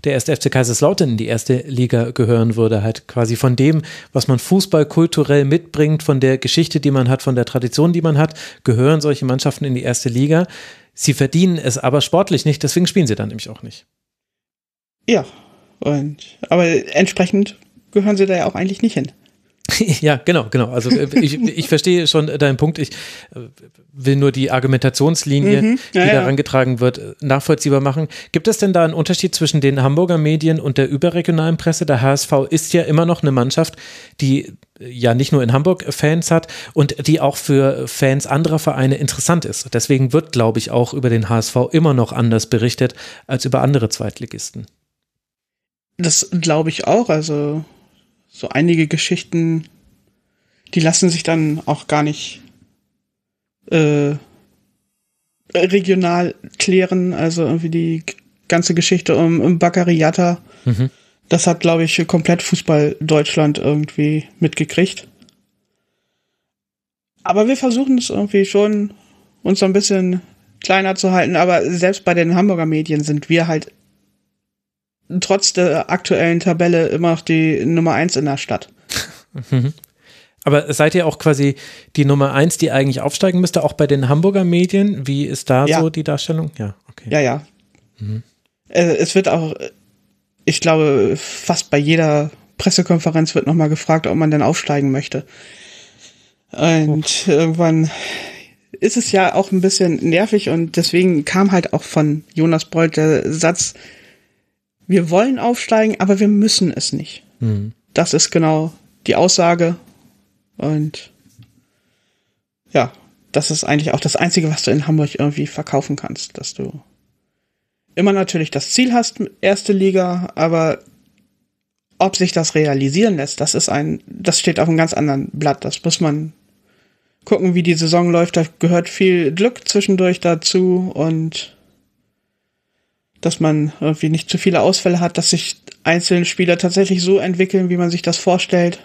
der erste FC Kaiserslautern in die erste Liga gehören würde. Halt quasi von dem, was man Fußball kulturell mitbringt, von der Geschichte, die man hat, von der Tradition, die man hat, gehören solche Mannschaften in die erste Liga. Sie verdienen es aber sportlich nicht, deswegen spielen sie dann nämlich auch nicht. Ja, und aber entsprechend gehören sie da ja auch eigentlich nicht hin. (laughs) Ja, genau, genau. Also äh, ich, ich verstehe schon deinen Punkt. Ich äh, will nur die Argumentationslinie, mhm, ja, die da herangetragen wird, äh, nachvollziehbar machen. Gibt es denn da einen Unterschied zwischen den Hamburger Medien und der überregionalen Presse? Der HSV ist ja immer noch eine Mannschaft, die ja nicht nur in Hamburg Fans hat und die auch für Fans anderer Vereine interessant ist. Deswegen wird, glaube ich, auch über den HSV immer noch anders berichtet als über andere Zweitligisten. Das glaube ich auch. Also so einige Geschichten, die lassen sich dann auch gar nicht äh, regional klären. Also irgendwie die ganze Geschichte um, um Baccariata. Mhm. Das hat, glaube ich, komplett Fußball Deutschland irgendwie mitgekriegt. Aber wir versuchen es irgendwie schon, uns so ein bisschen kleiner zu halten. Aber selbst bei den Hamburger Medien sind wir halt trotz der aktuellen Tabelle immer noch die Nummer eins in der Stadt. Mhm. Aber seid ihr auch quasi die Nummer eins, die eigentlich aufsteigen müsste, auch bei den Hamburger Medien? Wie ist da ja. so die Darstellung? Ja, okay. Ja, ja. Mhm. Äh, es wird auch, ich glaube, fast bei jeder Pressekonferenz wird nochmal gefragt, ob man denn aufsteigen möchte. Und oh. irgendwann ist es ja auch ein bisschen nervig und deswegen kam halt auch von Jonas Bold der Satz, wir wollen aufsteigen, aber wir müssen es nicht. Mhm. Das ist genau die Aussage. Und ja, das ist eigentlich auch das Einzige, was du in Hamburg irgendwie verkaufen kannst, dass du immer natürlich das Ziel hast, erste Liga, aber ob sich das realisieren lässt, das ist ein, das steht auf einem ganz anderen Blatt. Das muss man, gucken, wie die Saison läuft. Da gehört viel Glück zwischendurch dazu und dass man irgendwie nicht zu viele Ausfälle hat, dass sich einzelne Spieler tatsächlich so entwickeln, wie man sich das vorstellt.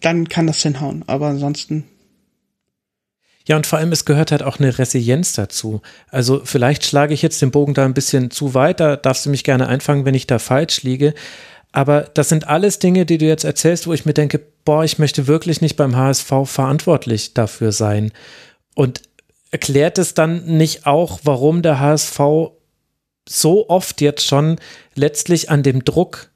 Dann kann das hinhauen. Aber ansonsten ja, und vor allem, es gehört halt auch eine Resilienz dazu. Also vielleicht schlage ich jetzt den Bogen da ein bisschen zu weit, da darfst du mich gerne einfangen, wenn ich da falsch liege. Aber das sind alles Dinge, die du jetzt erzählst, wo ich mir denke, boah, ich möchte wirklich nicht beim HSV verantwortlich dafür sein. Und erklärt es dann nicht auch, warum der HSV so oft jetzt schon letztlich an dem Druck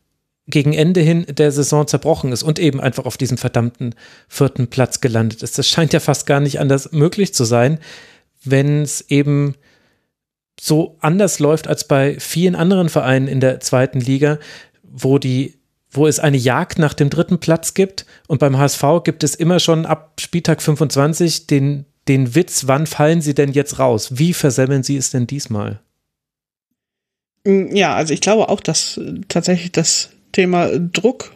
gegen Ende hin der Saison zerbrochen ist und eben einfach auf diesem verdammten vierten Platz gelandet ist. Das scheint ja fast gar nicht anders möglich zu sein, wenn es eben so anders läuft als bei vielen anderen Vereinen in der zweiten Liga, wo die wo es eine Jagd nach dem dritten Platz gibt und beim HSV gibt es immer schon ab Spieltag 25 den, den Witz, wann fallen sie denn jetzt raus? Wie versemmeln sie es denn diesmal? Ja, also ich glaube auch, dass tatsächlich das Thema Druck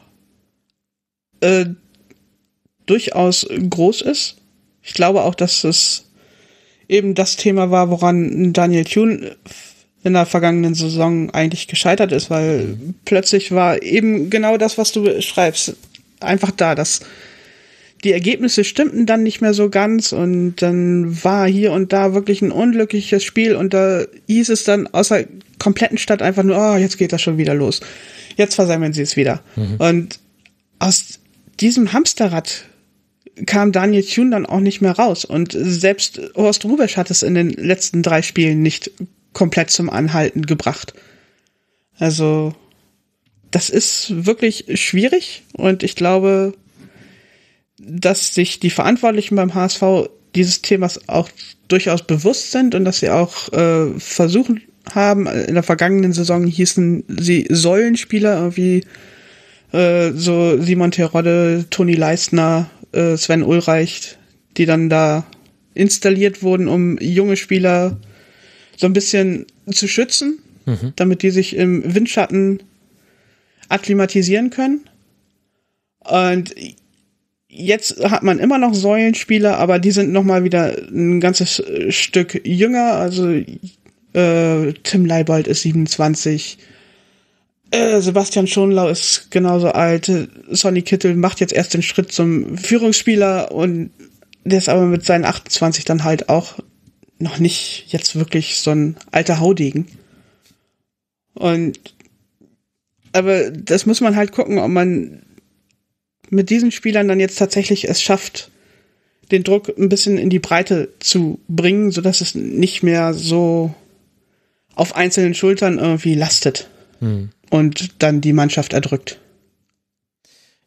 äh, durchaus groß ist. Ich glaube auch, dass es eben das Thema war, woran Daniel Thune in der vergangenen Saison eigentlich gescheitert ist, weil plötzlich war eben genau das, was du schreibst, einfach da, dass die Ergebnisse stimmten dann nicht mehr so ganz und dann war hier und da wirklich ein unglückliches Spiel und da hieß es dann außer kompletten Stadt einfach nur, oh, jetzt geht das schon wieder los jetzt versammeln sie es wieder. Mhm. Und aus diesem Hamsterrad kam Daniel Thune dann auch nicht mehr raus. Und selbst Horst Rubesch hat es in den letzten drei Spielen nicht komplett zum Anhalten gebracht. Also, das ist wirklich schwierig und ich glaube, dass sich die Verantwortlichen beim HSV dieses Themas auch durchaus bewusst sind und dass sie auch äh, versuchen haben. In der vergangenen Saison hießen sie Säulenspieler, wie äh, so Simon Terodde, Toni Leistner, äh, Sven Ulreich, die dann da installiert wurden, um junge Spieler so ein bisschen zu schützen, mhm. damit die sich im Windschatten akklimatisieren können. Und jetzt hat man immer noch Säulenspieler, aber die sind noch mal wieder ein ganzes Stück jünger. Also äh, Tim Leibold ist 27. Äh, Sebastian Schonlau ist genauso alt. Sonny Kittel macht jetzt erst den Schritt zum Führungsspieler und der ist aber mit seinen 28 dann halt auch noch nicht jetzt wirklich so ein alter Haudegen. Und aber das muss man halt gucken, ob man mit diesen Spielern dann jetzt tatsächlich es schafft, den Druck ein bisschen in die Breite zu bringen, so dass es nicht mehr so auf einzelnen Schultern irgendwie lastet hm. und dann die Mannschaft erdrückt.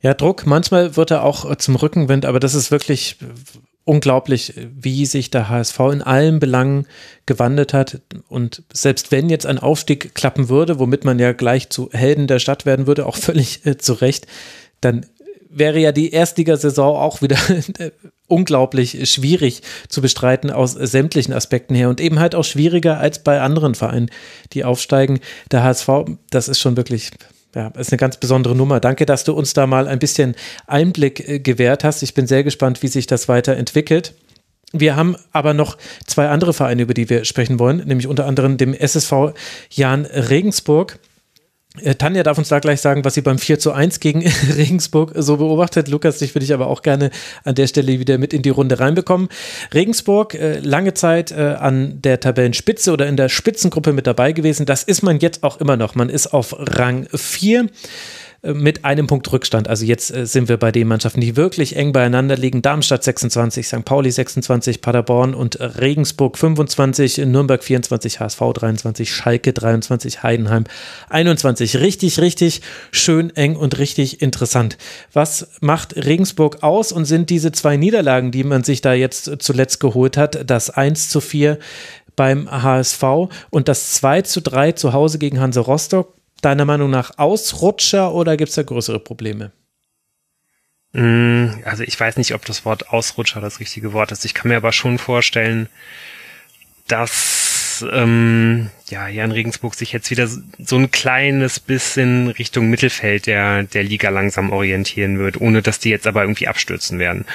Ja, Druck, manchmal wird er auch zum Rückenwind, aber das ist wirklich unglaublich, wie sich der HSV in allen Belangen gewandelt hat. Und selbst wenn jetzt ein Aufstieg klappen würde, womit man ja gleich zu Helden der Stadt werden würde, auch völlig äh, zu Recht, dann wäre ja die Erstligasaison auch wieder (laughs) unglaublich schwierig zu bestreiten aus sämtlichen Aspekten her und eben halt auch schwieriger als bei anderen Vereinen, die aufsteigen. Der HSV, das ist schon wirklich ja, ist eine ganz besondere Nummer. Danke, dass du uns da mal ein bisschen Einblick äh, gewährt hast. Ich bin sehr gespannt, wie sich das weiterentwickelt. Wir haben aber noch zwei andere Vereine, über die wir sprechen wollen, nämlich unter anderem dem SSV Jan Regensburg. Äh, Tanja darf uns da gleich sagen, was sie beim 4 zu 1 gegen (laughs) Regensburg so beobachtet. Lukas, dich würde ich aber auch gerne an der Stelle wieder mit in die Runde reinbekommen. Regensburg, äh, lange Zeit äh, an der Tabellenspitze oder in der Spitzengruppe mit dabei gewesen. Das ist man jetzt auch immer noch. Man ist auf Rang 4 mit einem Punkt Rückstand. Also jetzt äh, sind wir bei den Mannschaften, die wirklich eng beieinander liegen. Darmstadt 26, St. Pauli 26, Paderborn und Regensburg 25, Nürnberg 24, HSV 23, Schalke 23, Heidenheim 21. Richtig, richtig schön eng und richtig interessant. Was macht Regensburg aus und sind diese zwei Niederlagen, die man sich da jetzt zuletzt geholt hat, das 1 zu 4 beim HSV und das 2 zu 3 zu Hause gegen Hanse Rostock deiner Meinung nach Ausrutscher oder gibt es da größere Probleme? Mm, also ich weiß nicht, ob das Wort Ausrutscher das richtige Wort ist. Ich kann mir aber schon vorstellen, dass ähm, ja Jan Regensburg sich jetzt wieder so ein kleines bisschen Richtung Mittelfeld der der Liga langsam orientieren wird, ohne dass die jetzt aber irgendwie abstürzen werden.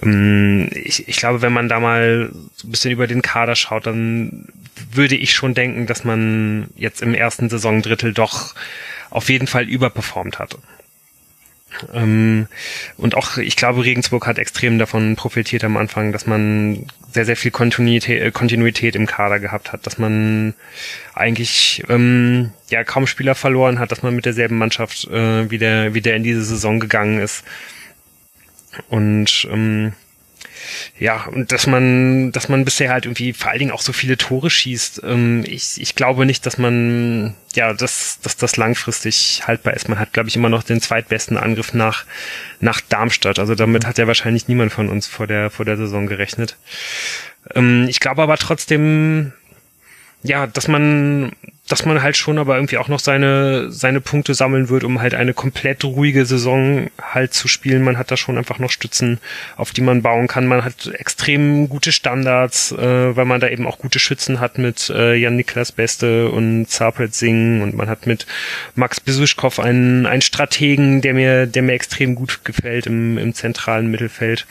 Ähm, ich, ich glaube, wenn man da mal so ein bisschen über den Kader schaut, dann würde ich schon denken, dass man jetzt im ersten Saisondrittel doch auf jeden Fall überperformt hat. Ähm, und auch, ich glaube, Regensburg hat extrem davon profitiert am Anfang, dass man sehr, sehr viel Kontinuität, äh, Kontinuität im Kader gehabt hat, dass man eigentlich ähm, ja kaum Spieler verloren hat, dass man mit derselben Mannschaft äh, wieder, wieder in diese Saison gegangen ist. Und ähm, ja, und dass man, dass man bisher halt irgendwie vor allen Dingen auch so viele Tore schießt. Ähm, ich, ich glaube nicht, dass man, ja, dass, dass das langfristig haltbar ist. Man hat, glaube ich, immer noch den zweitbesten Angriff nach, nach Darmstadt. Also damit hat ja wahrscheinlich niemand von uns vor der, vor der Saison gerechnet. Ähm, ich glaube aber trotzdem, ja, dass man, dass man halt schon aber irgendwie auch noch seine, seine Punkte sammeln wird, um halt eine komplett ruhige Saison halt zu spielen. Man hat da schon einfach noch Stützen, auf die man bauen kann. Man hat extrem gute Standards, äh, weil man da eben auch gute Schützen hat mit äh, Jan-Niklas Beste und Zarpret Singh und man hat mit Max Besuschkow einen, einen Strategen, der mir, der mir extrem gut gefällt im, im zentralen Mittelfeld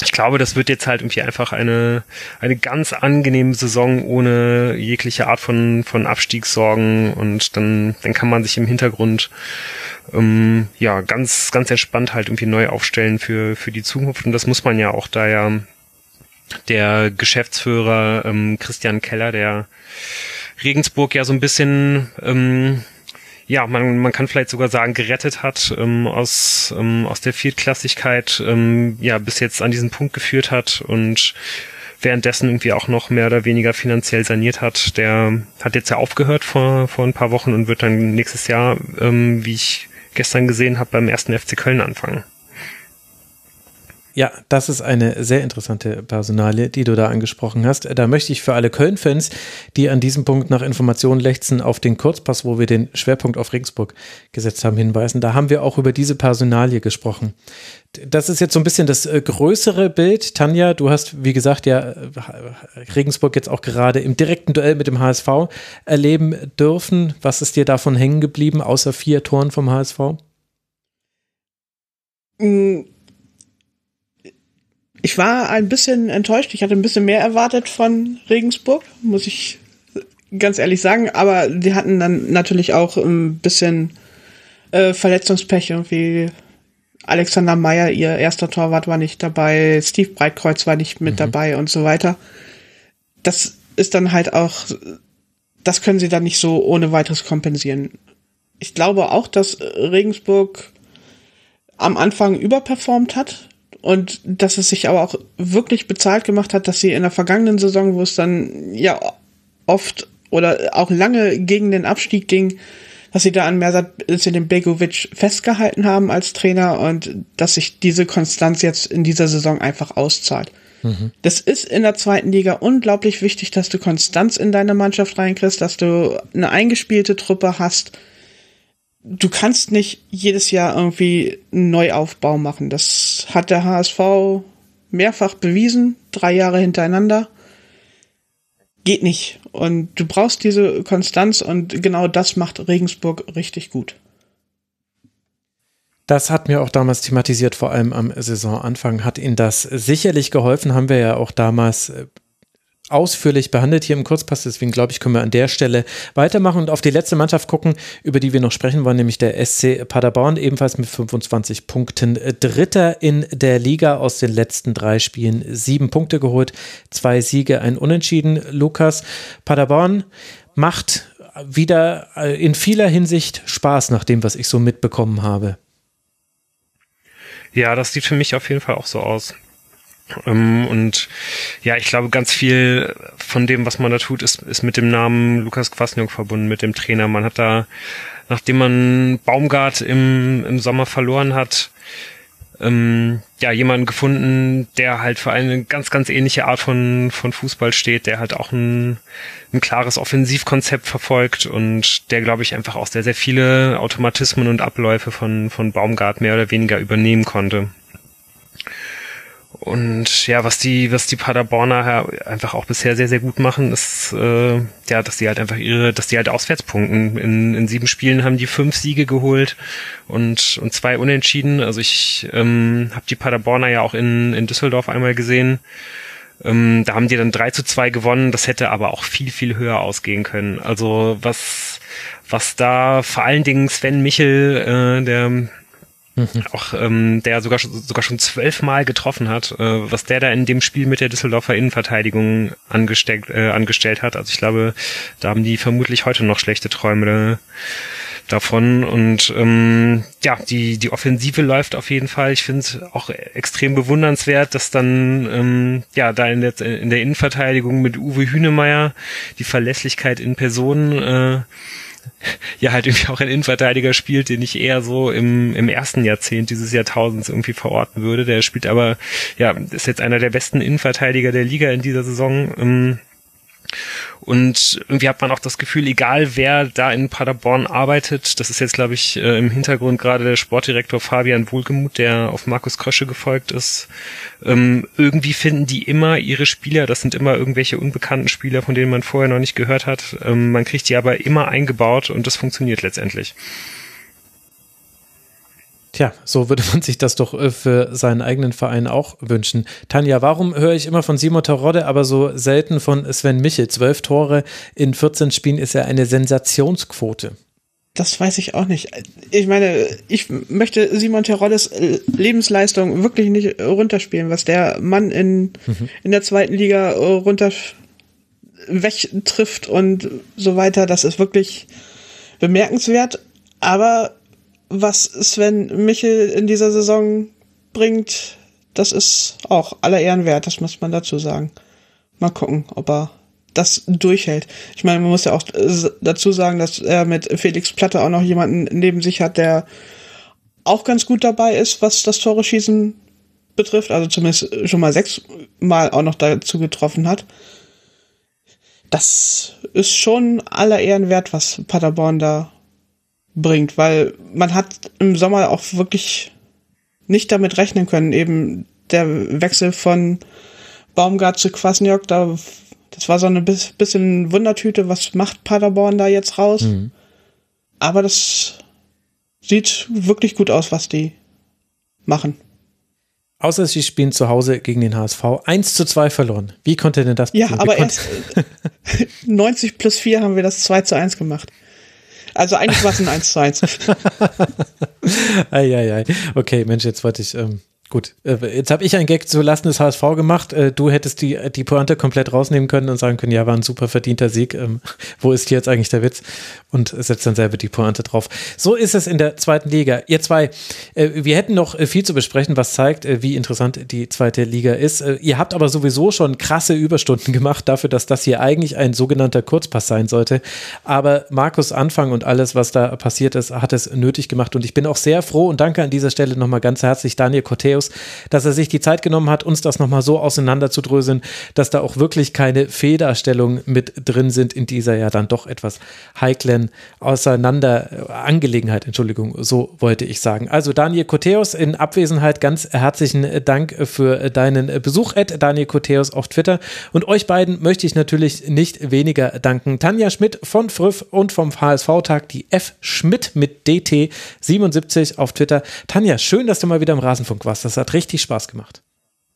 ich glaube, das wird jetzt halt irgendwie einfach eine, eine ganz angenehme Saison ohne jegliche Art von, von Abstiegssorgen. Und dann, dann kann man sich im Hintergrund ähm, ja ganz, ganz entspannt halt irgendwie neu aufstellen für, für die Zukunft. Und das muss man ja auch da ja der Geschäftsführer ähm, Christian Keller, der Regensburg ja so ein bisschen ähm, ja, man, man kann vielleicht sogar sagen, gerettet hat, ähm, aus, ähm, aus der Viertklassigkeit, ähm, ja, bis jetzt an diesen Punkt geführt hat und währenddessen irgendwie auch noch mehr oder weniger finanziell saniert hat. Der hat jetzt ja aufgehört vor, vor ein paar Wochen und wird dann nächstes Jahr, ähm, wie ich gestern gesehen habe, beim ersten FC Köln anfangen. Ja, das ist eine sehr interessante Personalie, die du da angesprochen hast. Da möchte ich für alle Köln-Fans, die an diesem Punkt nach Informationen lechzen, auf den Kurzpass, wo wir den Schwerpunkt auf Regensburg gesetzt haben, hinweisen. Da haben wir auch über diese Personalie gesprochen. Das ist jetzt so ein bisschen das äh, größere Bild. Tanja, du hast, wie gesagt, ja äh, Regensburg jetzt auch gerade im direkten Duell mit dem HSV erleben dürfen. Was ist dir davon hängen geblieben, außer vier Toren vom HSV? Mm ich war ein bisschen enttäuscht. Ich hatte ein bisschen mehr erwartet von Regensburg, muss ich ganz ehrlich sagen. Aber die hatten dann natürlich auch ein bisschen äh, Verletzungspech. Irgendwie Alexander Meyer, ihr erster Torwart, war nicht dabei. Steve Breitkreuz war nicht mit mhm. dabei und so weiter. Das ist dann halt auch, das können sie dann nicht so ohne weiteres kompensieren. Ich glaube auch, dass Regensburg am Anfang überperformt hat und dass es sich aber auch wirklich bezahlt gemacht hat, dass sie in der vergangenen Saison, wo es dann ja oft oder auch lange gegen den Abstieg ging, dass sie da an Mersat den Begovic festgehalten haben als Trainer und dass sich diese Konstanz jetzt in dieser Saison einfach auszahlt. Mhm. Das ist in der zweiten Liga unglaublich wichtig, dass du Konstanz in deine Mannschaft reinkriegst, dass du eine eingespielte Truppe hast, du kannst nicht jedes Jahr irgendwie einen Neuaufbau machen. Das hat der HSV mehrfach bewiesen, drei Jahre hintereinander. Geht nicht. Und du brauchst diese Konstanz und genau das macht Regensburg richtig gut. Das hat mir auch damals thematisiert, vor allem am Saisonanfang hat Ihnen das sicherlich geholfen, haben wir ja auch damals äh, ausführlich behandelt hier im Kurzpass. Deswegen glaube ich, können wir an der Stelle weitermachen und auf die letzte Mannschaft gucken, über die wir noch sprechen wollen, nämlich der SC Paderborn, ebenfalls mit 25 Punkten. Dritter in der Liga aus den letzten drei Spielen. Sieben Punkte geholt, zwei Siege, ein Unentschieden. Lukas, Paderborn macht wieder äh, in vieler Hinsicht Spaß nach dem, was ich so mitbekommen habe. Ja, das sieht für mich auf jeden Fall auch so aus. Ähm, und ja, ich glaube, ganz viel von dem, was man da tut, ist, ist mit dem Namen Lukas Kwasniok verbunden, mit dem Trainer. Man hat da, nachdem man Baumgart im, im Sommer verloren hat, ähm, ja, jemanden gefunden, der halt für eine ganz, ganz ähnliche Art von, von Fußball steht, der halt auch ein, ein klares Offensivkonzept verfolgt und der, glaube ich, einfach auch sehr, sehr viele Automatismen und Abläufe von, von Baumgart mehr oder weniger übernehmen konnte. Und ja, was die, was die Paderborner einfach auch bisher sehr, sehr gut machen, ist, äh, ja, dass die halt einfach ihre, dass die halt Auswärtspunkten. In, in sieben Spielen haben die fünf Siege geholt und, und zwei Unentschieden. Also ich ähm, habe die Paderborner ja auch in, in Düsseldorf einmal gesehen. Ähm, da haben die dann 3 zu 2 gewonnen. Das hätte aber auch viel, viel höher ausgehen können. Also was, was da vor allen Dingen Sven Michel, äh, der Mhm. Auch ähm, der sogar sogar schon zwölfmal getroffen hat, äh, was der da in dem Spiel mit der Düsseldorfer Innenverteidigung angesteckt, äh, angestellt hat. Also ich glaube, da haben die vermutlich heute noch schlechte Träume davon. Und ähm, ja, die, die Offensive läuft auf jeden Fall. Ich finde es auch extrem bewundernswert, dass dann ähm, ja da in der, in der Innenverteidigung mit Uwe Hünemeyer die Verlässlichkeit in Person äh, ja halt irgendwie auch ein Innenverteidiger spielt, den ich eher so im, im ersten Jahrzehnt dieses Jahrtausends irgendwie verorten würde. Der spielt aber, ja, ist jetzt einer der besten Innenverteidiger der Liga in dieser Saison. Ähm, und irgendwie hat man auch das Gefühl, egal wer da in Paderborn arbeitet, das ist jetzt, glaube ich, äh, im Hintergrund gerade der Sportdirektor Fabian Wohlgemuth, der auf Markus Krösche gefolgt ist, ähm, irgendwie finden die immer ihre Spieler, das sind immer irgendwelche unbekannten Spieler, von denen man vorher noch nicht gehört hat. Ähm, man kriegt die aber immer eingebaut und das funktioniert letztendlich. Tja, so würde man sich das doch äh, für seinen eigenen Verein auch wünschen. Tanja, warum höre ich immer von Simon Terodde, aber so selten von Sven Michel? Zwölf Tore in 14 Spielen ist ja eine Sensationsquote. Das weiß ich auch nicht. Ich meine, ich möchte Simon Teroddes Lebensleistung wirklich nicht runterspielen, was der Mann in, mhm. in der zweiten Liga runter wegtrifft und so weiter. Das ist wirklich bemerkenswert. Aber was Sven Michel in dieser Saison bringt, das ist auch aller Ehren wert, das muss man dazu sagen. Mal gucken, ob er das durchhält. Ich meine, man muss ja auch dazu sagen, dass er mit Felix Platte auch noch jemanden neben sich hat, der auch ganz gut dabei ist, was das Tore schießen betrifft, also zumindest schon mal sechs Mal auch noch dazu getroffen hat. Das ist schon aller Ehren wert, was Paderborn da bringt, weil man hat im Sommer auch wirklich nicht damit rechnen können, eben der Wechsel von Baumgart zu Kwasniok, da, das war so eine bisschen Wundertüte, was macht Paderborn da jetzt raus? Mhm. Aber das sieht wirklich gut aus, was die machen. Außer sie spielen zu Hause gegen den HSV 1 zu 2 verloren. Wie konnte denn das passieren? Ja, aber erst 90 (laughs) (laughs) plus 4 haben wir das 2 zu 1 gemacht. Also eigentlich war es ein 1 zu 1. (laughs) Eieiei. Okay, Mensch, jetzt wollte ich ähm, Gut, äh, jetzt habe ich einen Gag zu Lasten des HSV gemacht. Äh, du hättest die, die Pointe komplett rausnehmen können und sagen können, ja, war ein super verdienter Sieg. Ähm, wo ist hier jetzt eigentlich der Witz? Und setzt dann selber die Pointe drauf. So ist es in der zweiten Liga. Ihr zwei, äh, wir hätten noch viel zu besprechen, was zeigt, wie interessant die zweite Liga ist. Ihr habt aber sowieso schon krasse Überstunden (laughs) gemacht dafür, dass das hier eigentlich ein sogenannter Kurzpass sein sollte. Aber Markus Anfang und alles, was da passiert ist, hat es nötig gemacht. Und ich bin auch sehr froh und danke an dieser Stelle nochmal ganz herzlich Daniel Corteus Matthäus, dass er sich die Zeit genommen hat, uns das nochmal so auseinanderzudröseln, dass da auch wirklich keine Federstellungen mit drin sind in dieser ja dann doch etwas heiklen Auseinander Angelegenheit, Entschuldigung, so wollte ich sagen. Also Daniel Koteos in Abwesenheit ganz herzlichen Dank für deinen Besuch, Ed Daniel Koteos auf Twitter und euch beiden möchte ich natürlich nicht weniger danken. Tanja Schmidt von Früff und vom HSV-Tag, die F. Schmidt mit DT 77 auf Twitter. Tanja, schön, dass du mal wieder im Rasenfunk warst. Das das hat richtig Spaß gemacht.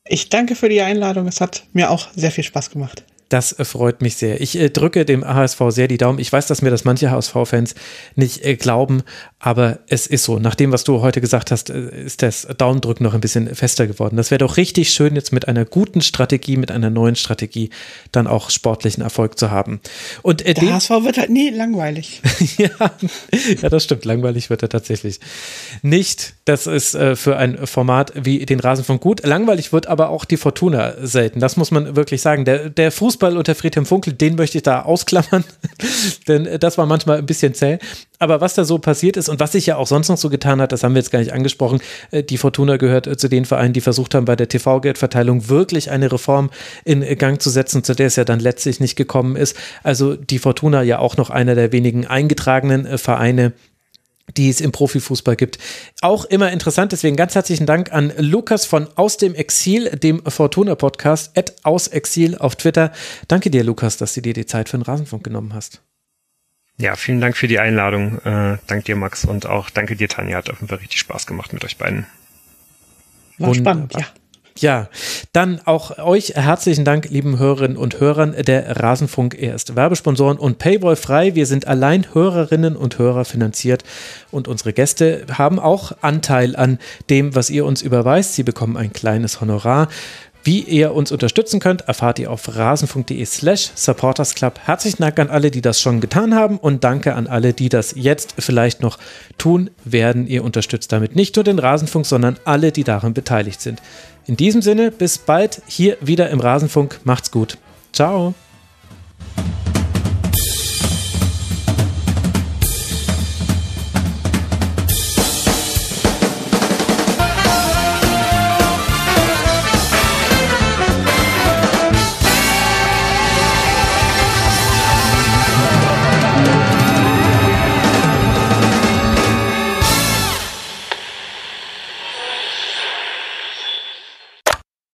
Ich danke für die Einladung. Es hat mir auch sehr viel Spaß gemacht. Das äh, freut mich sehr. Ich äh, drücke dem HSV sehr die Daumen. Ich weiß, dass mir das manche HSV-Fans nicht äh, glauben, aber es ist so. Nach dem, was du heute gesagt hast, äh, ist das Daumendrücken noch ein bisschen fester geworden. Das wäre doch richtig schön, jetzt mit einer guten Strategie, mit einer neuen Strategie dann auch sportlichen Erfolg zu haben. Und äh, der HSV wird halt nie langweilig. (laughs) ja, ja, das stimmt. Langweilig wird er tatsächlich nicht. Das ist äh, für ein Format wie den Rasenfunk gut. Langweilig wird aber auch die Fortuna selten. Das muss man wirklich sagen. Der, der Fuß Fußball unter Friedhelm Funkel, den möchte ich da ausklammern, (laughs) denn äh, das war manchmal ein bisschen zäh. Aber was da so passiert ist und was sich ja auch sonst noch so getan hat, das haben wir jetzt gar nicht angesprochen. Äh, die Fortuna gehört äh, zu den Vereinen, die versucht haben, bei der TV-Geldverteilung wirklich eine Reform in Gang zu setzen, zu der es ja dann letztlich nicht gekommen ist. Also die Fortuna ja auch noch einer der wenigen eingetragenen Vereine die es im Profifußball gibt. Auch immer interessant, deswegen ganz herzlichen Dank an Lukas von Aus dem Exil, dem Fortuna-Podcast, at Aus Exil auf Twitter. Danke dir, Lukas, dass du dir die Zeit für den Rasenfunk genommen hast. Ja, vielen Dank für die Einladung. Äh, dank dir, Max, und auch danke dir, Tanja. Hat auf jeden Fall richtig Spaß gemacht mit euch beiden. War Wunderbar. spannend, ja. Ja, dann auch euch herzlichen Dank, lieben Hörerinnen und Hörern der Rasenfunk. Er ist Werbesponsoren und Paywall frei. Wir sind allein Hörerinnen und Hörer finanziert und unsere Gäste haben auch Anteil an dem, was ihr uns überweist. Sie bekommen ein kleines Honorar. Wie ihr uns unterstützen könnt, erfahrt ihr auf rasenfunk.de slash supportersclub. Herzlichen Dank an alle, die das schon getan haben und danke an alle, die das jetzt vielleicht noch tun werden. Ihr unterstützt damit nicht nur den Rasenfunk, sondern alle, die daran beteiligt sind. In diesem Sinne, bis bald hier wieder im Rasenfunk. Macht's gut. Ciao.